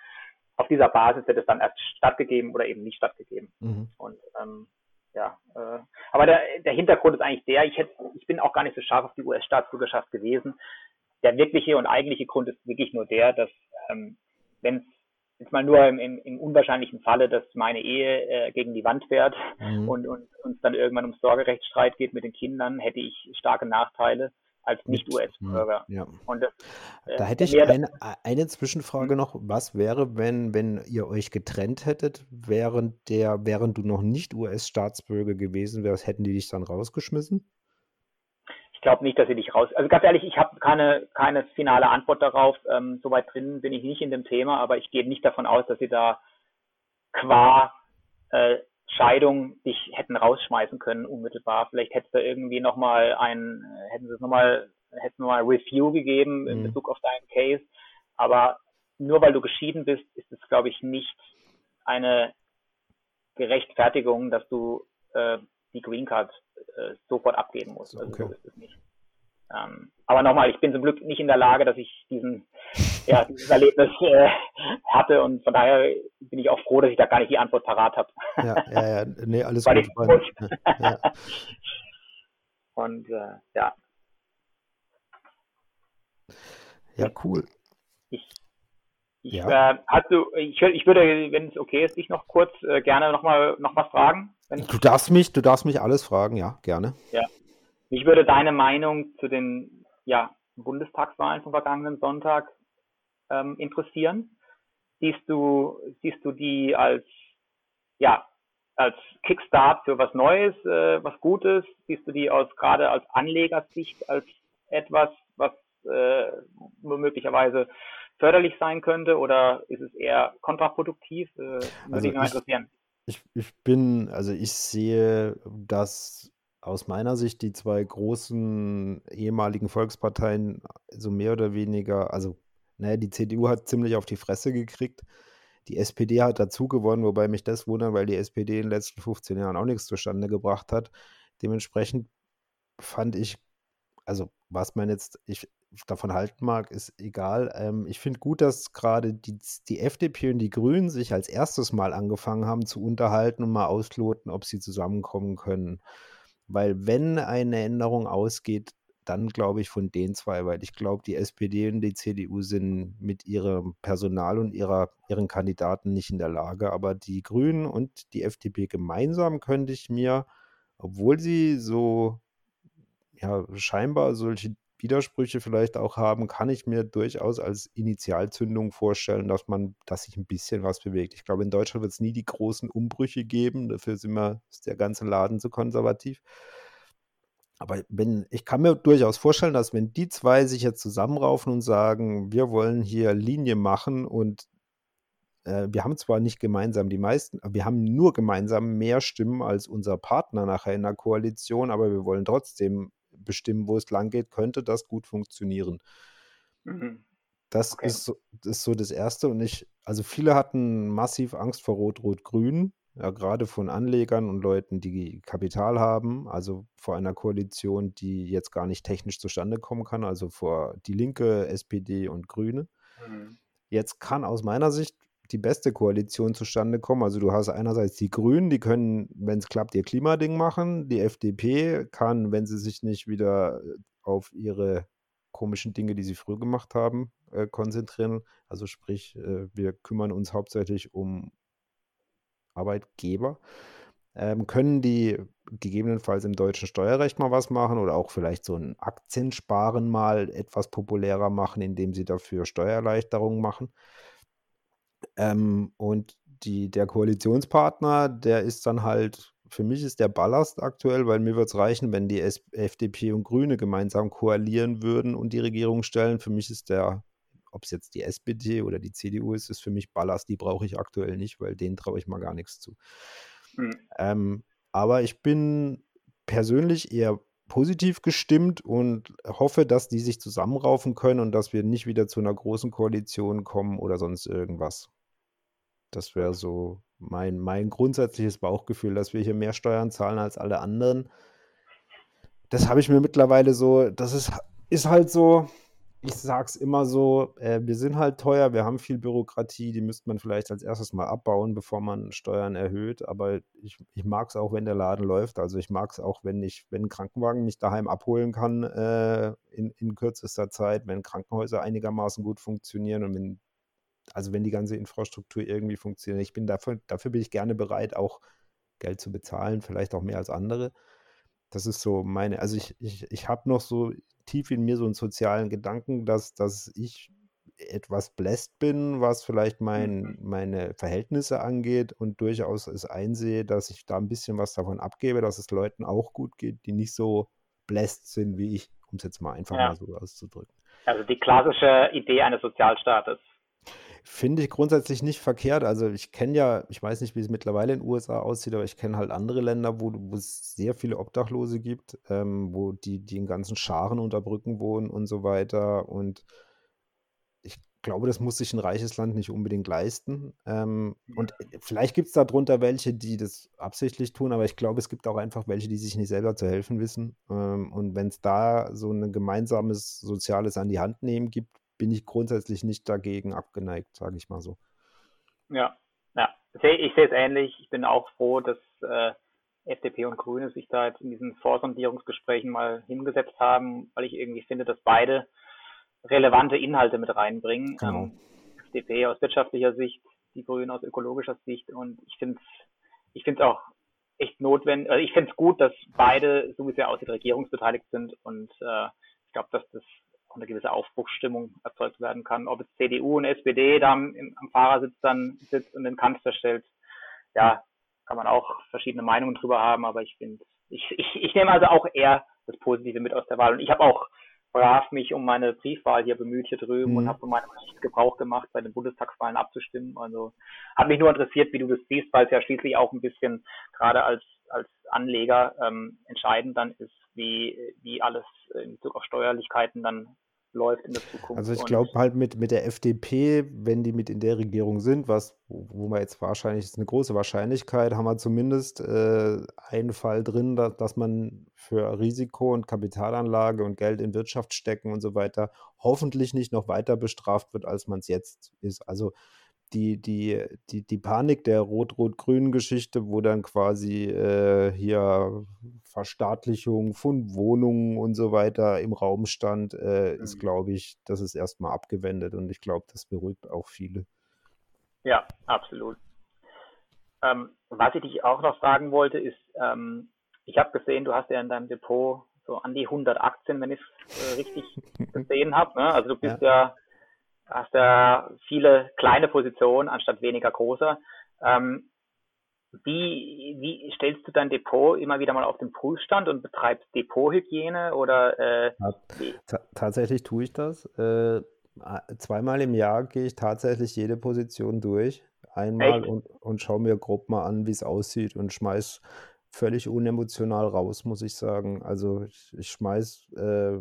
auf dieser Basis wird es dann erst stattgegeben oder eben nicht stattgegeben. Mhm. Und ähm, ja, äh, aber der, der Hintergrund ist eigentlich der, ich hätte, ich bin auch gar nicht so scharf auf die US-Staatsbürgerschaft gewesen. Der wirkliche und eigentliche Grund ist wirklich nur der, dass ähm, wenn es jetzt mal nur im, im, im unwahrscheinlichen Falle, dass meine Ehe äh, gegen die Wand fährt mhm. und, und uns dann irgendwann um Sorgerechtsstreit geht mit den Kindern, hätte ich starke Nachteile als Nicht-US-Bürger. Ja. Und das, äh, da hätte ich eine, eine Zwischenfrage mhm. noch. Was wäre, wenn, wenn ihr euch getrennt hättet, während der, während du noch nicht US-Staatsbürger gewesen wärst, hätten die dich dann rausgeschmissen? Ich glaube nicht, dass sie dich raus. Also ganz ehrlich, ich habe keine, keine finale Antwort darauf. Ähm, Soweit drin bin ich nicht in dem Thema, aber ich gehe nicht davon aus, dass sie da qua äh, Scheidung dich hätten rausschmeißen können unmittelbar. Vielleicht hätte da irgendwie nochmal ein, hätten sie es nochmal, hätten nochmal Review gegeben in mhm. Bezug auf deinen Case. Aber nur weil du geschieden bist, ist es, glaube ich, nicht eine Gerechtfertigung, dass du äh, die Green Card äh, sofort abgeben muss. Also okay. so ist es nicht. Ähm, aber nochmal, ich bin zum Glück nicht in der Lage, dass ich diesen, ja, dieses Erlebnis äh, hatte und von daher bin ich auch froh, dass ich da gar nicht die Antwort parat habe. Ja, ja, ja, nee, alles gut. ja. Und äh, ja. Ja, cool. Ich, ich, ja. äh, hast du, ich, ich würde, wenn es okay ist, dich noch kurz äh, gerne nochmal noch was fragen. Du darfst mich, du darfst mich alles fragen, ja, gerne. Ja. Mich würde deine Meinung zu den ja, Bundestagswahlen vom vergangenen Sonntag ähm, interessieren. Siehst du, siehst du die als ja, als Kickstart für was Neues, äh, was Gutes? Siehst du die aus gerade aus Anlegersicht als etwas, was äh, möglicherweise förderlich sein könnte oder ist es eher kontraproduktiv? Äh, würde also mich mal interessieren. Ich, ich bin, also ich sehe, dass aus meiner Sicht die zwei großen ehemaligen Volksparteien so mehr oder weniger, also naja, die CDU hat ziemlich auf die Fresse gekriegt. Die SPD hat dazu gewonnen, wobei mich das wundert, weil die SPD in den letzten 15 Jahren auch nichts zustande gebracht hat. Dementsprechend fand ich, also was man jetzt, ich, davon halten mag, ist egal. Ähm, ich finde gut, dass gerade die, die FDP und die Grünen sich als erstes Mal angefangen haben zu unterhalten und mal ausloten, ob sie zusammenkommen können. Weil wenn eine Änderung ausgeht, dann glaube ich von den zwei, weil ich glaube, die SPD und die CDU sind mit ihrem Personal und ihrer, ihren Kandidaten nicht in der Lage. Aber die Grünen und die FDP gemeinsam könnte ich mir, obwohl sie so ja, scheinbar solche Widersprüche vielleicht auch haben, kann ich mir durchaus als Initialzündung vorstellen, dass man, dass sich ein bisschen was bewegt. Ich glaube, in Deutschland wird es nie die großen Umbrüche geben. Dafür ist immer ist der ganze Laden zu konservativ. Aber wenn, ich kann mir durchaus vorstellen, dass wenn die zwei sich jetzt zusammenraufen und sagen, wir wollen hier Linie machen und äh, wir haben zwar nicht gemeinsam die meisten, wir haben nur gemeinsam mehr Stimmen als unser Partner nachher in der Koalition, aber wir wollen trotzdem bestimmen, wo es lang geht, könnte das gut funktionieren. Mhm. Das, okay. ist, so, das ist so das Erste. Und ich, also viele hatten massiv Angst vor Rot-Rot-Grün, ja, gerade von Anlegern und Leuten, die Kapital haben, also vor einer Koalition, die jetzt gar nicht technisch zustande kommen kann, also vor die Linke, SPD und Grüne. Mhm. Jetzt kann aus meiner Sicht die beste Koalition zustande kommen. Also du hast einerseits die Grünen, die können, wenn es klappt, ihr Klimading machen. Die FDP kann, wenn sie sich nicht wieder äh, auf ihre komischen Dinge, die sie früher gemacht haben, äh, konzentrieren. Also sprich, äh, wir kümmern uns hauptsächlich um Arbeitgeber. Ähm, können die gegebenenfalls im deutschen Steuerrecht mal was machen oder auch vielleicht so ein Aktiensparen mal etwas populärer machen, indem sie dafür Steuererleichterungen machen. Ähm, und die, der Koalitionspartner, der ist dann halt, für mich ist der Ballast aktuell, weil mir wird es reichen, wenn die FDP und Grüne gemeinsam koalieren würden und die Regierung stellen. Für mich ist der, ob es jetzt die SPD oder die CDU ist, ist für mich Ballast. Die brauche ich aktuell nicht, weil denen traue ich mal gar nichts zu. Mhm. Ähm, aber ich bin persönlich eher positiv gestimmt und hoffe, dass die sich zusammenraufen können und dass wir nicht wieder zu einer großen Koalition kommen oder sonst irgendwas. Das wäre so mein, mein grundsätzliches Bauchgefühl, dass wir hier mehr Steuern zahlen als alle anderen. Das habe ich mir mittlerweile so, das ist, ist halt so, ich sage es immer so, äh, wir sind halt teuer, wir haben viel Bürokratie, die müsste man vielleicht als erstes mal abbauen, bevor man Steuern erhöht. Aber ich, ich mag es auch, wenn der Laden läuft. Also ich mag es auch, wenn ich, wenn ein Krankenwagen mich daheim abholen kann äh, in, in kürzester Zeit, wenn Krankenhäuser einigermaßen gut funktionieren und wenn, also wenn die ganze Infrastruktur irgendwie funktioniert. Ich bin dafür, dafür bin ich gerne bereit, auch Geld zu bezahlen, vielleicht auch mehr als andere. Das ist so meine, also ich, ich, ich habe noch so tief in mir so einen sozialen Gedanken, dass, dass ich etwas bläst bin, was vielleicht mein, mhm. meine Verhältnisse angeht und durchaus es einsehe, dass ich da ein bisschen was davon abgebe, dass es Leuten auch gut geht, die nicht so bläst sind wie ich, um es jetzt mal einfach ja. mal so auszudrücken. Also die klassische Idee eines Sozialstaates. Finde ich grundsätzlich nicht verkehrt. Also ich kenne ja, ich weiß nicht, wie es mittlerweile in den USA aussieht, aber ich kenne halt andere Länder, wo, wo es sehr viele Obdachlose gibt, ähm, wo die, die in ganzen Scharen unter Brücken wohnen und so weiter. Und ich glaube, das muss sich ein reiches Land nicht unbedingt leisten. Ähm, und vielleicht gibt es darunter welche, die das absichtlich tun, aber ich glaube, es gibt auch einfach welche, die sich nicht selber zu helfen wissen. Ähm, und wenn es da so ein gemeinsames Soziales an die Hand nehmen gibt, bin ich grundsätzlich nicht dagegen abgeneigt, sage ich mal so. Ja, ja. Ich sehe es ähnlich. Ich bin auch froh, dass äh, FDP und Grüne sich da jetzt in diesen Vorsondierungsgesprächen mal hingesetzt haben, weil ich irgendwie finde, dass beide relevante Inhalte mit reinbringen. Genau. Ähm, FDP aus wirtschaftlicher Sicht, die Grünen aus ökologischer Sicht und ich finde es ich finde auch echt notwendig, also ich finde es gut, dass beide, so wie es ja aussieht, regierungsbeteiligt sind und äh, ich glaube, dass das eine gewisse Aufbruchsstimmung erzeugt werden kann. Ob es CDU und SPD da am, am Fahrersitz dann sitzt und den Kanzler stellt, ja, kann man auch verschiedene Meinungen drüber haben, aber ich finde, ich, ich, ich nehme also auch eher das Positive mit aus der Wahl. Und ich habe auch brav mich um meine Briefwahl hier bemüht hier drüben mhm. und habe von meinem Recht Gebrauch gemacht, bei den Bundestagswahlen abzustimmen. Also hat mich nur interessiert, wie du das siehst, weil es ja schließlich auch ein bisschen gerade als als Anleger ähm, entscheidend dann ist, wie, wie alles in Bezug auf Steuerlichkeiten dann läuft in der Zukunft. Also ich glaube halt mit, mit der FDP, wenn die mit in der Regierung sind, was, wo man jetzt wahrscheinlich, ist eine große Wahrscheinlichkeit, haben wir zumindest äh, einen Fall drin, dass, dass man für Risiko und Kapitalanlage und Geld in Wirtschaft stecken und so weiter hoffentlich nicht noch weiter bestraft wird, als man es jetzt ist. Also die, die, die, die Panik der rot-rot-grünen Geschichte, wo dann quasi äh, hier Verstaatlichung von Wohnungen und so weiter im Raum stand, äh, mhm. ist, glaube ich, das ist erstmal abgewendet und ich glaube, das beruhigt auch viele. Ja, absolut. Ähm, was ich dich auch noch fragen wollte, ist, ähm, ich habe gesehen, du hast ja in deinem Depot so an die 100 Aktien, wenn ich es äh, richtig gesehen habe. Ne? Also du bist ja, ja hast ja viele kleine Positionen anstatt weniger große. Ähm, wie, wie stellst du dein Depot immer wieder mal auf den Prüfstand und betreibst Depothygiene oder äh, tatsächlich tue ich das. Äh, zweimal im Jahr gehe ich tatsächlich jede Position durch. Einmal und, und schaue mir grob mal an, wie es aussieht und schmeiß völlig unemotional raus, muss ich sagen. Also ich, ich schmeiß äh,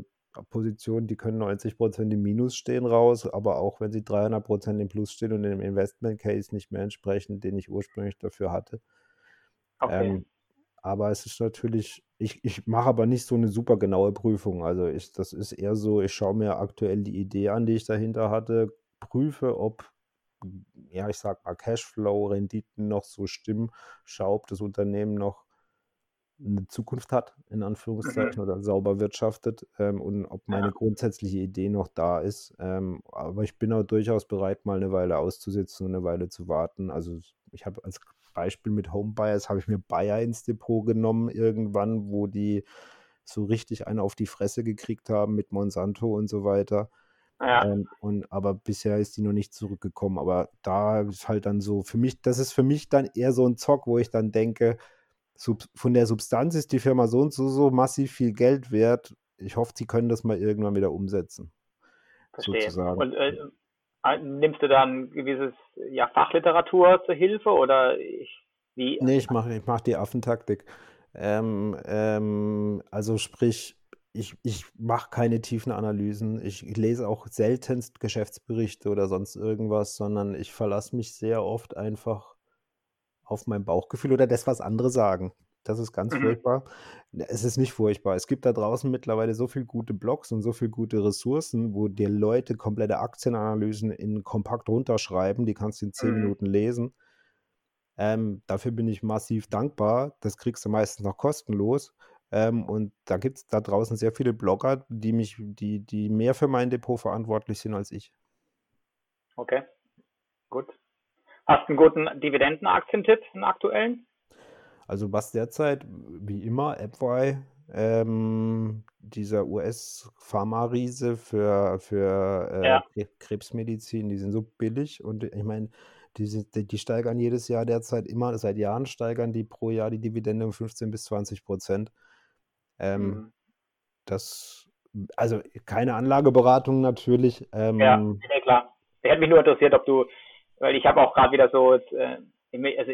Positionen, die können 90 Prozent im Minus stehen raus, aber auch wenn sie 300 Prozent im Plus stehen und im Investment Case nicht mehr entsprechen, den ich ursprünglich dafür hatte. Okay. Ähm, aber es ist natürlich, ich, ich mache aber nicht so eine super genaue Prüfung. Also ich, das ist eher so, ich schaue mir aktuell die Idee an, die ich dahinter hatte, prüfe, ob ja, ich sag mal, Cashflow, Renditen noch so stimmen, schau, ob das Unternehmen noch eine Zukunft hat, in Anführungszeichen, mhm. oder sauber wirtschaftet ähm, und ob meine ja. grundsätzliche Idee noch da ist. Ähm, aber ich bin auch durchaus bereit, mal eine Weile auszusitzen und eine Weile zu warten. Also ich habe als Beispiel mit Homebuyers, habe ich mir Bayer ins Depot genommen irgendwann, wo die so richtig eine auf die Fresse gekriegt haben mit Monsanto und so weiter. Ja. Ähm, und aber bisher ist die noch nicht zurückgekommen. Aber da ist halt dann so, für mich, das ist für mich dann eher so ein Zock, wo ich dann denke, von der Substanz ist die Firma so und so, so massiv viel Geld wert. Ich hoffe, sie können das mal irgendwann wieder umsetzen. Verstehe. Sozusagen. Und äh, nimmst du dann gewisses ja, Fachliteratur zur Hilfe oder ich, wie? Nee, ich mache ich mach die Affentaktik. Ähm, ähm, also sprich, ich, ich mache keine tiefen Analysen. Ich lese auch seltenst Geschäftsberichte oder sonst irgendwas, sondern ich verlasse mich sehr oft einfach auf mein Bauchgefühl oder das, was andere sagen. Das ist ganz mhm. furchtbar. Es ist nicht furchtbar. Es gibt da draußen mittlerweile so viele gute Blogs und so viele gute Ressourcen, wo dir Leute komplette Aktienanalysen in kompakt runterschreiben. Die kannst du in zehn mhm. Minuten lesen. Ähm, dafür bin ich massiv dankbar. Das kriegst du meistens noch kostenlos. Ähm, und da gibt es da draußen sehr viele Blogger, die mich, die, die mehr für mein Depot verantwortlich sind als ich. Okay, gut. Hast du einen guten Dividendenaktientipp, einen aktuellen? Also was derzeit, wie immer, AppY, ähm, dieser US-Pharma-Riese für, für äh, ja. Krebsmedizin, die sind so billig und ich meine, die, die, steigern jedes Jahr derzeit immer, seit Jahren steigern die pro Jahr die Dividende um 15 bis 20 Prozent. Ähm, mhm. Das, also keine Anlageberatung natürlich. Ähm, ja, klar. Der hätte mich nur interessiert, ob du weil ich habe auch gerade wieder so, äh, also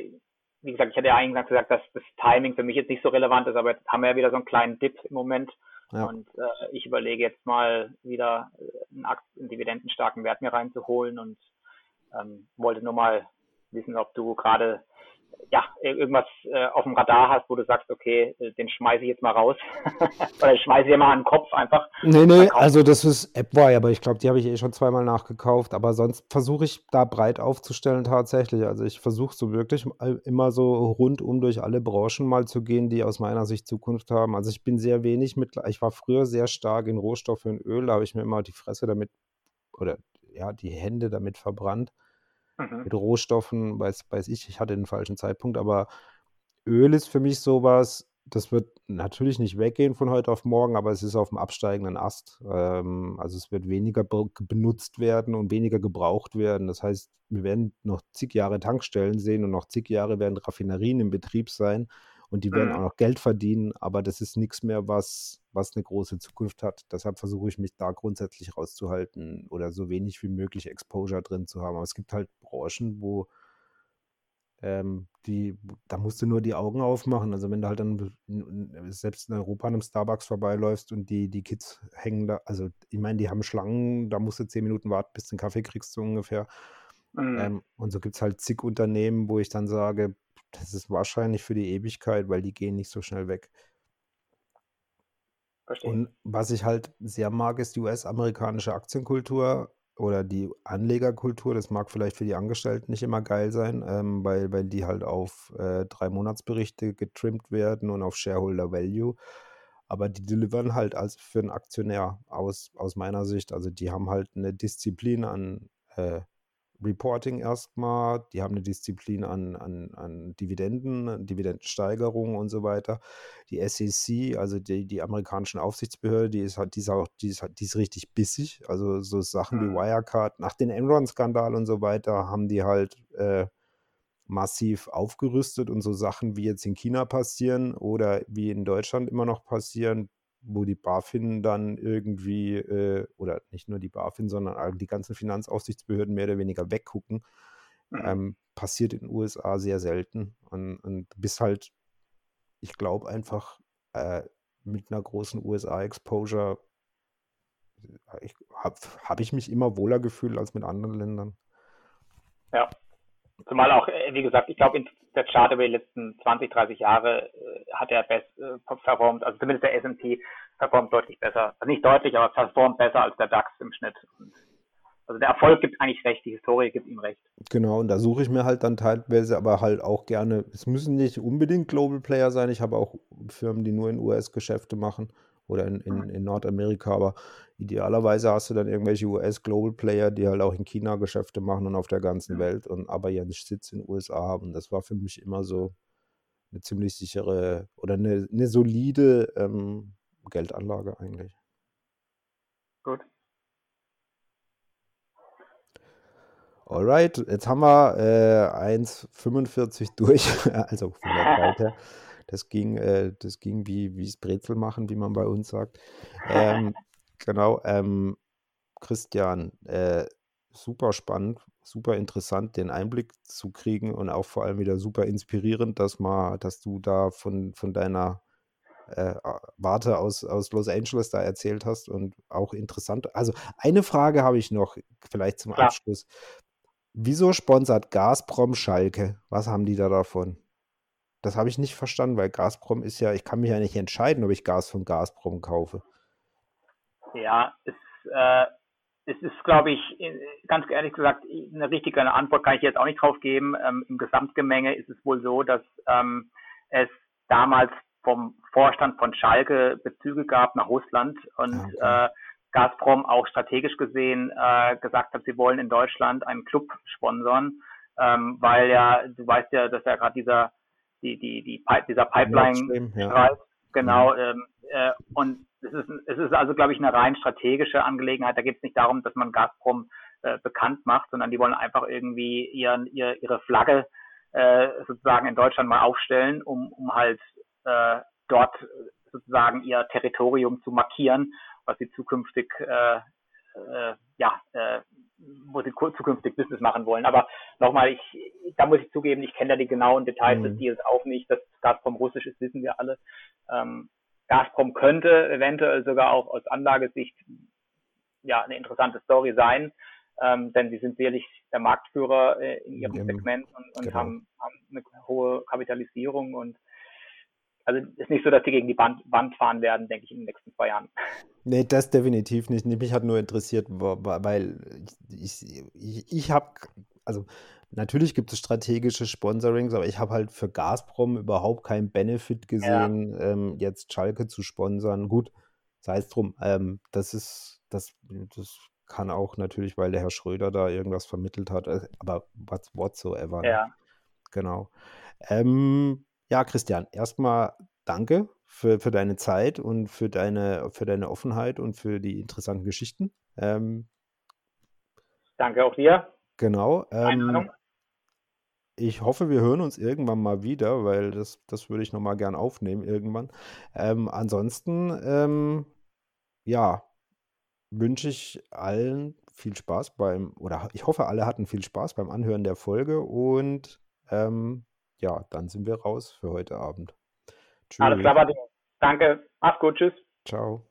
wie gesagt, ich hatte ja eingangs gesagt, dass das Timing für mich jetzt nicht so relevant ist, aber jetzt haben wir ja wieder so einen kleinen Dip im Moment. Ja. Und äh, ich überlege jetzt mal wieder äh, einen, einen dividendenstarken Wert mir reinzuholen und ähm, wollte nur mal wissen, ob du gerade ja, irgendwas äh, auf dem Radar hast, wo du sagst, okay, äh, den schmeiße ich jetzt mal raus. Oder ich schmeiße dir mal an den Kopf einfach. Nee, nee, also das ist AppWire, aber ich glaube, die habe ich eh schon zweimal nachgekauft. Aber sonst versuche ich da breit aufzustellen tatsächlich. Also ich versuche so wirklich immer so rundum durch alle Branchen mal zu gehen, die aus meiner Sicht Zukunft haben. Also ich bin sehr wenig mit, ich war früher sehr stark in Rohstoffe und Öl, da habe ich mir immer die Fresse damit oder ja, die Hände damit verbrannt mhm. mit Rohstoffen, weiß, weiß ich, ich hatte den falschen Zeitpunkt, aber Öl ist für mich sowas, das wird natürlich nicht weggehen von heute auf morgen, aber es ist auf dem absteigenden Ast. Ähm, also es wird weniger be benutzt werden und weniger gebraucht werden. Das heißt, wir werden noch zig Jahre Tankstellen sehen und noch zig Jahre werden Raffinerien im Betrieb sein und die werden mhm. auch noch Geld verdienen, aber das ist nichts mehr, was, was eine große Zukunft hat. Deshalb versuche ich mich da grundsätzlich rauszuhalten oder so wenig wie möglich Exposure drin zu haben. Aber es gibt halt Branchen, wo ähm, die, da musst du nur die Augen aufmachen. Also wenn du halt dann selbst in Europa an einem Starbucks vorbeiläufst und die, die Kids hängen da, also ich meine, die haben Schlangen, da musst du zehn Minuten warten, bis du einen Kaffee kriegst, so ungefähr. Mhm. Ähm, und so gibt es halt zig Unternehmen, wo ich dann sage, das ist wahrscheinlich für die Ewigkeit, weil die gehen nicht so schnell weg. Verstehe. Und was ich halt sehr mag, ist die US-amerikanische Aktienkultur oder die Anlegerkultur. Das mag vielleicht für die Angestellten nicht immer geil sein, ähm, weil, weil die halt auf äh, drei Monatsberichte getrimmt werden und auf Shareholder Value. Aber die delivern halt als für einen Aktionär aus, aus meiner Sicht. Also die haben halt eine Disziplin an äh, Reporting erstmal, die haben eine Disziplin an, an, an Dividenden, Dividendensteigerungen und so weiter. Die SEC, also die, die amerikanischen Aufsichtsbehörde, die ist halt, die ist auch, die ist, die ist richtig bissig. Also so Sachen wie mhm. Wirecard, nach dem Enron-Skandal und so weiter, haben die halt äh, massiv aufgerüstet und so Sachen wie jetzt in China passieren oder wie in Deutschland immer noch passieren, wo die BaFin dann irgendwie, äh, oder nicht nur die BaFin, sondern die ganzen Finanzaufsichtsbehörden mehr oder weniger weggucken, mhm. ähm, passiert in den USA sehr selten. Und, und bist halt, ich glaube einfach, äh, mit einer großen USA-Exposure äh, habe hab ich mich immer wohler gefühlt als mit anderen Ländern. Ja, Zumal auch, äh, wie gesagt, ich glaube, der Chart letzten 20, 30 Jahre äh, hat er best äh, performt, also zumindest der S&P performt deutlich besser. Also nicht deutlich, aber performt besser als der DAX im Schnitt. Und also der Erfolg gibt eigentlich recht, die Historie gibt ihm recht. Genau, und da suche ich mir halt dann teilweise aber halt auch gerne, es müssen nicht unbedingt Global Player sein, ich habe auch Firmen, die nur in US-Geschäfte machen oder in, in, in, Nordamerika, aber idealerweise hast du dann irgendwelche US-Global Player, die halt auch in China Geschäfte machen und auf der ganzen Welt und aber ihren Sitz in den USA haben. Das war für mich immer so eine ziemlich sichere oder eine, eine solide ähm, Geldanlage eigentlich. Gut. Alright, jetzt haben wir äh, 1,45 durch, also von der Zeit her. Das ging, äh, das ging wie es Brezel machen, wie man bei uns sagt. Ähm, genau, ähm, Christian, äh, super spannend, super interessant, den Einblick zu kriegen und auch vor allem wieder super inspirierend, dass mal, dass du da von, von deiner äh, Warte aus, aus Los Angeles da erzählt hast und auch interessant. Also eine Frage habe ich noch, vielleicht zum Klar. Abschluss. Wieso sponsert Gazprom Schalke? Was haben die da davon? Das habe ich nicht verstanden, weil Gazprom ist ja, ich kann mich ja nicht entscheiden, ob ich Gas von Gazprom kaufe. Ja, es, äh, es ist, glaube ich, ganz ehrlich gesagt, eine richtige Antwort kann ich jetzt auch nicht drauf geben. Ähm, Im Gesamtgemenge ist es wohl so, dass ähm, es damals vom Vorstand von Schalke Bezüge gab nach Russland und ah, okay. äh, Gazprom auch strategisch gesehen äh, gesagt hat, sie wollen in Deutschland einen Club sponsern, ähm, weil ja, du weißt ja, dass ja gerade dieser die, die, die dieser Pipeline ja. genau, mhm. ähm, äh, und es ist, es ist also, glaube ich, eine rein strategische Angelegenheit. Da geht es nicht darum, dass man Gazprom äh, bekannt macht, sondern die wollen einfach irgendwie ihren, ihr, ihre Flagge äh, sozusagen in Deutschland mal aufstellen, um, um halt äh, dort sozusagen ihr Territorium zu markieren was sie zukünftig äh, äh, ja, äh, wo sie zukünftig Business machen wollen. Aber nochmal, ich, da muss ich zugeben, ich kenne da die genauen Details mhm. des Deals auch nicht. Dass Gazprom russisch ist, wissen wir alle. Ähm, Gazprom könnte eventuell sogar auch aus Anlagesicht ja eine interessante Story sein, ähm, denn sie sind sicherlich der Marktführer äh, in ihrem mhm. Segment und, und genau. haben, haben eine hohe Kapitalisierung und also ist nicht so, dass sie gegen die Wand, Wand fahren werden, denke ich, in den nächsten zwei Jahren. Nee, das definitiv nicht. Mich hat nur interessiert, weil ich, ich, ich habe, also natürlich gibt es strategische Sponsorings, aber ich habe halt für Gazprom überhaupt keinen Benefit gesehen, ja. ähm, jetzt Schalke zu sponsern. Gut, sei es drum. Ähm, das ist, das, das kann auch natürlich, weil der Herr Schröder da irgendwas vermittelt hat, äh, aber what's whatsoever. Ne? Ja. Genau. Ähm, ja, Christian, erstmal danke für, für deine Zeit und für deine, für deine Offenheit und für die interessanten Geschichten. Ähm, danke auch dir. Genau. Ähm, ich hoffe, wir hören uns irgendwann mal wieder, weil das, das würde ich nochmal gern aufnehmen irgendwann. Ähm, ansonsten, ähm, ja, wünsche ich allen viel Spaß beim, oder ich hoffe, alle hatten viel Spaß beim Anhören der Folge und ähm, ja, dann sind wir raus für heute Abend. Tschüss. Alles klar, Danke. Mach's gut. Tschüss. Ciao.